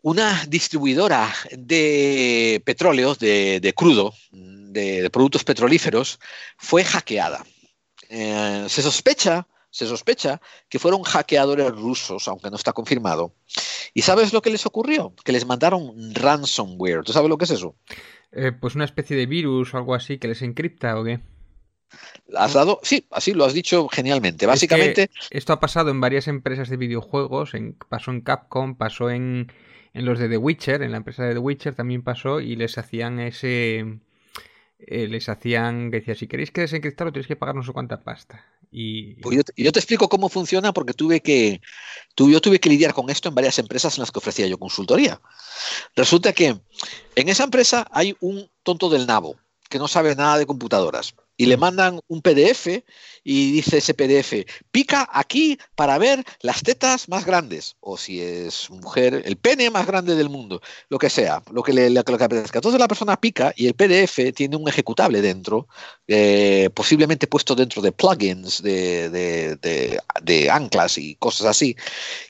una distribuidora de petróleos, de, crudo, de, productos petrolíferos, fue hackeada. Eh, se sospecha se sospecha que fueron hackeadores rusos, aunque no está confirmado. ¿Y sabes lo que les ocurrió? Que les mandaron ransomware. ¿Tú sabes lo que es eso? Eh, pues una especie de virus o algo así que les encripta o qué. ¿Has dado? Sí, así lo has dicho genialmente. Básicamente. esto ha pasado en varias empresas de videojuegos. En, pasó en Capcom, pasó en, en los de The Witcher, en la empresa de The Witcher también pasó y les hacían ese. Eh, les hacían. Decía, si queréis que desencriptarlo tenéis que pagar no sé cuánta pasta. Pues yo, te explico cómo funciona porque tuve que, yo tuve que lidiar con esto en varias empresas en las que ofrecía yo consultoría. Resulta que en esa empresa hay un tonto del nabo que no sabe nada de computadoras y le mandan un PDF y dice ese PDF, pica aquí para ver las tetas más grandes, o si es mujer, el pene más grande del mundo, lo que sea, lo que le, lo que apetezca. Entonces la persona pica y el PDF tiene un ejecutable dentro, eh, posiblemente puesto dentro de plugins, de, de, de anclas y cosas así,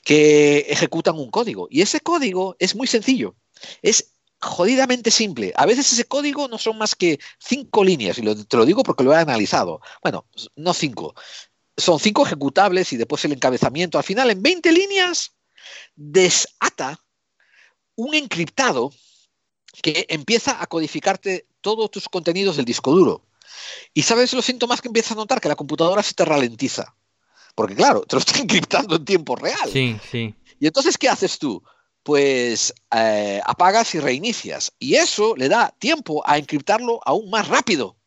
que ejecutan un código. Y ese código es muy sencillo. Es jodidamente simple. A veces ese código no son más que cinco líneas, y te lo digo porque lo he analizado. Bueno, no cinco. Son cinco ejecutables y después el encabezamiento. Al final, en 20 líneas, desata un encriptado que empieza a codificarte todos tus contenidos del disco duro. Y sabes los síntomas que empiezas a notar que la computadora se te ralentiza. Porque claro, te lo está encriptando en tiempo real. Sí, sí. Y entonces, ¿qué haces tú? Pues eh, apagas y reinicias. Y eso le da tiempo a encriptarlo aún más rápido.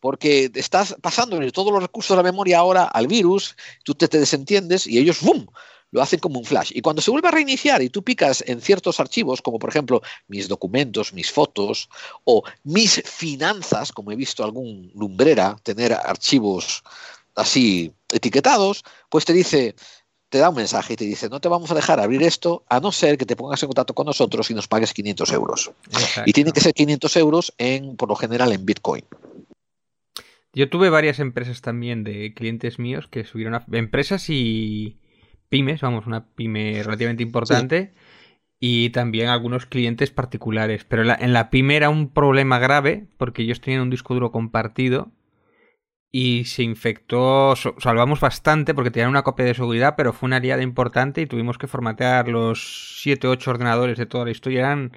Porque estás pasando todos los recursos de la memoria ahora al virus, tú te, te desentiendes y ellos ¡bum! lo hacen como un flash. Y cuando se vuelve a reiniciar y tú picas en ciertos archivos, como por ejemplo mis documentos, mis fotos o mis finanzas, como he visto algún lumbrera tener archivos así etiquetados, pues te dice, te da un mensaje y te dice, no te vamos a dejar abrir esto a no ser que te pongas en contacto con nosotros y nos pagues 500 euros. Y tiene que ser 500 euros en, por lo general en Bitcoin. Yo tuve varias empresas también de clientes míos que subieron a empresas y pymes, vamos, una pyme relativamente importante. Y también algunos clientes particulares. Pero en la, en la pyme era un problema grave porque ellos tenían un disco duro compartido y se infectó, salvamos bastante porque tenían una copia de seguridad, pero fue una aliada importante y tuvimos que formatear los 7 8 ordenadores de toda la historia. Eran,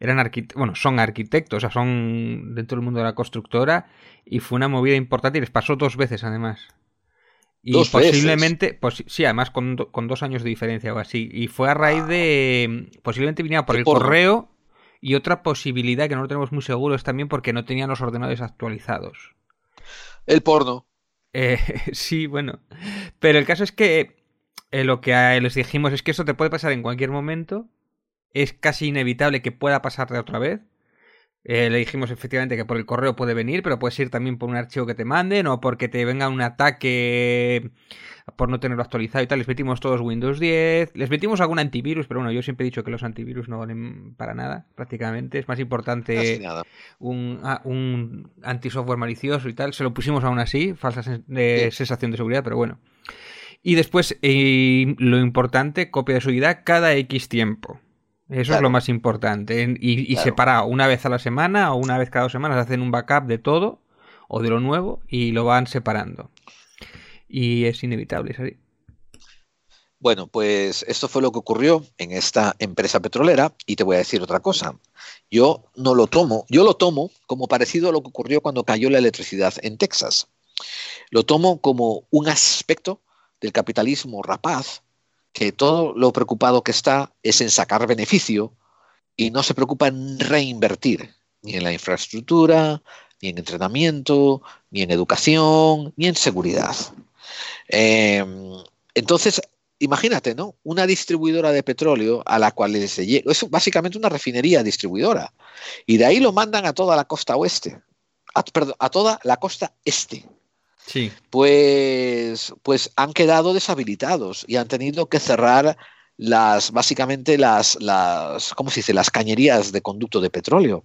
eran bueno, son arquitectos, o sea, son dentro del mundo de la constructora y fue una movida importante y les pasó dos veces además. Y posiblemente, pues sí, además con, con, dos años de diferencia o así. Y fue a raíz de, posiblemente viniera por el correo y otra posibilidad que no lo tenemos muy seguro es también porque no tenían los ordenadores actualizados el porno. Eh, sí, bueno. Pero el caso es que eh, lo que les dijimos es que eso te puede pasar en cualquier momento. Es casi inevitable que pueda pasarte otra vez. Eh, le dijimos efectivamente que por el correo puede venir, pero puedes ir también por un archivo que te manden o porque te venga un ataque por no tenerlo actualizado y tal. Les metimos todos Windows 10, les metimos algún antivirus, pero bueno, yo siempre he dicho que los antivirus no valen para nada, prácticamente. Es más importante un, ah, un anti-software malicioso y tal. Se lo pusimos aún así, falsa sensación de seguridad, pero bueno. Y después, eh, lo importante, copia de seguridad cada X tiempo. Eso es lo más importante. Y, separado, una vez a la semana o una vez cada dos semanas hacen un backup de todo o de lo nuevo y lo van separando. Y es inevitable, ¿sabes? Bueno, pues esto fue lo que ocurrió en esta empresa petrolera y te voy a decir otra cosa. Yo no lo tomo, yo lo tomo como parecido a lo que ocurrió cuando cayó la electricidad en Texas. Lo tomo como un aspecto del capitalismo rapaz que todo lo preocupado que está es en sacar beneficio y no se preocupa en reinvertir ni en la infraestructura, ni en entrenamiento, ni en educación, ni en seguridad. Em, entonces, imagínate, ¿no? Una distribuidora de petróleo a la cual se llega, es básicamente una refinería distribuidora, y de ahí lo mandan a toda la costa oeste, perdón, a toda la costa este. Pues, pues han quedado deshabilitados y han tenido que cerrar las, básicamente las, las, ¿cómo se dice? Las cañerías de conducto de petróleo.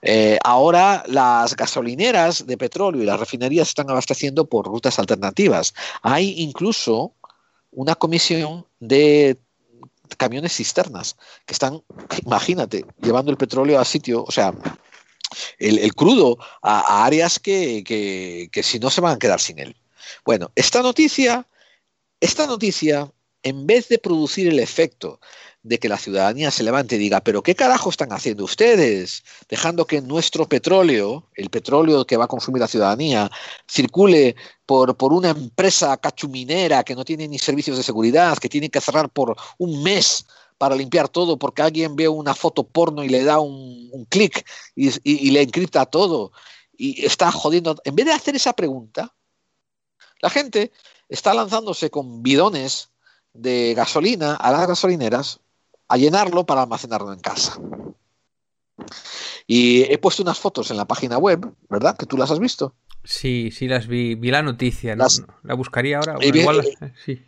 Eh, ahora las gasolineras de petróleo y las refinerías están abasteciendo por rutas alternativas. Hay incluso una comisión de camiones cisternas que están, imagínate, llevando el petróleo a sitio, o sea, el, crudo a, áreas que, que, si no se van a quedar sin él. Bueno, esta noticia, esta noticia, en vez de producir el efecto de que la ciudadanía se levante y diga, pero ¿qué carajo están haciendo ustedes? Dejando que nuestro petróleo, el petróleo que va a consumir la ciudadanía, circule por, por una empresa cachuminera que no tiene ni servicios de seguridad, que tiene que cerrar por un mes para limpiar todo porque alguien ve una foto porno y le da un, clic y, le encripta todo y está jodiendo. En vez de hacer esa pregunta, la gente está lanzándose con bidones de gasolina a las gasolineras a llenarlo para almacenarlo en casa. Y he puesto unas fotos en la página web, ¿verdad? Que tú las has visto. Sí, sí, las vi. Vi la noticia. La buscaría ahora. igual, eh, sí.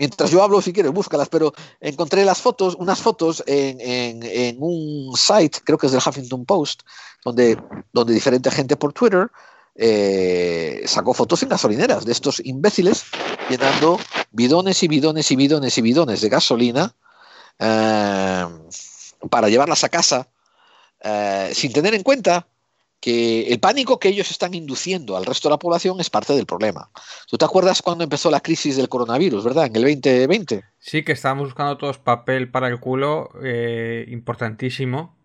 Mientras yo hablo, si quieres, búscalas, pero encontré las fotos, unas fotos en, un site, creo que es del Huffington Post, donde, donde diferente gente por Twitter eh, sacó fotos en gasolineras de estos imbéciles llenando bidones y bidones y bidones y bidones de gasolina eh, para llevarlas a casa eh, sin tener en cuenta que el pánico que ellos están induciendo al resto de la población es parte del problema. ¿Tú te acuerdas cuando empezó la crisis del coronavirus, verdad? En el 2020. Sí, que estábamos buscando todos papel para el culo, eh, importantísimo.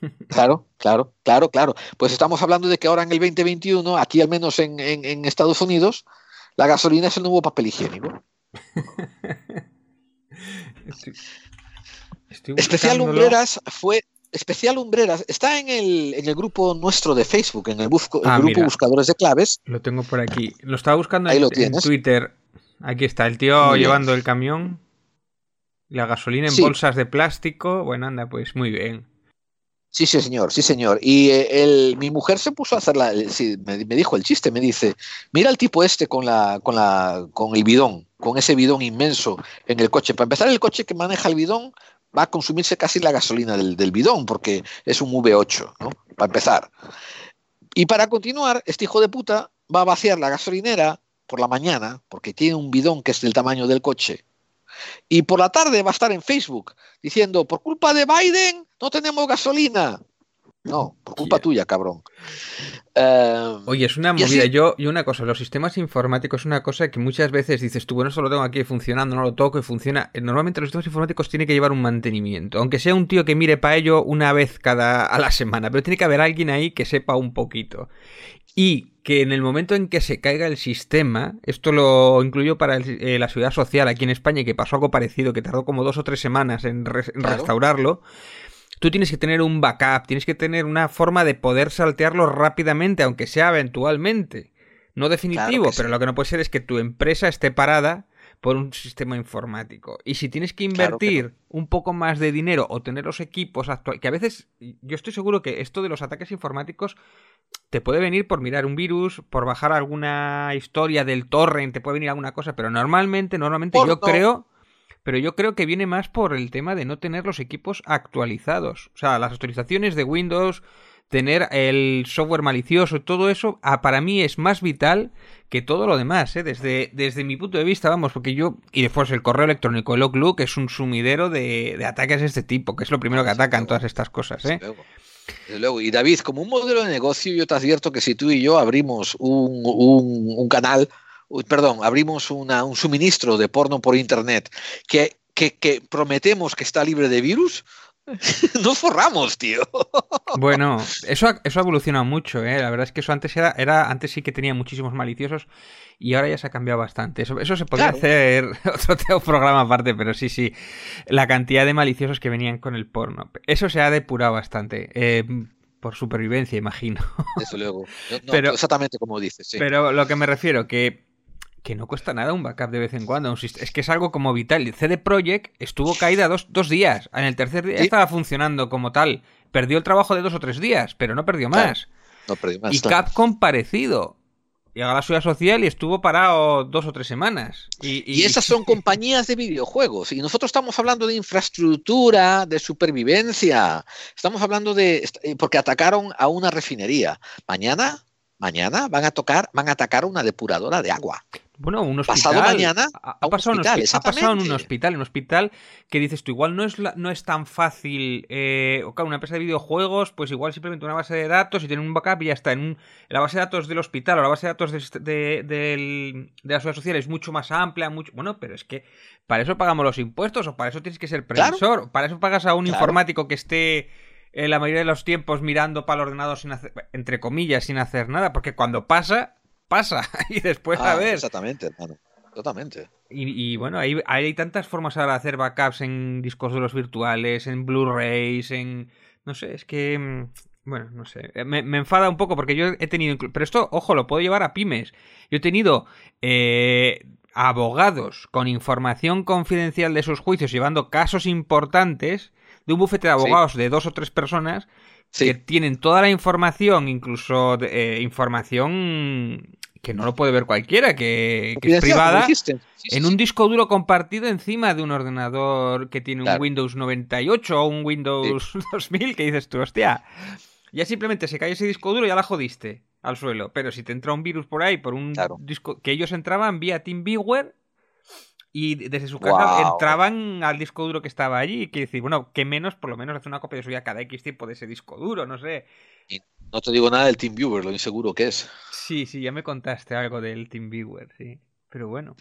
Claro, claro, claro, claro. Pues estamos hablando de que ahora en el 2021, aquí al menos en, Estados Unidos, la gasolina es el nuevo papel higiénico. Especial Lumbreras fue Especial Umbreras está en el, en el grupo nuestro de Facebook, en el, ah, grupo Buscadores de Claves. Lo tengo por aquí. Lo estaba buscando en, Twitter. Aquí está, el tío llevando el camión. La gasolina en bolsas de plástico. Bueno, anda, pues muy bien. Sí, sí, señor, sí, señor. Y eh, mi mujer se puso a hacerla, me, me, dijo el chiste, me dice, mira el tipo este con, la, con, la, con el bidón. con ese bidón inmenso en el coche. Para empezar, el coche que maneja el bidón va a consumirse casi la gasolina del, bidón, porque es un V8, ¿no? Para empezar. Y para continuar, este hijo de puta va a vaciar la gasolinera por la mañana, porque tiene un bidón que es del tamaño del coche, y por la tarde va a estar en Facebook diciendo, por culpa de Biden no tenemos gasolina. No, por culpa tuya, cabrón. Eh, Oye, es una y así- movida. Yo, y una cosa, los sistemas informáticos es una cosa que muchas veces dices tú, bueno, esto lo tengo aquí funcionando, no lo toco y funciona. Eh, Normalmente los sistemas informáticos tienen que llevar un mantenimiento, aunque sea un tío que mire para ello una vez cada a la semana, pero tiene que haber alguien ahí que sepa un poquito. Y que en el momento en que se caiga el sistema, esto lo incluyo para el- eh, la seguridad social aquí en España, que pasó algo parecido, que tardó como dos o tres semanas en, res- en Claro. restaurarlo, tú tienes que tener un backup, tienes que tener una forma de poder saltearlo rápidamente, aunque sea eventualmente. No definitivo, Claro pero sí. lo que no puede ser es que tu empresa esté parada por un sistema informático. Y si tienes que Claro que invertir un poco más de dinero o tener los equipos actuales, que a veces yo estoy seguro que esto de los ataques informáticos te puede venir por mirar un virus, por bajar alguna historia del torrent, te puede venir alguna cosa, pero normalmente, normalmente yo creo, pero yo creo que viene más por el tema de no tener los equipos actualizados. O sea, las actualizaciones de Windows, tener el software malicioso, todo eso, ah, para mí es más vital que todo lo demás, ¿eh? desde, desde mi punto de vista, vamos, porque yo, y después el correo electrónico, el Outlook, es un sumidero de, de ataques de este tipo, que es lo primero que Desde atacan todas estas cosas, ¿eh? Desde luego. Y David, como un modelo de negocio, yo te advierto que si tú y yo abrimos un, un- un canal, perdón, abrimos una- un suministro de porno por internet que, que- que prometemos que está libre de virus, nos forramos, tío. Bueno, eso ha, eso ha evolucionado mucho, ¿eh? La verdad es que eso antes era, era, antes sí que tenía muchísimos maliciosos y ahora ya se ha cambiado bastante. Eso, eso se podría Claro. hacer otro programa aparte, pero sí, sí. La cantidad de maliciosos que venían con el porno. Eso se ha depurado bastante. eh, por supervivencia, imagino. Desde luego. No, no, Pero- exactamente como dices, sí. Pero lo que me refiero, que, que no cuesta nada un backup de vez en cuando. Es que es algo como vital. CD Projekt estuvo caída dos, dos días. En el tercer día Sí. estaba funcionando como tal. Perdió el trabajo de dos o tres días, pero no perdió Claro. más. No perdí más, y claro. Capcom parecido. Llegó a la ciudad social y estuvo parado dos o tres semanas. Y, Y esas son compañías de videojuegos. Y nosotros estamos hablando de infraestructura, de supervivencia. Estamos hablando de. eh, porque atacaron a una refinería. Mañana, mañana van a tocar, van a atacar una depuradora de agua. Bueno, un hospital. Pasado mañana, ha, un pasado en un hospital, hospi- ha pasado en un hospital, en un hospital que dices tú, igual no es, la- no es tan fácil, eh, o claro, una empresa de videojuegos, pues igual simplemente una base de datos y tiene un backup y ya está. En, un- la base de datos del hospital o la base de datos de, este- de, del- de la seguridad social es mucho más amplia, mucho... Bueno, pero es que para eso pagamos los impuestos o para eso tienes que ser Claro. previsor, para eso pagas a un Claro. informático que esté... En la mayoría de los tiempos mirando para el ordenador sin hacer, entre comillas, sin hacer nada, porque cuando pasa, pasa. Y después, Ah, a ver, Exactamente, hermano. Totalmente. y, y bueno, hay, hay tantas formas ahora de hacer backups en discos duros virtuales, en Blu-rays, en... No sé, es que... mm, Bueno, no sé. Eh, Me, me enfada un poco porque yo he tenido... Pero esto, ojo, lo puedo llevar a pymes. Yo he tenido eh, abogados con información confidencial de sus juicios llevando casos importantes de un bufete de Sí. abogados de dos o tres personas Sí. que tienen toda la información, incluso eh, información que no lo puede ver cualquiera, que, que es privada. Sí, en un disco duro compartido encima de un ordenador que tiene un. Windows 98 o un Windows 2000, que dices tú, hostia, ya simplemente se cae ese disco duro y ya la jodiste al suelo. Pero si te entra un virus por ahí, por un Claro. disco que ellos entraban vía TeamViewer y desde su casa Guau. entraban al disco duro que estaba allí. Y que decir, bueno, que menos, por lo menos hace una copia de suya cada X tiempo de ese disco duro, no sé. No te digo nada del TeamViewer, lo inseguro que es. Sí, sí, ya me contaste algo del TeamViewer, sí. Pero bueno.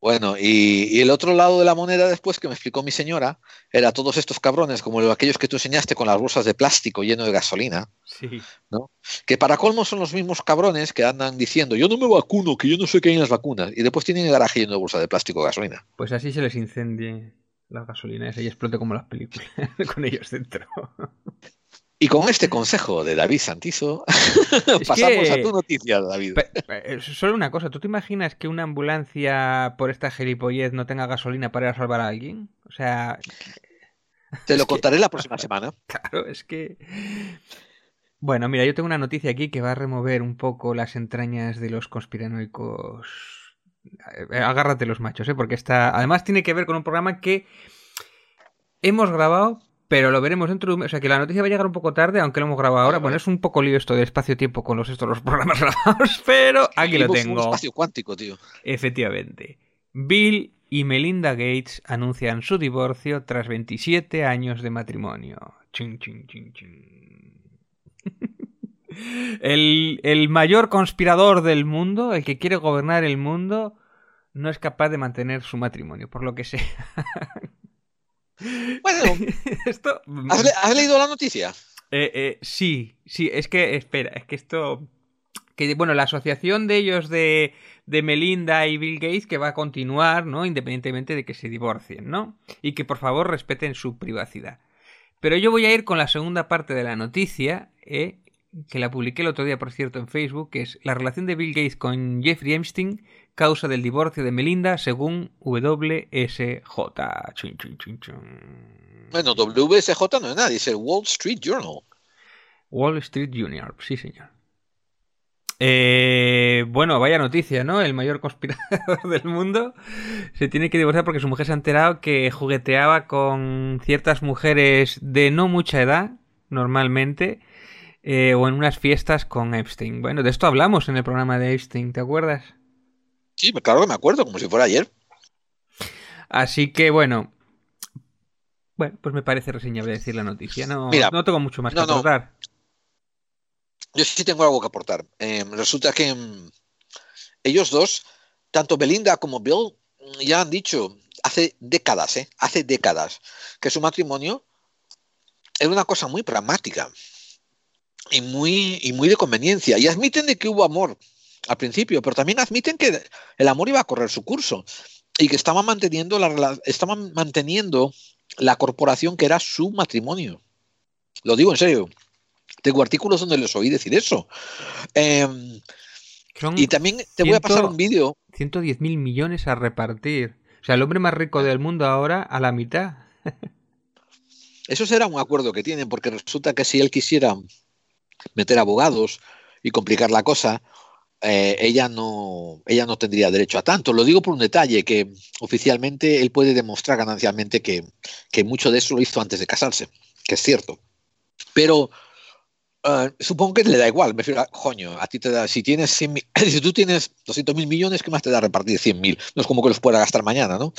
Bueno, y, y el otro lado de la moneda después que me explicó mi señora era todos estos cabrones, como los- aquellos que tú enseñaste con las bolsas de plástico lleno de gasolina, Sí. que para colmo son los mismos cabrones que andan diciendo yo no me vacuno, que yo no sé qué hay en las vacunas, y después tienen el garaje lleno de bolsas de plástico de gasolina. Pues así se les incendie la gasolina esa y explote como las películas, con ellos dentro. Y con este consejo de David Santizo, pasamos que- a tu noticia, David. Eh, Solo una cosa, ¿tú te imaginas que una ambulancia por esta gilipollez no tenga gasolina para ir a salvar a alguien? O sea, Te lo que- contaré la próxima semana. claro, es que... Bueno, mira, yo tengo una noticia aquí que va a remover un poco las entrañas de los conspiranoicos eh, agárrate los machos, ¿eh? porque está. Además, tiene que ver con un programa que hemos grabado, pero lo veremos dentro de un mes. O sea, que la noticia va a llegar un poco tarde, aunque lo hemos grabado ahora. Bueno, es un poco lío esto de espacio-tiempo con los, estos, los programas grabados, pero aquí lo tengo. Un espacio cuántico, tío. Efectivamente. Bill y Melinda Gates anuncian su divorcio tras 27 años de matrimonio. Chin, chin, chin, chin. el, el mayor conspirador del mundo, el que quiere gobernar el mundo, no es capaz de mantener su matrimonio, por lo que sea. Bueno, esto... ¿has, le- has leído la noticia? Eh, eh, sí, sí, es que, espera, es que esto... Que, bueno, la asociación de ellos de, de Melinda y Bill Gates que va a continuar, ¿no? Independientemente de que se divorcien, ¿no? Y que por favor respeten su privacidad. Pero yo voy a ir con la segunda parte de la noticia, ¿eh? que la publiqué el otro día, por cierto, en Facebook, que es la relación de Bill Gates con Jeffrey Epstein, causa del divorcio de Melinda, según WSJ. Chun, chun, chun, chun. Bueno, WSJ no es es el Wall Street Journal. Wall Street Junior, sí, señor. Eh, bueno, vaya noticia, ¿no? El mayor conspirador del mundo se tiene que divorciar porque su mujer se ha enterado que jugueteaba con ciertas mujeres de no mucha edad, normalmente, eh, o en unas fiestas con Epstein. Bueno, de esto hablamos en el programa de Epstein, ¿te acuerdas? Sí, claro que me acuerdo, como si fuera ayer. Así que bueno. Bueno, pues me parece reseñable decir la noticia. No, Mira, no tengo mucho más no, que no. aportar. Yo sí tengo algo que aportar. Eh, resulta que mm, ellos dos, tanto Belinda como Bill, mm, ya han dicho hace décadas, ¿eh? hace décadas, que su matrimonio era una cosa muy pragmática y muy, y muy de conveniencia. Y admiten de que hubo amor al principio, pero también admiten que el amor iba a correr su curso y que estaban manteniendo la, estaban manteniendo la corporación que era su matrimonio. Lo digo en serio. Tengo artículos donde les oí decir eso. Em, y también te voy a pasar un vídeo. 110 mil millones a repartir. O sea, el hombre más rico del mundo ahora a la mitad. Eso será un acuerdo que tienen, porque resulta que si él quisiera meter abogados y complicar la cosa, eh, ella, no, ella no tendría derecho a tanto. Lo digo por un detalle, que oficialmente él puede demostrar ganancialmente que, que mucho de eso lo hizo antes de casarse, que es cierto. Pero eh, supongo que le da igual, me refiero a, coño, a ti te da, si tienes 100 mil- si tú tienes 200 mil millones, ¿qué más te da repartir 100 mil? No es como que los pueda gastar mañana, ¿no?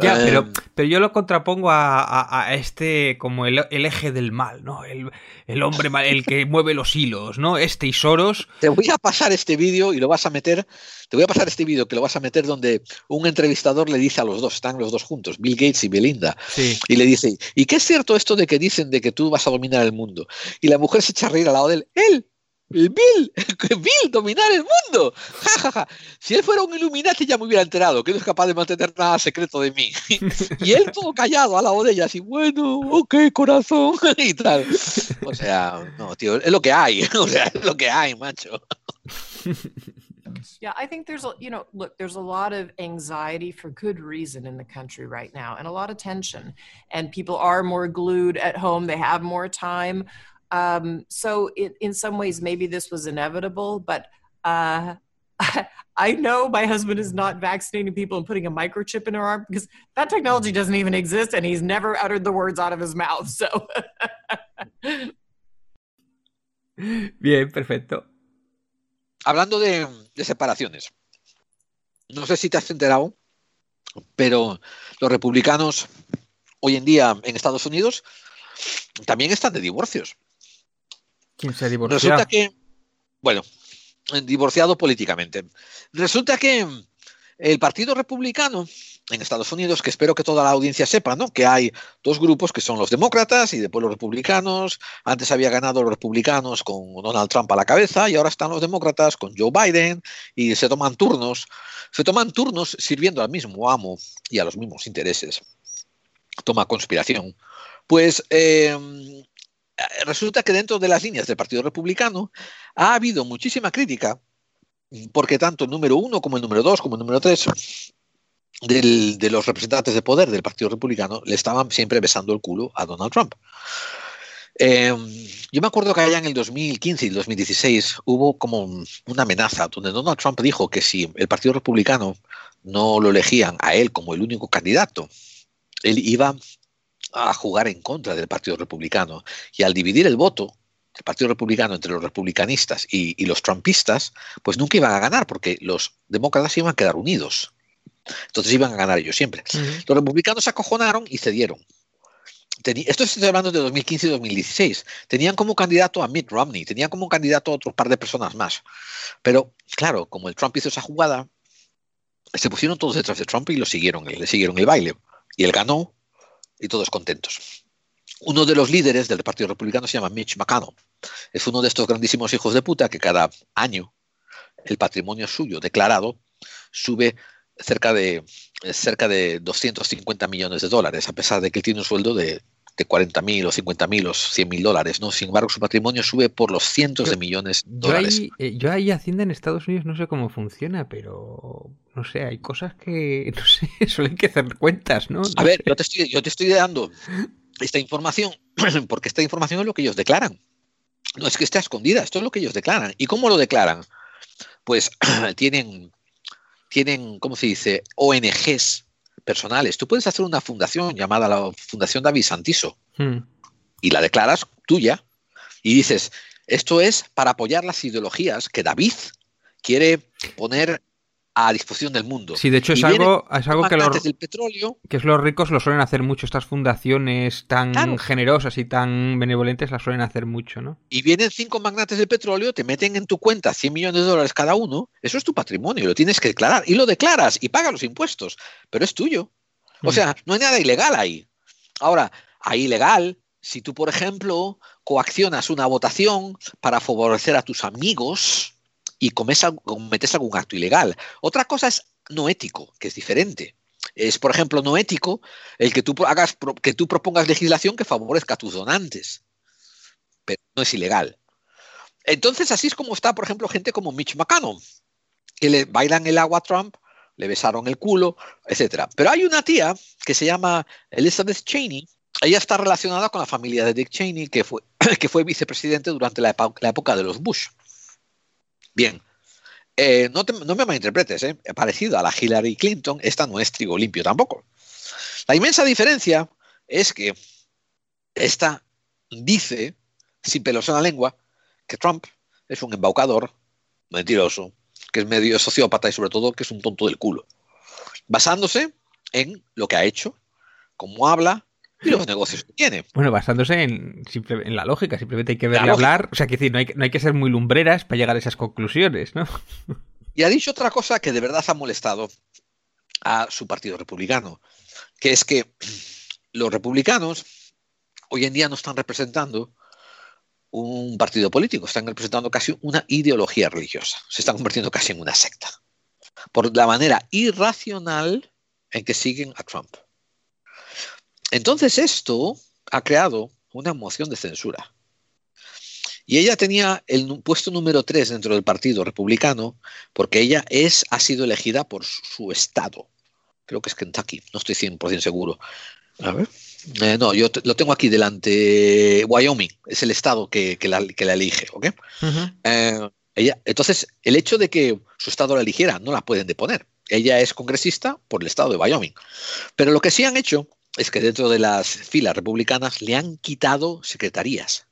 Ya, Eh, pero, pero yo lo contrapongo a, a- a este como el, el eje del mal, ¿no? El, el hombre mal, el que mueve los hilos, ¿no? Este y Soros. Te voy a pasar este vídeo y lo vas a meter. Te voy a pasar este vídeo que lo vas a meter donde un entrevistador le dice a los dos, están los dos juntos, Bill Gates y Belinda, Sí. y le dice, ¿y qué es cierto esto de que dicen de que tú vas a dominar el mundo? Y la mujer se echa a reír al lado de él, Bill, Bill, dominar el mundo. Ja, ja, ja. Si él fuera un Illuminati ya me hubiera enterado, que no es capaz de mantener nada secreto de mí. y él todo callado al lado de ella, así, bueno, ok, corazón, y tal. O sea, no, tío, es lo que hay, o sea, es lo que hay, macho. Yeah, I think there's a, you know, look, there's a lot of anxiety for good reason in the country right now and a lot of tension. And people are more glued at home, they have more time. Um, so, it, in some ways, maybe this was inevitable, but uh, I know my husband is not vaccinating people and putting a microchip in her arm because that technology doesn't even exist and he's never uttered the words out of his mouth. So, Bien, perfecto. Hablando de, de separaciones, no sé si te has enterado, pero los republicanos hoy en día en Estados Unidos también están de divorcios. ¿Quién se? Resulta que, bueno, divorciado políticamente. Resulta que el Partido Republicano en Estados Unidos, que espero que toda la audiencia sepa, ¿no? Que hay dos grupos que son los demócratas y después los republicanos. Antes había ganado los republicanos con Donald Trump a la cabeza y ahora están los demócratas con Joe Biden y se toman turnos. Se toman turnos sirviendo al mismo amo y a los mismos intereses. Toma conspiración. Pues eh, resulta que dentro de las líneas del Partido Republicano ha habido muchísima crítica porque tanto el número uno como el número dos como el número tres de los representantes de poder del Partido Republicano le estaban siempre besando el culo a Donald Trump. Eh, yo me acuerdo que allá en el 2015 y el 2016 hubo como una amenaza donde Donald Trump dijo que si el Partido Republicano no lo elegían a él como el único candidato, él iba a jugar en contra del Partido Republicano. Y al dividir el voto del Partido Republicano entre los republicanistas y, y los trumpistas, pues nunca iban a ganar porque los demócratas iban a quedar unidos. Entonces iban a ganar ellos siempre. Los republicanos se acojonaron y cedieron. Tení- esto estoy hablando de 2015 y 2016. Tenían como candidato a Mitt Romney, tenían como candidato a otro par de personas más. Pero, claro, como el Trump hizo esa jugada, se pusieron todos detrás de Trump y lo siguieron, le siguieron el baile. Y él ganó y todos contentos. Uno de los líderes del Partido Republicano se llama Mitch McConnell. Es uno de estos grandísimos hijos de puta que cada año el patrimonio suyo declarado sube cerca de, cerca de 250 millones de dólares, a pesar de que tiene un sueldo de, de 40 mil o 50 mil o 100 mil dólares. ¿no? Sin embargo, su patrimonio sube por los cientos de millones de Yo dólares. ahí, eh, yo ahí Hacienda en Estados Unidos no sé cómo funciona, pero no sé, hay cosas que, no sé, hay que hacer cuentas, ¿no? A ver, sé. yo te, estoy, yo te estoy dando esta información porque esta información es lo que ellos declaran. No es que esté escondida, esto es lo que ellos declaran. ¿Y cómo lo declaran? Pues tienen, tienen, ¿cómo se dice? ONGs personales. Tú puedes hacer una fundación llamada la Fundación David Santiso Hmm. y la declaras tuya y dices, esto es para apoyar las ideologías que David quiere poner a disposición del mundo. Sí, de hecho Y es algo, es algo que los, del petróleo que es los ricos lo suelen hacer mucho. Estas fundaciones tan Claro. generosas y tan benevolentes las suelen hacer mucho, ¿no? y vienen cinco magnates del petróleo, te meten en tu cuenta 100 millones de dólares cada uno, eso es tu patrimonio, lo tienes que declarar. Y lo declaras y pagas los impuestos, pero es tuyo. O Mm. sea, no hay nada ilegal ahí. Ahora, hay ilegal si tú, por ejemplo, coaccionas una votación para favorecer a tus amigos y cometes algún acto ilegal. Otra cosa es no ético, que es diferente. Es, por ejemplo, no ético el que tú hagas que tú propongas legislación que favorezca a tus donantes, pero no es ilegal. Entonces, así es como está, por ejemplo, gente como Mitch McConnell, que le bailan el agua a Trump, le besaron el culo, etcétera. Pero hay una tía que se llama Elizabeth Cheney. Ella está relacionada con la familia de Dick Cheney, que fue, que fue vicepresidente durante la época de los Bush. Bien, eh, no, no me malinterpretes, ¿eh? parecido a la Hillary Clinton, esta no es trigo limpio tampoco. La inmensa diferencia es que esta dice, sin pelos en la lengua, que Trump es un embaucador, mentiroso, que es medio sociópata y sobre todo que es un tonto del culo, basándose en lo que ha hecho, cómo habla y los negocios que tiene. Bueno, basándose en, simple- en la lógica, simplemente hay que verle hablar. O sea, que decir, no hay, que- no hay que ser muy lumbreras para llegar a esas conclusiones, ¿no? Y ha dicho otra cosa que de verdad ha molestado a su partido republicano, que es que los republicanos hoy en día no están representando un partido político, están representando casi una ideología religiosa, se están convirtiendo casi en una secta, por la manera irracional en que siguen a Trump. Entonces esto ha creado una moción de censura. Y ella tenía el puesto número 3 dentro del Partido Republicano porque ella es, ha sido elegida por su- estado. Creo que es Kentucky, no estoy 100% seguro. A ver. Eh, no, yo lo tengo aquí delante. Wyoming es el estado que, que la, que la elige. ¿ok? Eh, ella, entonces, el hecho de que su estado la eligiera no la pueden deponer. Ella es congresista por el estado de Wyoming. Pero lo que sí han hecho es que dentro de las filas republicanas le han quitado secretarías.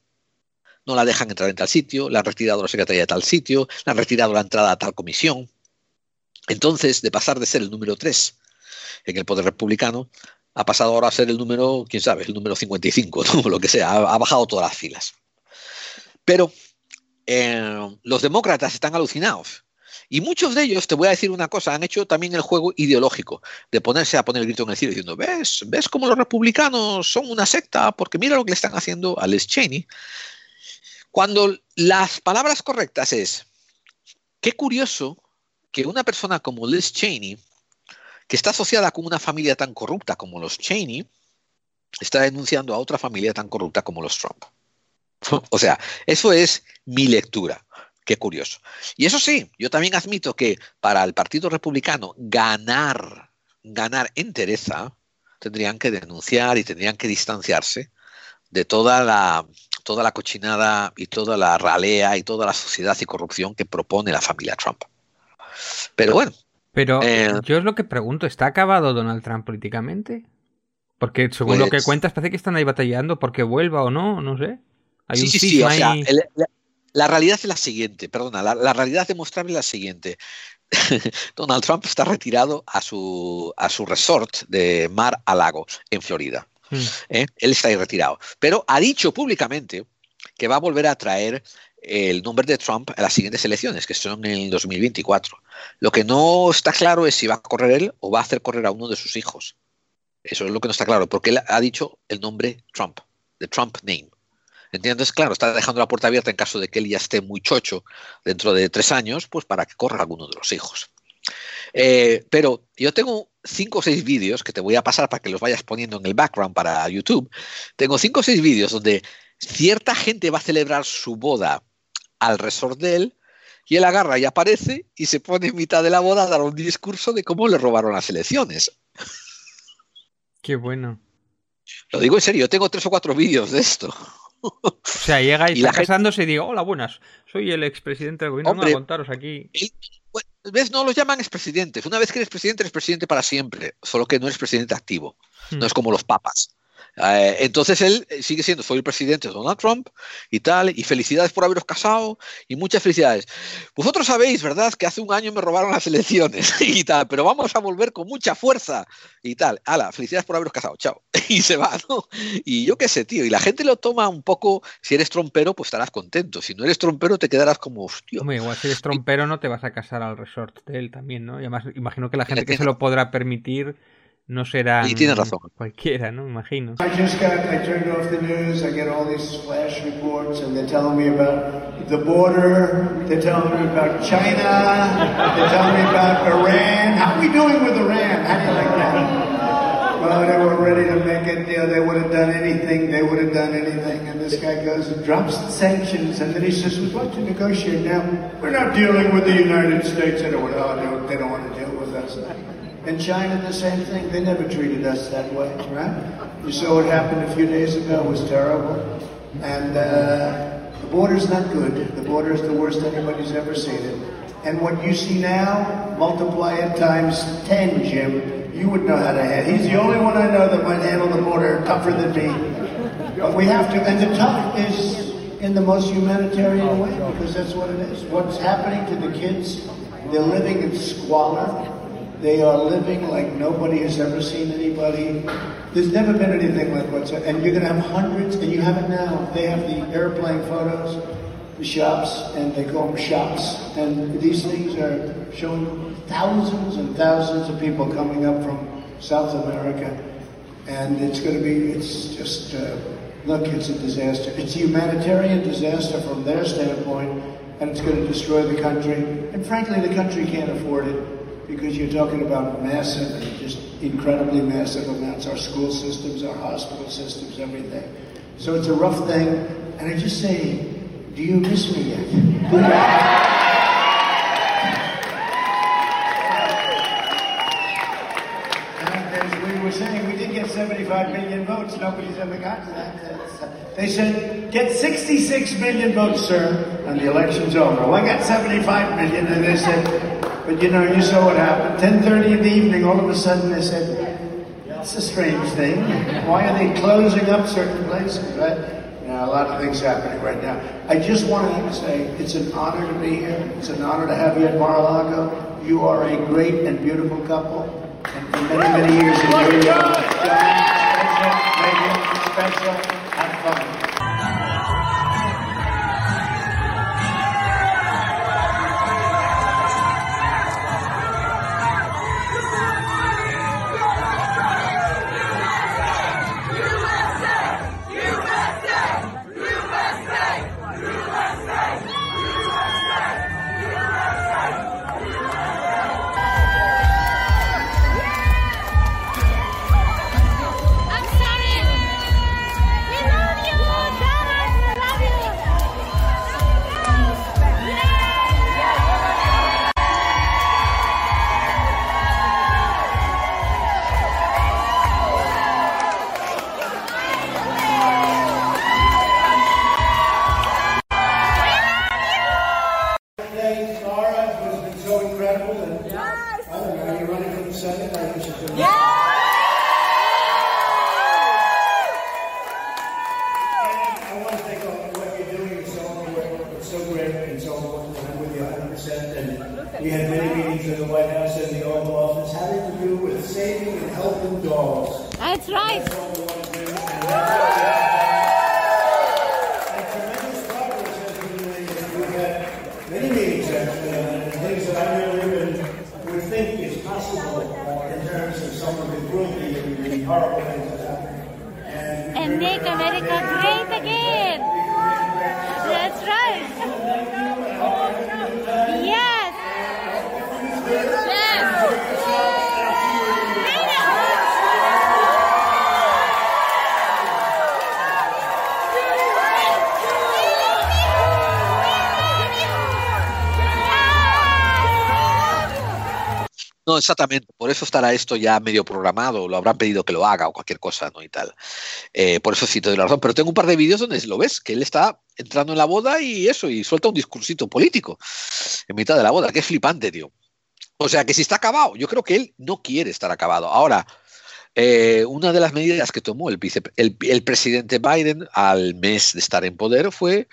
No la dejan entrar en tal sitio, le han retirado la secretaría de tal sitio, le han retirado la entrada a tal comisión. Entonces, de pasar de ser el número 3 en el poder republicano, ha pasado ahora a ser el número, quién sabe, el número 55, ¿no? lo que sea, ha, bajado todas las filas. Pero eh, los demócratas están alucinados. Y muchos de ellos, te voy a decir una cosa, han hecho también el juego ideológico de ponerse a poner el grito en el cielo diciendo, ¿ves? ¿Ves cómo los republicanos son una secta? Porque mira lo que le están haciendo a Les Cheney. Cuando las palabras correctas es, qué curioso que una persona como Liz Cheney, que está asociada con una familia tan corrupta como los Cheney, está denunciando a otra familia tan corrupta como los Trump. O sea, eso es mi lectura. Qué curioso. Y eso sí, yo también admito que para el Partido Republicano ganar, ganar entereza, tendrían que denunciar y tendrían que distanciarse de toda la toda la cochinada y toda la ralea y toda la sociedad y corrupción que propone la familia Trump. Pero bueno. Pero eh, yo es lo que pregunto, ¿está acabado Donald Trump políticamente? Porque según lo que Pues- cuentas parece que están ahí batallando porque vuelva o no, no sé. Hay sí, un sí, sí, cisma o sea, ahí. el- la, realidad es la siguiente, perdona, la, la realidad demostrable es la siguiente. Donald Trump está retirado a su, a su resort de Mar a Lago, en Florida. Mm. ¿eh? Él está ahí retirado. Pero ha dicho públicamente que va a volver a traer el nombre de Trump a las siguientes elecciones, que son en el 2024. Lo que no está claro es si va a correr él o va a hacer correr a uno de sus hijos. Eso es lo que no está claro, porque él ha dicho el nombre Trump, the Trump name. ¿Entiendes? Claro, está dejando la puerta abierta en caso de que él ya esté muy chocho dentro de tres años, pues para que corra alguno de los hijos. Eh, pero yo tengo cinco o seis vídeos que te voy a pasar para que los vayas poniendo en el background para YouTube. Tengo cinco o seis vídeos donde cierta gente va a celebrar su boda al resort de él y él agarra y aparece y se pone en mitad de la boda a dar un discurso de cómo le robaron las elecciones. Qué bueno. Lo digo en serio, tengo tres o cuatro vídeos de esto. O sea, llega y, Y la está gente- casándose y digo, hola, buenas, soy el expresidente del gobierno, Hombre. a contaros aquí. Bueno, ¿Ves? No los llaman expresidentes. Una vez que eres presidente, eres presidente para siempre, solo que no eres presidente activo. No es como los papas. Eh, entonces él eh, sigue siendo, soy el presidente de Donald Trump y tal, y felicidades por haberos casado y muchas felicidades. Vosotros sabéis, ¿verdad?, que hace un año me robaron las elecciones y tal, pero vamos a volver con mucha fuerza y tal. Ala, felicidades por haberos casado, chao. Y se va, ¿no? Y yo qué sé, tío, y la gente lo toma un poco, si eres trompero, pues estarás contento. Si no eres trompero, te quedarás como, hostia. Hombre, igual si eres trompero no te vas a casar al resort de él también, ¿no? Y además imagino que la gente que se lo podrá permitir no será Y tienes razón. cualquiera, ¿no? Imagino. I just got, I turned off the news, I get all these flash reports, and they're telling me about the border, they're telling me about China, they're telling me about Iran. How are we doing with Iran? How do you like that? Well, they were ready to make a deal, they would have done anything, they would have done anything, and this guy goes and drops the sanctions, and then he says, we'd like to negotiate now. We're not dealing with the United States, they don't, oh, no, they don't want to deal with us. And China, the same thing. They never treated us that way, right? You saw what happened a few days ago. It was terrible. And uh, the border's not good. The border is the worst anybody's ever seen it. And what you see now, multiply it times 10, Jim. You would know how to handle He's the only one I know that might handle the border tougher than me. But we have to, and the tough is in the most humanitarian way, because that's what it is. What's happening to the kids, they're living in squalor. They are living like nobody has ever seen anybody. There's never been anything like what's and you're going to have hundreds, and you have it now. They have the airplane photos, the shops, and they call them shops. And these things are showing thousands and thousands of people coming up from South America, and it's going to be. It's just uh, look, it's a disaster. It's a humanitarian disaster from their standpoint, and it's going to destroy the country. And frankly, the country can't afford it because you're talking about massive, just incredibly massive amounts. Our school systems, our hospital systems, everything. So it's a rough thing. And I just say, do you miss me yet? And as we were saying, we did get 75 million votes. Nobody's ever gotten that. They said, get 66 million votes, sir, and the election's over. Well, I got 75 million, and they said, but you know, you saw what happened. 10.30 in the evening, all of a sudden they said, that's a strange thing. Why are they closing up certain places, right? A lot of things happening right now. I just want to say it's an honor to be here. It's an honor to have you at Mar-a-Lago. You are a great and beautiful couple. And for many, many years, enjoy your life. Special, have fun. Exactamente. Por eso estará esto ya medio programado. Lo habrán pedido que lo haga o cualquier cosa, ¿no? Y tal. Eh, por eso sí te doy la razón. Pero tengo un par de vídeos donde lo ves, que él está entrando en la boda y eso, y suelta un discursito político en mitad de la boda. Qué flipante, tío. O sea, que si está acabado, yo creo que él no quiere estar acabado. Ahora, eh, una de las medidas que tomó el, vice, el, el, presidente Biden al mes de estar en poder fue,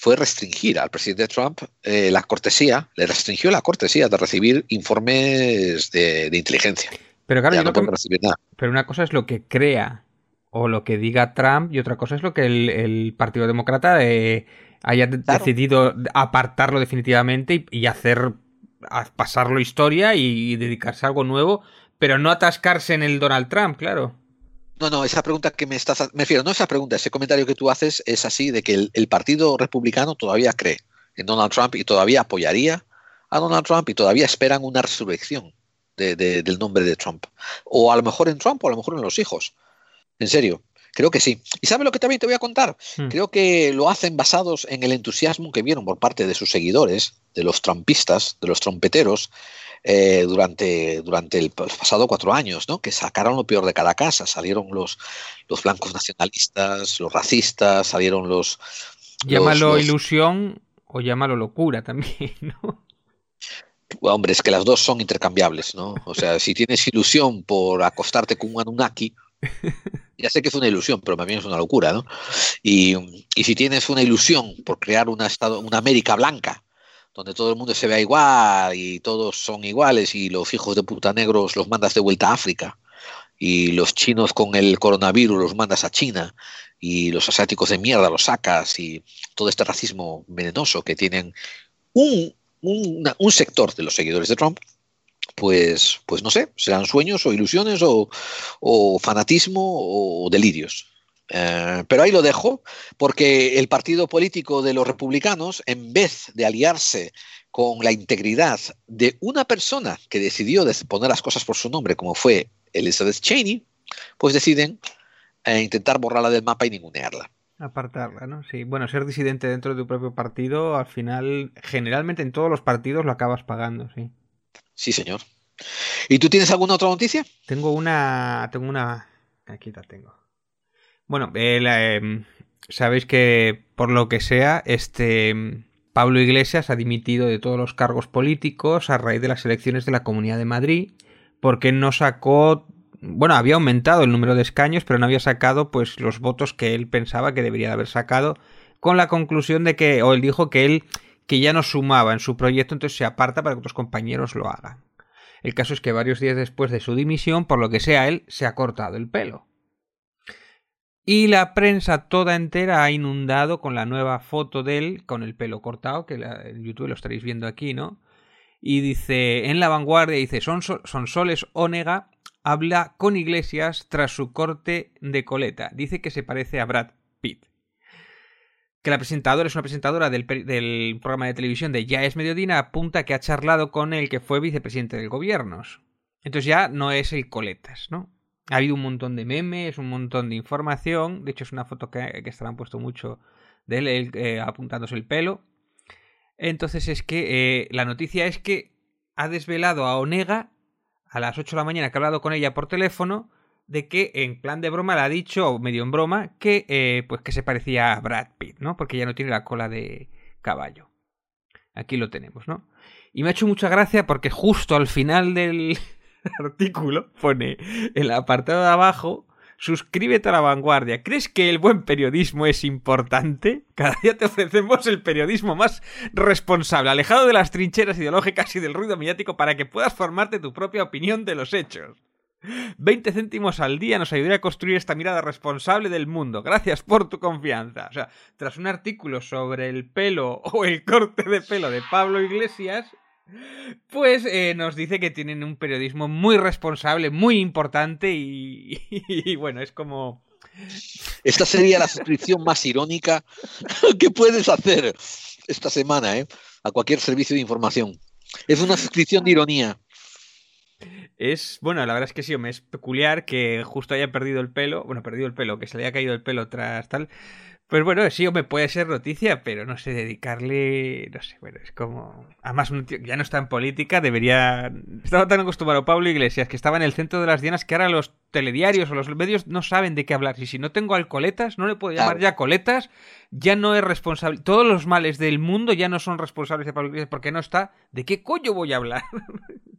fue restringir al presidente Trump eh, la cortesía, le restringió la cortesía de recibir informes de, de inteligencia. Pero claro, Ya no que- recibir nada. pero una cosa es lo que crea o lo que diga Trump y otra cosa es lo que el, el Partido Demócrata eh, haya de- decidido apartarlo definitivamente y, y hacer a pasarlo historia y, dedicarse a algo nuevo, pero no atascarse en el Donald Trump, claro. No, no, esa pregunta que me estás, me refiero, no esa pregunta, ese comentario que tú haces es así de que el, el Partido Republicano todavía cree en Donald Trump y todavía apoyaría a Donald Trump y todavía esperan una resurrección de- de- del nombre de Trump. O a lo mejor en Trump o a lo mejor en los hijos. En serio, creo que sí. ¿Y sabes lo que también te voy a contar? Hmm. Creo que lo hacen basados en el entusiasmo que vieron por parte de sus seguidores, de los trumpistas, de los trompeteros, eh, durante, durante el, los pasados cuatro años, ¿no? que sacaron lo peor de cada casa. Salieron los, los blancos nacionalistas, los racistas, salieron los... los- Llámalo los- ilusión o llámalo locura también, ¿no? Hombre, es que las dos son intercambiables, ¿no? O sea, si tienes ilusión por acostarte con un Anunnaki, ya sé que es una ilusión, pero también es una locura, ¿no? Y, y si tienes una ilusión por crear una, estado, una América blanca, donde todo el mundo se vea igual y todos son iguales y los hijos de puta negros los mandas de vuelta a África y los chinos con el coronavirus los mandas a China y los asiáticos de mierda los sacas y todo este racismo venenoso que tienen un, una- un sector de los seguidores de Trump, pues, pues no sé, serán sueños o ilusiones o, o fanatismo o delirios. Eh, pero ahí lo dejo, porque el partido político de los republicanos, en vez de aliarse con la integridad de una persona que decidió de poner las cosas por su nombre, como fue Elizabeth Cheney, pues deciden eh, intentar borrarla del mapa y ningunearla. Apartarla, ¿no? Sí. Bueno, ser disidente dentro de tu propio partido, al final, generalmente en todos los partidos lo acabas pagando, sí. Sí, señor. ¿Y tú tienes alguna otra noticia? Tengo una. Tengo una. Aquí la tengo. Bueno, eh, sabéis que por lo que sea, este mm, Pablo Iglesias ha dimitido de todos los cargos políticos a raíz de las elecciones de la Comunidad de Madrid, porque no sacó. Bueno, había aumentado el número de escaños, pero no había sacado pues los votos que él pensaba que debería de haber sacado, con la conclusión de que, o él dijo que él que ya no sumaba en su proyecto, entonces se aparta para que otros compañeros lo hagan. El caso es que varios días después de su dimisión, por lo que sea, él se ha cortado el pelo. Y la prensa toda entera ha inundado con la nueva foto de él con el pelo cortado, que en YouTube lo estaréis viendo aquí, ¿no? Y dice, en la vanguardia, dice, Son, Sonsoles Onega habla con Iglesias tras su corte de coleta. Dice que se parece a Brad Pitt. Que la presentadora es una presentadora del, del programa de televisión de Ya es Mediodina, apunta que ha charlado con el que fue vicepresidente del gobierno. Entonces ya no es el coletas, ¿no? Ha habido un montón de memes, un montón de información. De hecho, es una foto que, que estarán puesto mucho de él, eh, apuntándose el pelo. Entonces es que eh, la noticia es que ha desvelado a Onega a las 8 de la mañana que ha hablado con ella por teléfono de que en plan de broma le ha dicho, o medio en broma, que eh, pues que se parecía a Brad Pitt, ¿no? Porque ya no tiene la cola de caballo. Aquí lo tenemos, ¿no? Y me ha hecho mucha gracia porque justo al final del artículo pone en el apartado de abajo suscríbete a la vanguardia. ¿Crees que el buen periodismo es importante? Cada día te ofrecemos el periodismo más responsable, alejado de las trincheras ideológicas y del ruido mediático para que puedas formarte tu propia opinión de los hechos. 20 céntimos al día nos ayudaría a construir esta mirada responsable del mundo. Gracias por tu confianza. O sea, tras un artículo sobre el pelo o el corte de pelo de Pablo Iglesias, pues eh, nos dice que tienen un periodismo muy responsable, muy importante y, y bueno, es como... Esta sería la suscripción más irónica que puedes hacer esta semana, ¿eh? A cualquier servicio de información. Es una suscripción de ironía. Es, bueno, la verdad es que sí, me es peculiar que justo haya perdido el pelo, bueno, perdido el pelo, que se le haya caído el pelo tras tal. Pues bueno, sí, me puede ser noticia, pero no sé, dedicarle, no sé, bueno, es como... Además, un tío que ya no está en política, debería... Estaba tan acostumbrado Pablo Iglesias, que estaba en el centro de las dianas, que ahora los telediarios o los medios no saben de qué hablar. Y si no tengo alcoletas, no le puedo llamar Claro. ya coletas, ya no es responsable. Todos los males del mundo ya no son responsables de Pablo Iglesias porque no está. ¿De qué coño voy a hablar?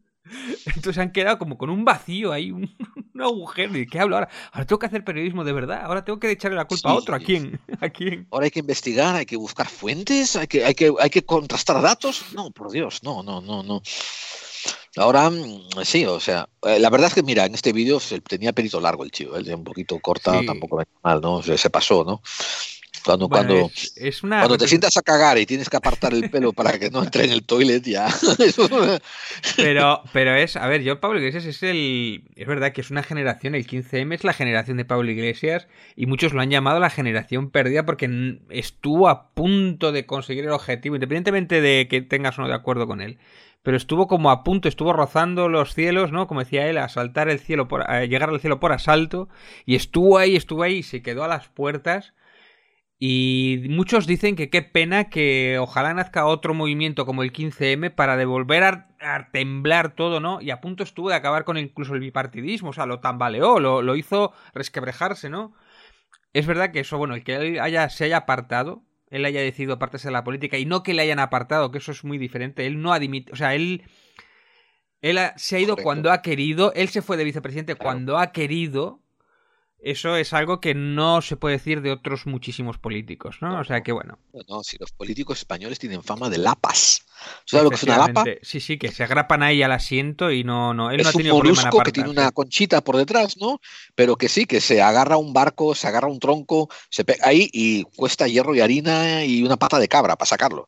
Entonces han quedado como con un vacío ahí, un, un agujero. ¿De qué hablo ahora? Ahora tengo que hacer periodismo de verdad. Ahora tengo que echarle la culpa a otro. ¿A quién? ¿A quién? Ahora hay que investigar, hay que buscar fuentes, hay que, hay que, hay que contrastar datos. No, por Dios, no, no, no, no. Ahora, mm, sí, o sea, eh, la verdad es que, mira, en este vídeo tenía pelito largo el chico, él un poquito corta, Sí. tampoco me mal, ¿no? Se, se pasó, ¿no? Cuando, Bueno, cuando, es, es una. cuando te sientas a cagar y tienes que apartar el pelo para que no entre en el toilet, ya. Pero, pero es, a ver, yo Pablo Iglesias es el, es verdad que es una generación, el 15M es la generación de Pablo Iglesias y muchos lo han llamado la generación perdida porque estuvo a punto de conseguir el objetivo, independientemente de que tengas o no de acuerdo con él. Pero estuvo como a punto, estuvo rozando los cielos, ¿no? Como decía él, a saltar el cielo por, a llegar al cielo por asalto y estuvo ahí, estuvo ahí y se quedó a las puertas. Y muchos dicen que qué pena que ojalá nazca otro movimiento como el 15M para devolver a, a temblar todo, ¿no? Y a punto estuvo de acabar con incluso el bipartidismo, o sea, lo tambaleó, lo, lo hizo resquebrejarse, ¿no? Es verdad que eso, bueno, el que él haya, se haya apartado, él haya decidido apartarse de la política y no que le hayan apartado, que eso es muy diferente, él no ha dimitido, o sea, él... Él ha- se ha ido Correcto. cuando ha querido, él se fue de vicepresidente cuando ha querido, eso es algo que no se puede decir de otros muchísimos políticos, ¿no? O sea que bueno. No, si los políticos españoles tienen fama de lapas. ¿Sabes lo que es una lapa? Sí, sí, que se agrapan ahí al asiento y no, no, él no ha es un tenido problema en molusco que tiene una conchita por detrás, ¿no? Pero que sí, que se agarra un barco, se agarra un tronco, se pega ahí y cuesta hierro y harina y una pata de cabra para sacarlo.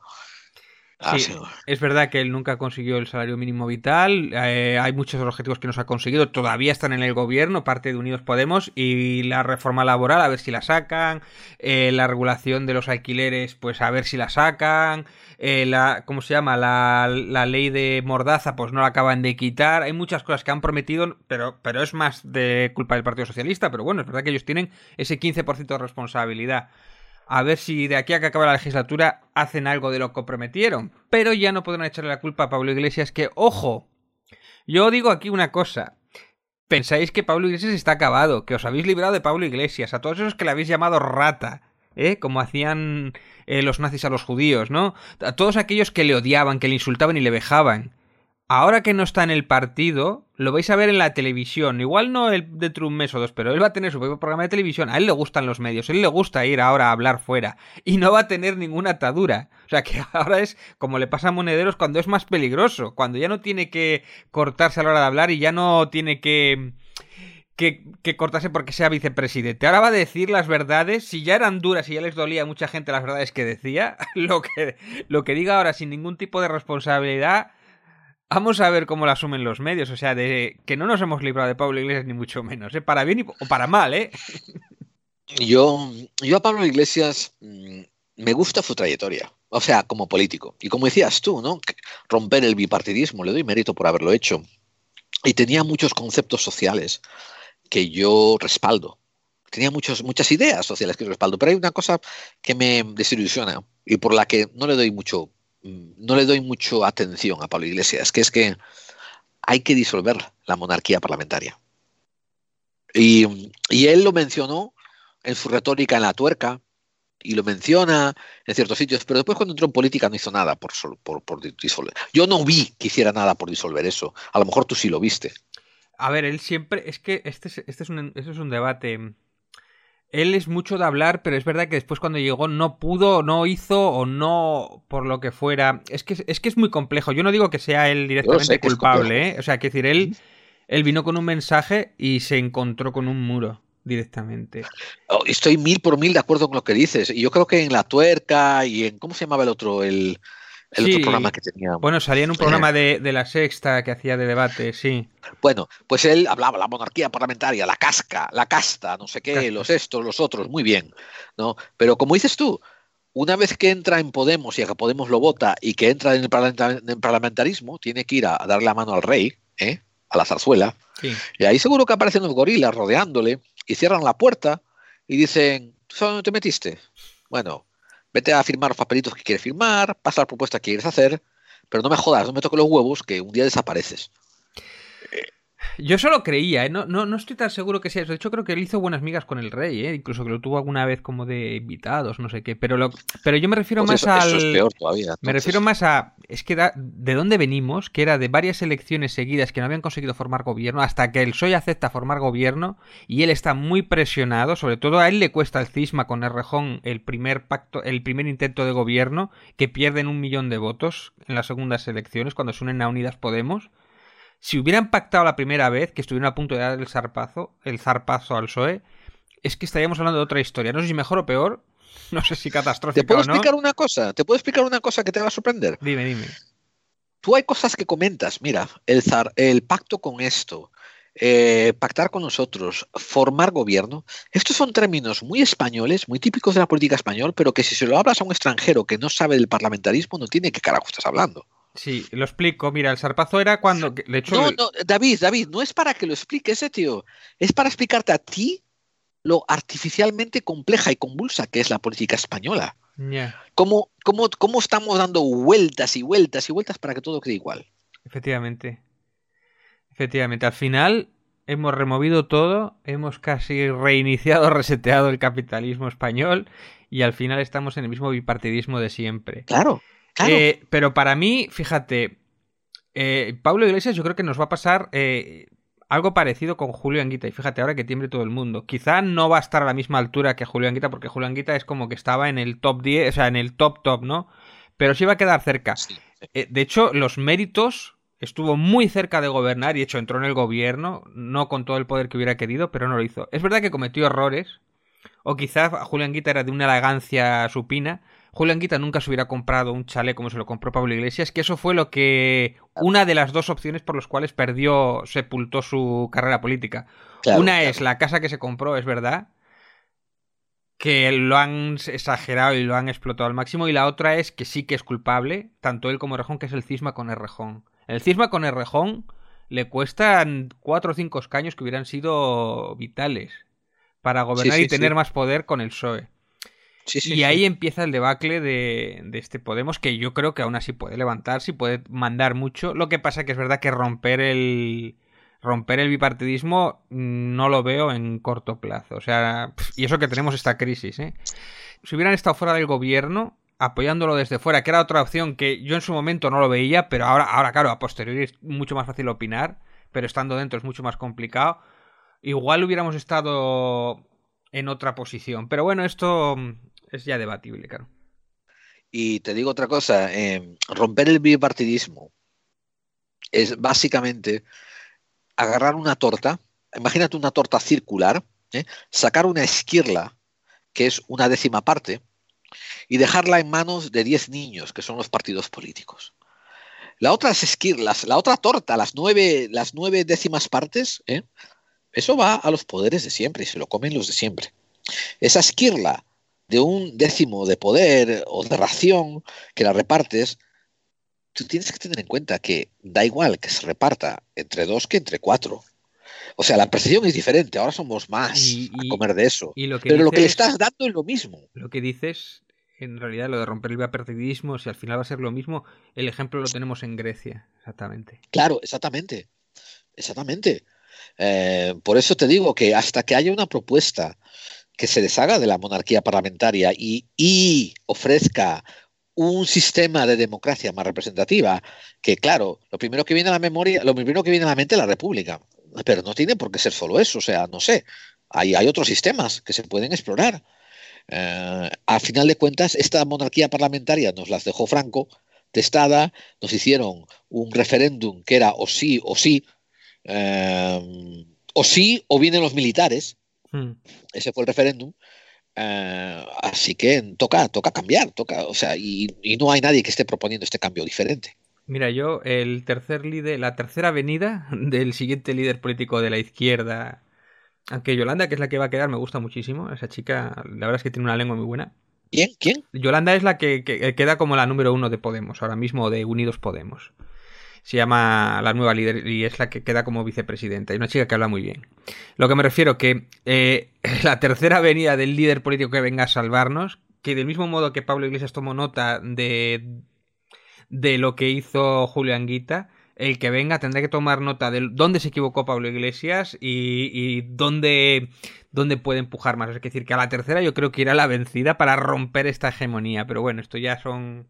Ah, Sí, sí. es verdad que él nunca consiguió el salario mínimo vital. eh, hay muchos objetivos que no se ha conseguido. Todavía están en el gobierno, parte de Unidos Podemos. Y la reforma laboral, a ver si la sacan. eh, la regulación de los alquileres, pues a ver si la sacan. eh, la, ¿Cómo se llama? La, la ley de Mordaza, pues no la acaban de quitar. Hay muchas cosas que han prometido, pero, pero es más de culpa del Partido Socialista. Pero bueno, es verdad que ellos tienen ese 15% de responsabilidad. A ver si de aquí a que acabe la legislatura hacen algo de lo que prometieron. Pero ya no podrán echarle la culpa a Pablo Iglesias que, ojo, yo digo aquí una cosa. Pensáis que Pablo Iglesias está acabado, que os habéis librado de Pablo Iglesias, a todos esos que le habéis llamado rata, ¿eh? Como hacían eh, los nazis a los judíos, ¿no? A todos aquellos que le odiaban, que le insultaban y le vejaban. Ahora que no está en el partido, lo vais a ver en la televisión. Igual no el, de un mes o dos, pero él va a tener su propio programa de televisión. A él le gustan los medios, a él le gusta ir ahora a hablar fuera. Y no va a tener ninguna atadura. O sea que ahora es como le pasa a Monederos cuando es más peligroso. Cuando ya no tiene que cortarse a la hora de hablar y ya no tiene que... Que, que cortarse porque sea vicepresidente. Ahora va a decir las verdades. Si ya eran duras y ya les dolía a mucha gente las verdades que decía, lo que, lo que diga ahora sin ningún tipo de responsabilidad, Vamos a ver cómo lo asumen los medios, o sea, de que no nos hemos librado de Pablo Iglesias ni mucho menos, ¿eh? Para bien y, o para mal, ¿eh? Yo, yo a Pablo Iglesias mm, me gusta su trayectoria, o sea, como político. Y como decías tú, ¿no? Romper el bipartidismo, le doy mérito por haberlo hecho. Y tenía muchos conceptos sociales que yo respaldo. Tenía muchos, muchas ideas sociales que respaldo, pero hay una cosa que me desilusiona y por la que no le doy mucho, no le doy mucho atención a Pablo Iglesias, que es que hay que disolver la monarquía parlamentaria. Y, él lo mencionó en su retórica en la tuerca, y lo menciona en ciertos sitios, pero después cuando entró en política no hizo nada por, por, disolver. Yo no vi que hiciera nada por disolver eso. A lo mejor tú sí lo viste. A ver, él siempre. Es que es, este es, un, este es un debate. Él es mucho de hablar, pero es verdad que después cuando llegó no pudo, no hizo o no por lo que fuera. Es que es, que es muy complejo. Yo no digo que sea él directamente culpable, ¿eh? O sea, que decir, él, él vino con un mensaje y se encontró con un muro directamente. Oh, estoy mil por mil de acuerdo con lo que dices. Y yo creo que en La Tuerca y en. ¿Cómo se llamaba el otro? El, el otro programa que tenía. Bueno, salía en un programa de, de, la sexta que hacía de debate, sí. Bueno, pues él hablaba la monarquía parlamentaria, la casca, la casta, no sé qué, los estos, los otros, muy bien, ¿no? Pero como dices tú, una vez que entra en Podemos y a que Podemos lo vota y que entra en el, parlamentarismo, tiene que ir a, darle la mano al rey, ¿eh? a la zarzuela, y ahí seguro que aparecen los gorilas rodeándole y cierran la puerta y dicen, ¿sabes dónde te metiste? Bueno, vete a firmar los papelitos que quieres firmar, pasa la propuesta que quieres hacer, pero no me jodas, no me toques los huevos que un día desapareces. Yo solo creía, ¿eh? no, no, no, estoy tan seguro que sea eso. De hecho, creo que él hizo buenas migas con el rey, ¿eh? incluso que lo tuvo alguna vez como de invitados, no sé qué. Pero, lo, pero yo me refiero pues más al. Eso es peor todavía. Me refiero más a. Es que da, de dónde venimos, que era de varias elecciones seguidas que no habían conseguido formar gobierno, hasta que el PSOE acepta formar gobierno y él está muy presionado. Sobre todo a él le cuesta el cisma con Errejón el primer pacto, el primer intento de gobierno, que pierden un millón de votos en las segundas elecciones cuando se unen a Unidas Podemos si hubieran pactado la primera vez, que estuvieron a punto de dar el zarpazo, el zarpazo al PSOE, es que estaríamos hablando de otra historia. No sé si mejor o peor, no sé si catastrófica ¿Te puedo o no. explicar una cosa? ¿Te puedo explicar una cosa que te va a sorprender? Dime, dime. Tú hay cosas que comentas, mira, el, zar, el pacto con esto, eh, pactar con nosotros, formar gobierno, estos son términos muy españoles, muy típicos de la política española, pero que si se lo hablas a un extranjero que no sabe del parlamentarismo, no tiene qué carajo estás hablando. Sí, lo explico. Mira, el zarpazo era cuando. De hecho, no, no, David, David, no es para que lo expliques, eh, tío. Es para explicarte a ti lo artificialmente compleja y convulsa que es la política española. Yeah. ¿Cómo, cómo, cómo estamos dando vueltas y vueltas y vueltas para que todo quede igual? Efectivamente. Efectivamente. Al final hemos removido todo, hemos casi reiniciado, reseteado el capitalismo español y al final estamos en el mismo bipartidismo de siempre. Claro. Claro. Eh, pero para mí, fíjate, eh, Pablo Iglesias yo creo que nos va a pasar eh, algo parecido con Julio Anguita. Y fíjate, ahora que tiemble todo el mundo. Quizá no va a estar a la misma altura que Julio Anguita, porque Julio Anguita es como que estaba en el top 10, o sea, en el top top, ¿no? Pero sí va a quedar cerca. Sí, sí. Eh, de hecho, los méritos estuvo muy cerca de gobernar y de hecho entró en el gobierno, no con todo el poder que hubiera querido, pero no lo hizo. Es verdad que cometió errores, o quizá Julio Anguita era de una elegancia supina, Julián Guita nunca se hubiera comprado un chalet como se lo compró Pablo Iglesias, que eso fue lo que. una de las dos opciones por las cuales perdió, sepultó su carrera política. Claro, una claro. es la casa que se compró, es verdad. Que lo han exagerado y lo han explotado al máximo. Y la otra es que sí que es culpable, tanto él como Errejón, que es el cisma con Errejón. El cisma con Errejón le cuestan cuatro o cinco escaños que hubieran sido vitales para gobernar Sí, sí, y tener sí. más poder con el PSOE. Sí, sí, y sí. ahí empieza el debacle de, de este Podemos, que yo creo que aún así puede levantarse y puede mandar mucho. Lo que pasa que es verdad que romper el romper el bipartidismo mm, no lo veo en corto plazo. O sea, y eso que tenemos esta crisis, ¿eh? Si hubieran estado fuera del gobierno, apoyándolo desde fuera, que era otra opción que yo en su momento no lo veía, pero ahora, ahora claro, a posteriori es mucho más fácil opinar, pero estando dentro es mucho más complicado. Igual hubiéramos estado en otra posición. Pero bueno, esto mm, es ya debatible, claro. Y te digo otra cosa, eh, romper el bipartidismo es básicamente agarrar una torta, imagínate una torta circular, ¿eh? sacar una esquirla, que es una décima parte, y dejarla en manos de 10 niños, que son los partidos políticos. La otra esquirlas, la otra torta, las nueve, las nueve décimas partes, ¿eh? eso va a los poderes de siempre y se lo comen los de siempre. Esa esquirla de un décimo de poder o de ración que la repartes, tú tienes que tener en cuenta que da igual que se reparta entre dos que entre cuatro. O sea, la percepción es diferente. Ahora somos más Y- a comer de eso. y lo que Pero lo que le estás dando es lo mismo. Lo que dices, en realidad, lo de romper el bipartidismo, si al final va a ser lo mismo, el ejemplo lo tenemos en Grecia, exactamente. Claro, exactamente. Exactamente. Eh, por eso te digo que hasta que haya una propuesta que se deshaga de la monarquía parlamentaria y, ofrezca un sistema de democracia más representativa, que claro, lo primero que viene a la memoria, lo primero que viene a la mente es la república, pero no tiene por qué ser solo eso, o sea, no sé, hay, hay otros sistemas que se pueden explorar. Eh, a final de cuentas, esta monarquía parlamentaria nos las dejó Franco, testada, nos hicieron un referéndum que era o sí o sí, eh, o sí o vienen los militares, Hmm. ese fue el referéndum, eh, así que toca, toca cambiar, toca, o sea, y, y no hay nadie que esté proponiendo este cambio diferente. Mira, yo, el tercer líder, la tercera avenida del siguiente líder político de la izquierda, aunque Yolanda, que es la que va a quedar, me gusta muchísimo. Esa chica, la verdad es que tiene una lengua muy buena. ¿Quién? ¿Quién? Yolanda es la que, que queda como la número uno de Podemos, ahora mismo de Unidos Podemos. Se llama la nueva líder y es la que queda como vicepresidenta. Y una chica que habla muy bien. Lo que me refiero que eh, la tercera avenida del líder político que venga a salvarnos, que del mismo modo que Pablo Iglesias tomó nota de, de lo que hizo Julio Anguita, el que venga tendrá que tomar nota de dónde se equivocó Pablo Iglesias y, y dónde, dónde puede empujar más. Es decir, que a la tercera yo creo que irá la vencida para romper esta hegemonía. Pero bueno, esto ya son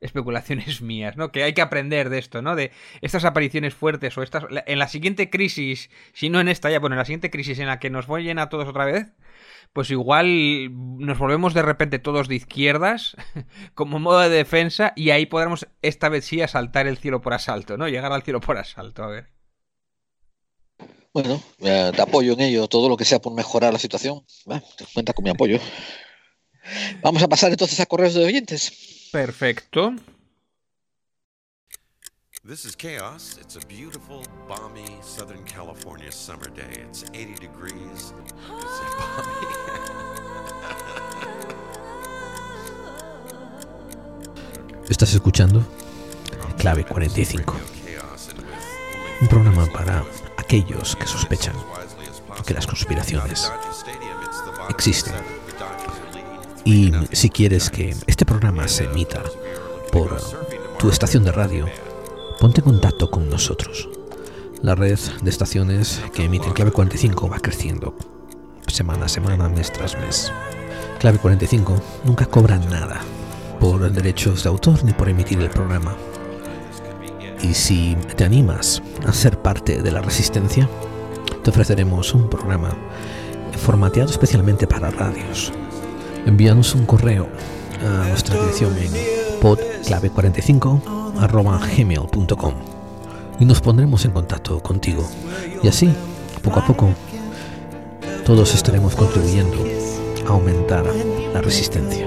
especulaciones mías, ¿no? Que hay que aprender de esto, ¿no? De estas apariciones fuertes o estas... En la siguiente crisis, si no en esta ya, bueno, en la siguiente crisis en la que nos vayan a todos otra vez, pues igual nos volvemos de repente todos de izquierdas como modo de defensa y ahí podremos esta vez sí asaltar el cielo por asalto, ¿no? Llegar al cielo por asalto, a ver. Bueno, eh, te apoyo en ello, todo lo que sea por mejorar la situación, cuenta con mi apoyo. Vamos a pasar entonces a correos de oyentes. Perfecto. This is Chaos. It's a beautiful, balmy Southern California summer day. It's 80 degrees. It's Estás escuchando Clave 45. Un programa para aquellos que sospechan que las conspiraciones existen. Y si quieres que este programa se emita por tu estación de radio, ponte en contacto con nosotros. La red de estaciones que emiten Clave 45 va creciendo semana a semana, mes tras mes. Clave 45 nunca cobra nada por derechos de autor ni por emitir el programa. Y si te animas a ser parte de la resistencia, te ofreceremos un programa formateado especialmente para radios. Envíanos un correo a nuestra dirección en podclave45 y nos pondremos en contacto contigo. Y así, poco a poco, todos estaremos contribuyendo a aumentar la resistencia.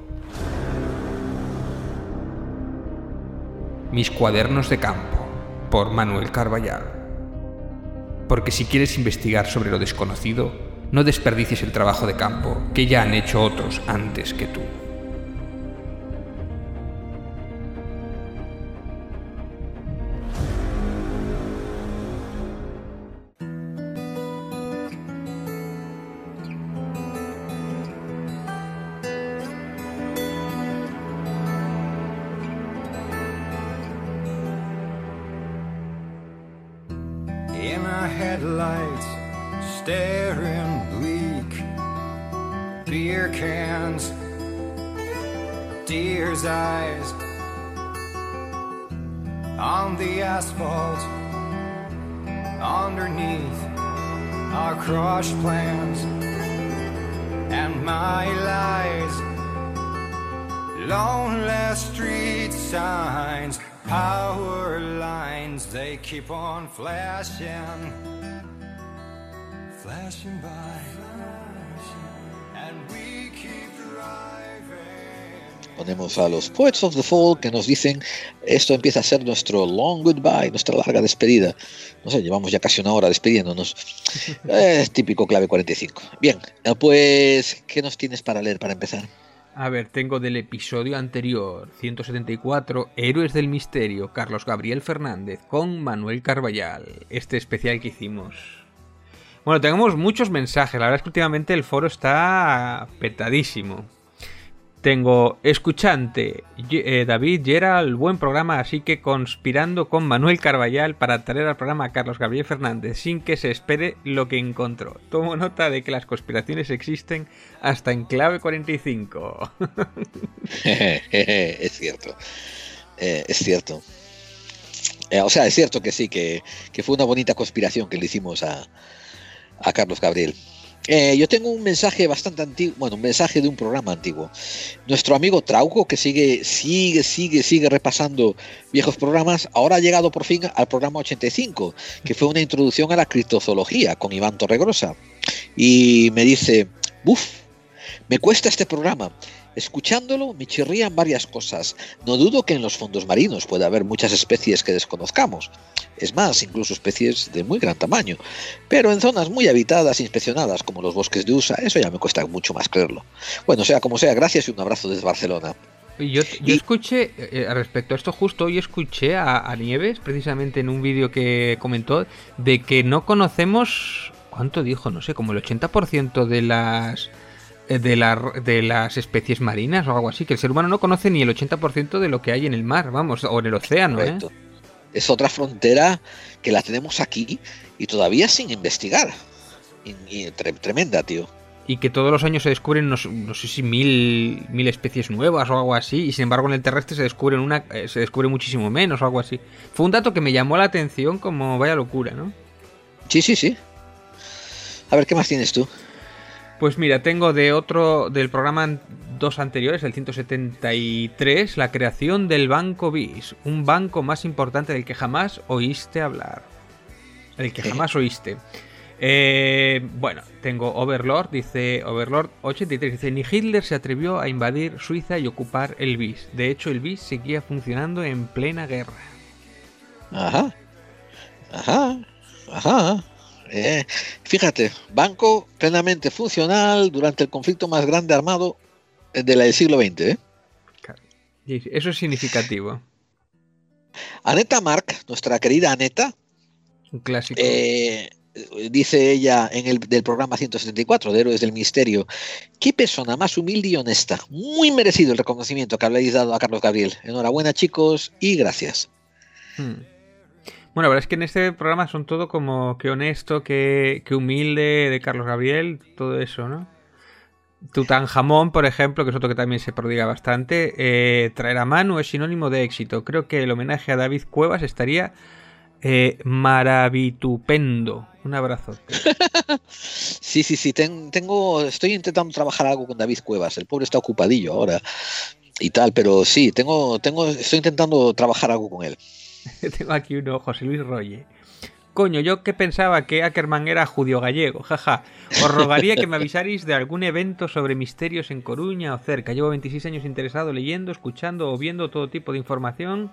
Mis cuadernos de campo, por Manuel Carballal. Porque si quieres investigar sobre lo desconocido, no desperdicies el trabajo de campo que ya han hecho otros antes que tú. Flashing, flashing by, and we keep driving. Ponemos a los Poets of the Fall que nos dicen esto empieza a ser nuestro long goodbye, nuestra larga despedida. No sé, llevamos ya casi una hora despidiéndonos. Es típico clave 45. Bien, eh, pues, ¿qué nos tienes para leer para empezar? A ver, tengo del episodio anterior, 174, Héroes del Misterio, Carlos Gabriel Fernández, con Manuel Carballal, este especial que hicimos. Bueno, tenemos muchos mensajes, la verdad es que últimamente el foro está petadísimo. Tengo escuchante, eh, David Gerald, buen programa, así que conspirando con Manuel Carballal para traer al programa a Carlos Gabriel Fernández sin que se espere lo que encontró. Tomo nota de que las conspiraciones existen hasta en clave 45. es cierto. Eh, es cierto. Eh, o sea, es cierto que sí, que, que fue una bonita conspiración que le hicimos a, a Carlos Gabriel. Eh, yo tengo un mensaje bastante antiguo, bueno, un mensaje de un programa antiguo. Nuestro amigo Trauco, que sigue, sigue, sigue, sigue repasando viejos programas, ahora ha llegado por fin al programa 85, que fue una introducción a la criptozoología con Iván Torregrosa. Y me dice, buf, me cuesta este programa. Escuchándolo me chirrían varias cosas. No dudo que en los fondos marinos pueda haber muchas especies que desconozcamos. Es más, incluso especies de muy gran tamaño. Pero en zonas muy habitadas e inspeccionadas como los bosques de USA, eso ya me cuesta mucho más creerlo. Bueno, sea como sea, gracias y un abrazo desde Barcelona. Yo, yo escuché, eh, respecto a esto, justo hoy escuché a, a Nieves, precisamente en un vídeo que comentó, de que no conocemos, ¿cuánto dijo? No sé, como el 80% de las eh, de, la, de las especies marinas o algo así, que el ser humano no conoce ni el 80% de lo que hay en el mar, vamos, o en el océano, ¿eh? Correcto. Es otra frontera que la tenemos aquí y todavía sin investigar. Y, y tre- tremenda, tío. Y que todos los años se descubren, no sé si mil, mil especies nuevas o algo así, y sin embargo en el terrestre se descubren una, eh, se descubre muchísimo menos o algo así. Fue un dato que me llamó la atención como vaya locura, ¿no? Sí, sí, sí. A ver, ¿qué más tienes tú? Pues mira, tengo de otro, del programa dos anteriores, el 173, la creación del Banco BIS, un banco más importante del que jamás oíste hablar. El que jamás oíste. Eh, bueno, tengo Overlord, dice Overlord 83, dice, ni Hitler se atrevió a invadir Suiza y ocupar el BIS. De hecho, el BIS seguía funcionando en plena guerra. Ajá. Ajá. Ajá. Eh, fíjate, banco plenamente funcional durante el conflicto más grande armado eh, de la del siglo XX. ¿eh? Eso es significativo. Aneta Mark, nuestra querida Aneta, Un clásico. eh, dice ella en el del programa 174 de Héroes del Misterio, qué persona más humilde y honesta. Muy merecido el reconocimiento que habéis dado a Carlos Gabriel. Enhorabuena chicos y gracias. Hmm. Bueno, la verdad es que en este programa son todo como que honesto, que, que humilde de Carlos Gabriel, todo eso, ¿no? Tutankamón, por ejemplo, que es otro que también se prodiga bastante, eh, traer a Manu es sinónimo de éxito. Creo que el homenaje a David Cuevas estaría eh, maravitupendo. Un abrazo. Sí, sí, sí, ten- tengo, estoy intentando trabajar algo con David Cuevas. El pobre está ocupadillo ahora y tal, pero sí, tengo, tengo, estoy intentando trabajar algo con él. Tengo aquí uno, José Luis Rolle. Coño, yo que pensaba que Ackerman era judío gallego, jaja. Os rogaría que me avisarais de algún evento sobre misterios en Coruña o cerca. Llevo 26 años interesado leyendo, escuchando o viendo todo tipo de información,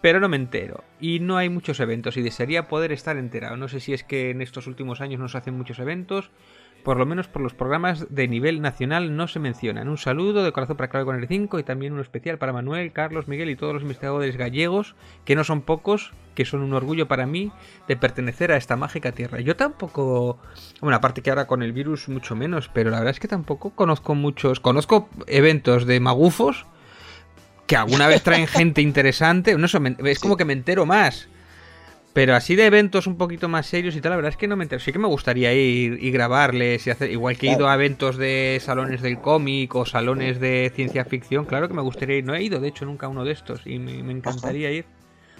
pero no me entero. Y no hay muchos eventos y desearía poder estar enterado. No sé si es que en estos últimos años no se hacen muchos eventos, por lo menos por los programas de nivel nacional no se mencionan. Un saludo de corazón para Clave con el 5 y también uno especial para Manuel, Carlos, Miguel y todos los investigadores gallegos, que no son pocos, que son un orgullo para mí de pertenecer a esta mágica tierra. Yo tampoco, bueno, aparte que ahora con el virus mucho menos, pero la verdad es que tampoco conozco muchos, conozco eventos de magufos que alguna vez traen gente interesante, no es como que me entero más. Pero así de eventos un poquito más serios y tal, la verdad es que no me entero. Sí que me gustaría ir y grabarles y hacer. Igual que he ido a eventos de salones del cómic o salones de ciencia ficción, claro que me gustaría ir. No he ido, de hecho, nunca a uno de estos y me, me encantaría ir.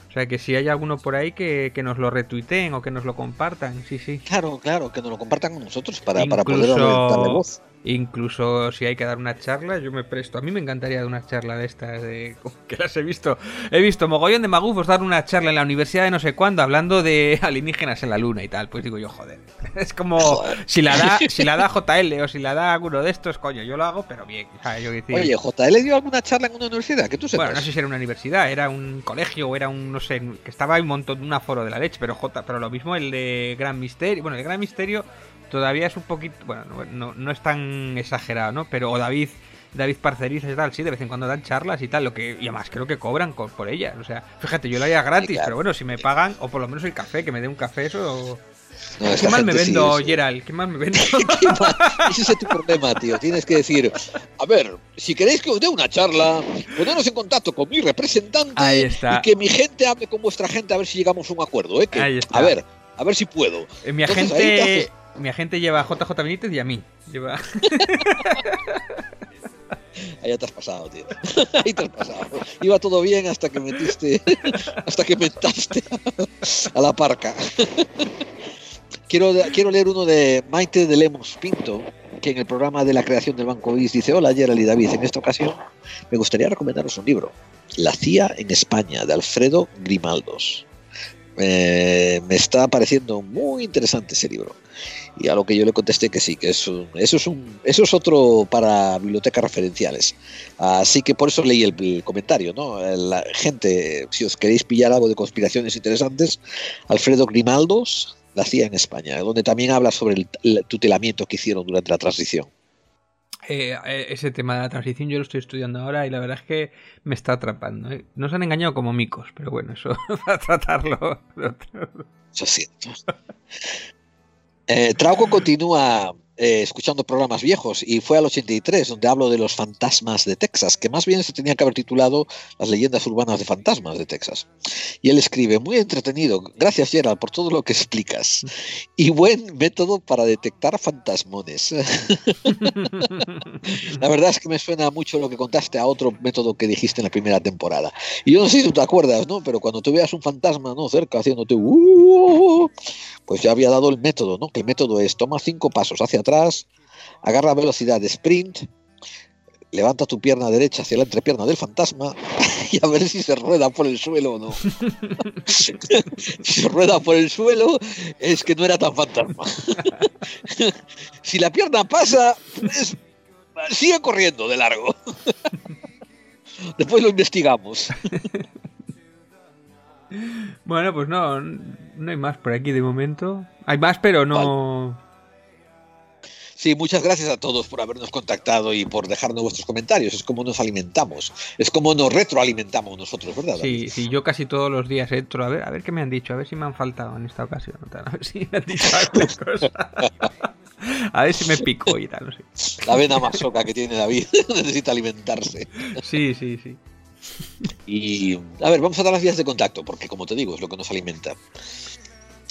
O sea que si hay alguno por ahí que, que nos lo retuiteen o que nos lo compartan, sí, sí. Claro, claro, que nos lo compartan con nosotros para, para poder darle voz. Incluso si hay que dar una charla, yo me presto. A mí me encantaría dar una charla de estas, de, que las he visto. He visto mogollón de magufos dar una charla en la universidad de no sé cuándo hablando de alienígenas en la luna y tal. Pues digo yo, joder. Es como si la da, si la da JL o si la da alguno de estos, coño, yo lo hago, pero bien. O sea, yo decir- Oye, JL dio alguna charla en una universidad, que tú sepas. bueno, no sé si era una universidad, era un colegio o era un, no sé, que estaba un montón, un aforo de la leche, pero J, pero lo mismo el de Gran Misterio, bueno, el Gran Misterio todavía es un poquito, bueno, no, no, es tan exagerado, ¿no? Pero o David, David Parcerizas y tal, sí, de vez en cuando dan charlas y tal, lo que, y además creo que cobran co- por ellas, o sea, fíjate, yo lo haría gratis, pero bueno, si me pagan, o por lo menos el café, que me dé un café, eso... No, ¿Qué mal me vendo, sí. Gerald? ¿Qué mal me vendo? Ese es tu problema, tío. Tienes que decir, a ver, si queréis que os dé una charla, poneros en contacto con mi representante Ahí está. y que mi gente hable con vuestra gente a ver si llegamos a un acuerdo, ¿eh? Que, Ahí está. A ver, a ver si puedo. Eh, Mi Entonces, agente, mi agente lleva JJ Benítez y a mí. Lleva... Ahí te has pasado, tío. Ahí te has pasado. Iba todo bien hasta que metiste, hasta que metaste a la parca. Quiero, quiero leer uno de Maite de Lemos Pinto, que en el programa de la creación del Banco BIS dice, hola Gerald y David, en esta ocasión me gustaría recomendaros un libro, La CIA en España, de Alfredo Grimaldos. Eh, me está pareciendo muy interesante ese libro. Y a lo que yo le contesté que sí, que es un- eso, es un, eso es otro para bibliotecas referenciales. Así que por eso leí el, comentario, ¿no? La gente, si os queréis pillar algo de conspiraciones interesantes, Alfredo Grimaldos, la CIA en España, donde también habla sobre el tutelamiento que hicieron durante la transición. Eh, eh, ese tema de la transición yo lo estoy estudiando ahora y la verdad es que me está atrapando. ¿eh? Nos han engañado como micos, pero bueno, eso para tratarlo. Eso es cierto. Trauco continúa eh, escuchando programas viejos y fue al 83 donde hablo de los fantasmas de Texas, que más bien se tenía que haber titulado Las leyendas urbanas de fantasmas de Texas. Y él escribe, muy entretenido, gracias Gerald por todo lo que explicas. Y buen método para detectar fantasmones. la verdad es que me suena mucho lo que contaste a otro método que dijiste en la primera temporada. Y yo no sé si tú te acuerdas, ¿no? Pero cuando tú veas un fantasma, ¿no? Cerca haciéndote... "Uh", pues ya había dado el método, ¿no? Que el método es toma cinco pasos hacia atrás, agarra velocidad de sprint, levanta tu pierna derecha hacia la entrepierna del fantasma y a ver si se rueda por el suelo o no. si se rueda por el suelo es que no era tan fantasma. si la pierna pasa, pues, sigue corriendo de largo. Después lo investigamos. Bueno, pues no, no hay más por aquí de momento. Hay más, pero no. Sí, muchas gracias a todos por habernos contactado y por dejarnos vuestros comentarios. Es como nos alimentamos. Es como nos retroalimentamos nosotros, ¿verdad? Sí, sí, yo casi todos los días entro a ver, a ver qué me han dicho, a ver si me han faltado en esta ocasión, a ver si me han dicho cosa. A ver si me pico y tal, no sé. La vena masoca que tiene David necesita alimentarse. Sí, sí, sí. Y a ver, vamos a dar las vías de contacto, porque como te digo, es lo que nos alimenta.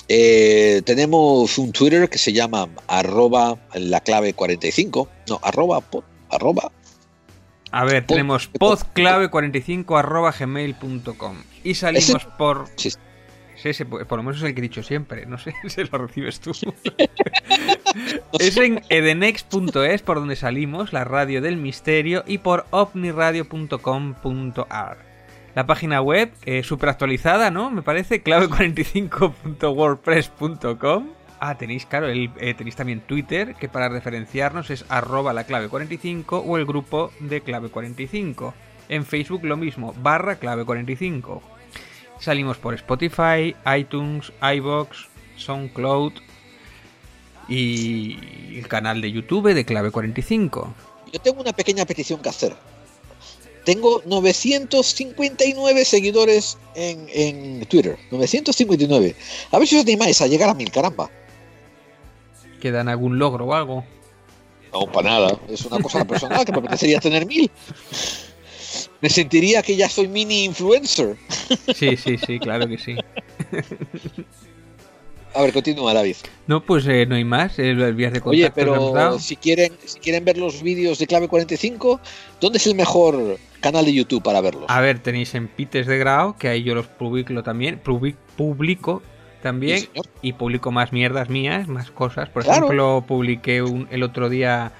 Eh, tenemos un Twitter que se llama arroba la clave 45. No, arroba, po- arroba. A ver, tenemos podclave45 arroba gmail.com y salimos Ese- por... Sí. Sí, ese, por lo menos es el que he dicho siempre, no sé si lo recibes tú. es en edenex.es por donde salimos, la radio del misterio, y por ovniradio.com.ar. La página web, eh, súper actualizada, ¿no? Me parece, clave45.wordpress.com. Ah, tenéis, claro, el, eh, tenéis también Twitter, que para referenciarnos es arroba la clave 45 o el grupo de clave 45. En Facebook lo mismo, barra clave 45. Salimos por Spotify, iTunes, iBox, SoundCloud y el canal de YouTube de clave 45. Yo tengo una pequeña petición que hacer. Tengo 959 seguidores en, en Twitter. 959. A ver si os animáis a llegar a mil, caramba. ¿Quedan algún logro o algo? No, para nada. Es una cosa personal que me apetecería tener mil. Me sentiría que ya soy mini influencer. Sí, sí, sí, claro que sí. A ver, continúa, David. No, pues eh, no hay más. eh, las vías de contacto Oye, pero si quieren, si quieren ver los vídeos de Clave 45, ¿dónde es el mejor canal de YouTube para verlos? A ver, tenéis en Pites de Grau, que ahí yo los publico también. publi- Publico también. Sí, y publico más mierdas mías, más cosas. Por Claro. ejemplo, publiqué un- el otro día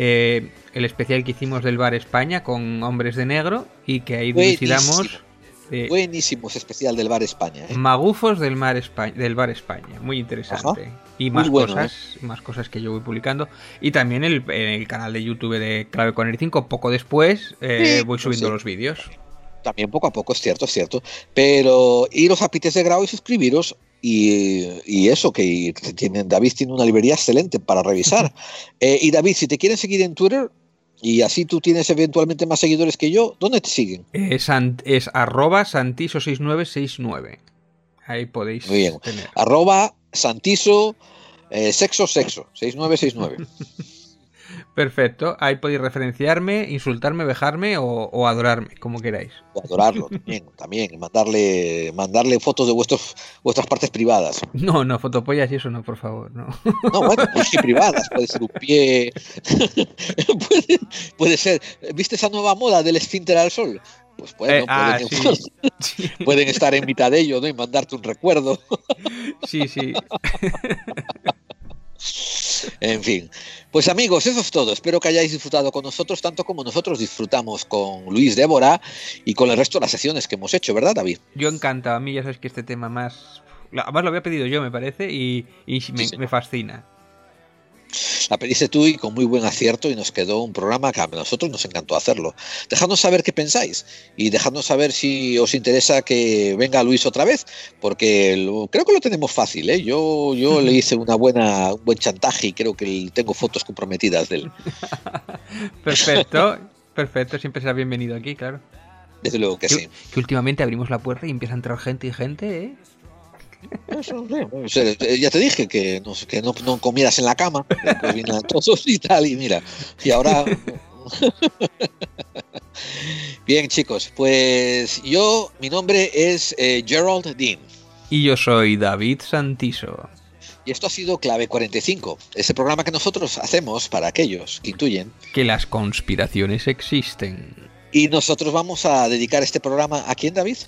eh, el especial que hicimos del Bar España con Hombres de Negro. Y que ahí visitamos. Eh, Buenísimo ese especial del Bar España. ¿eh? Magufos del Mar España, del Bar España, muy interesante. Ajá. Y más bueno, cosas, más cosas que yo voy publicando. Y también el, el canal de YouTube de Clave 45, poco después eh, Sí, voy subiendo sí. los vídeos. También poco a poco, es cierto, es cierto. Pero iros a Pites de Grau y suscribiros. Y, y eso, que tienen, David tiene una librería excelente para revisar. Eh, y David, si te quieren seguir en Twitter, y así tú tienes eventualmente más seguidores que yo, ¿dónde te siguen? Es, ant- es arroba santiso6969. Ahí podéis Muy bien. tener. Arroba Santiso eh, Sexo Sexo, 6969. Perfecto. Ahí podéis referenciarme, insultarme, vejarme o, o adorarme, como queráis. O adorarlo también, también. Mandarle, mandarle fotos de vuestros, vuestras partes privadas. No, no, fotopollas y eso no, por favor, no. No, bueno, pues sí, privadas. Puede ser un pie. puede, puede ser. ¿Viste esa nueva moda del esfínter al sol? Pues Eh, ah, pueden, sí. pueden estar en mitad de ello, ¿no? Y mandarte un recuerdo. Sí, sí. En fin. Pues amigos, eso es todo. Espero que hayáis disfrutado con nosotros tanto como nosotros disfrutamos con Luis Débora y con el resto de las sesiones que hemos hecho, ¿verdad, David? Yo encantado. A mí ya sabes que este tema más... Además lo había pedido yo, me parece, y, y me, me fascina. La pediste tú y con muy buen acierto y nos quedó un programa que a nosotros nos encantó hacerlo. Dejadnos saber qué pensáis y dejadnos saber si os interesa que venga Luis otra vez, porque lo- creo que lo tenemos fácil. ¿eh? Yo, yo le hice una buena, un buen chantaje y creo que tengo fotos comprometidas de él. Perfecto, perfecto. Siempre será bienvenido aquí, claro. Desde luego que sí. Que últimamente abrimos la puerta y empieza a entrar gente y gente, ¿eh? Eso, eh, ya te dije que, no, que no, no comieras en la cama, pues vienen todos y tal, y mira, y ahora... Bien, chicos, pues yo, mi nombre es eh, Gerald Dean. Y yo soy David Santiso. Y esto ha sido Clave 45, ese programa que nosotros hacemos para aquellos que intuyen. Que las conspiraciones existen. Y nosotros vamos a dedicar este programa a quién, David?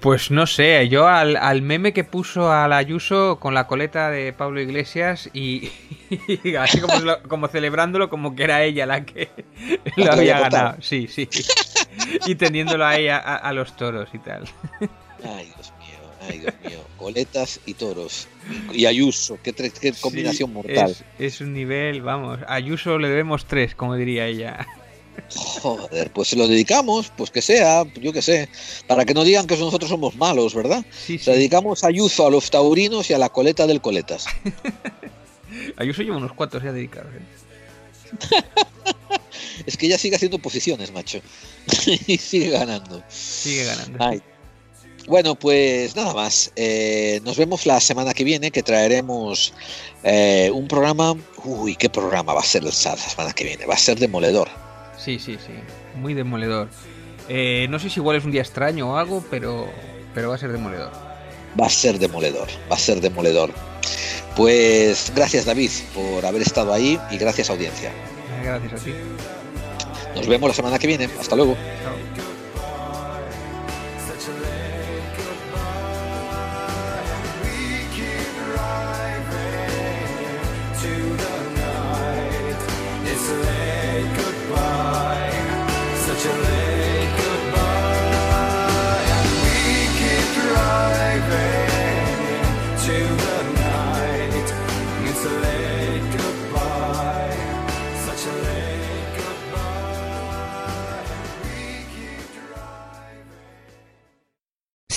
Pues no sé, yo al, al meme que puso al Ayuso con la coleta de Pablo Iglesias y, y así como, lo- como celebrándolo como que era ella la que lo La había ganado. Sí, sí. Y teniendo a ella a, a los toros y tal. Ay, Dios mío, ay, Dios mío. Coletas y toros. Y Ayuso, qué, combinación Sí, mortal. Es, es un nivel, vamos, a Ayuso le debemos tres, como diría ella. Joder, pues se lo dedicamos, pues que sea, yo que sé, para que no digan que nosotros somos malos, ¿verdad? Sí, Se dedicamos a Ayuso, a los taurinos y a la coleta del coletas. Ayuso lleva unos cuantos ya dedicados. ¿eh? Es que ella sigue haciendo posiciones, macho. y sigue ganando. Sigue ganando. Ay. Bueno, pues nada más. Eh, nos vemos la semana que viene, que traeremos eh, un programa. Uy, ¿qué programa va a ser el sa- la semana que viene? Va a ser demoledor. Sí, sí, sí. Muy demoledor. Eh, no sé si igual es un día extraño o algo, pero, pero va a ser demoledor. Va a ser demoledor. Va a ser demoledor. Pues gracias, David, por haber estado ahí y gracias, audiencia. Gracias a ti. Nos vemos la semana que viene. Hasta luego. to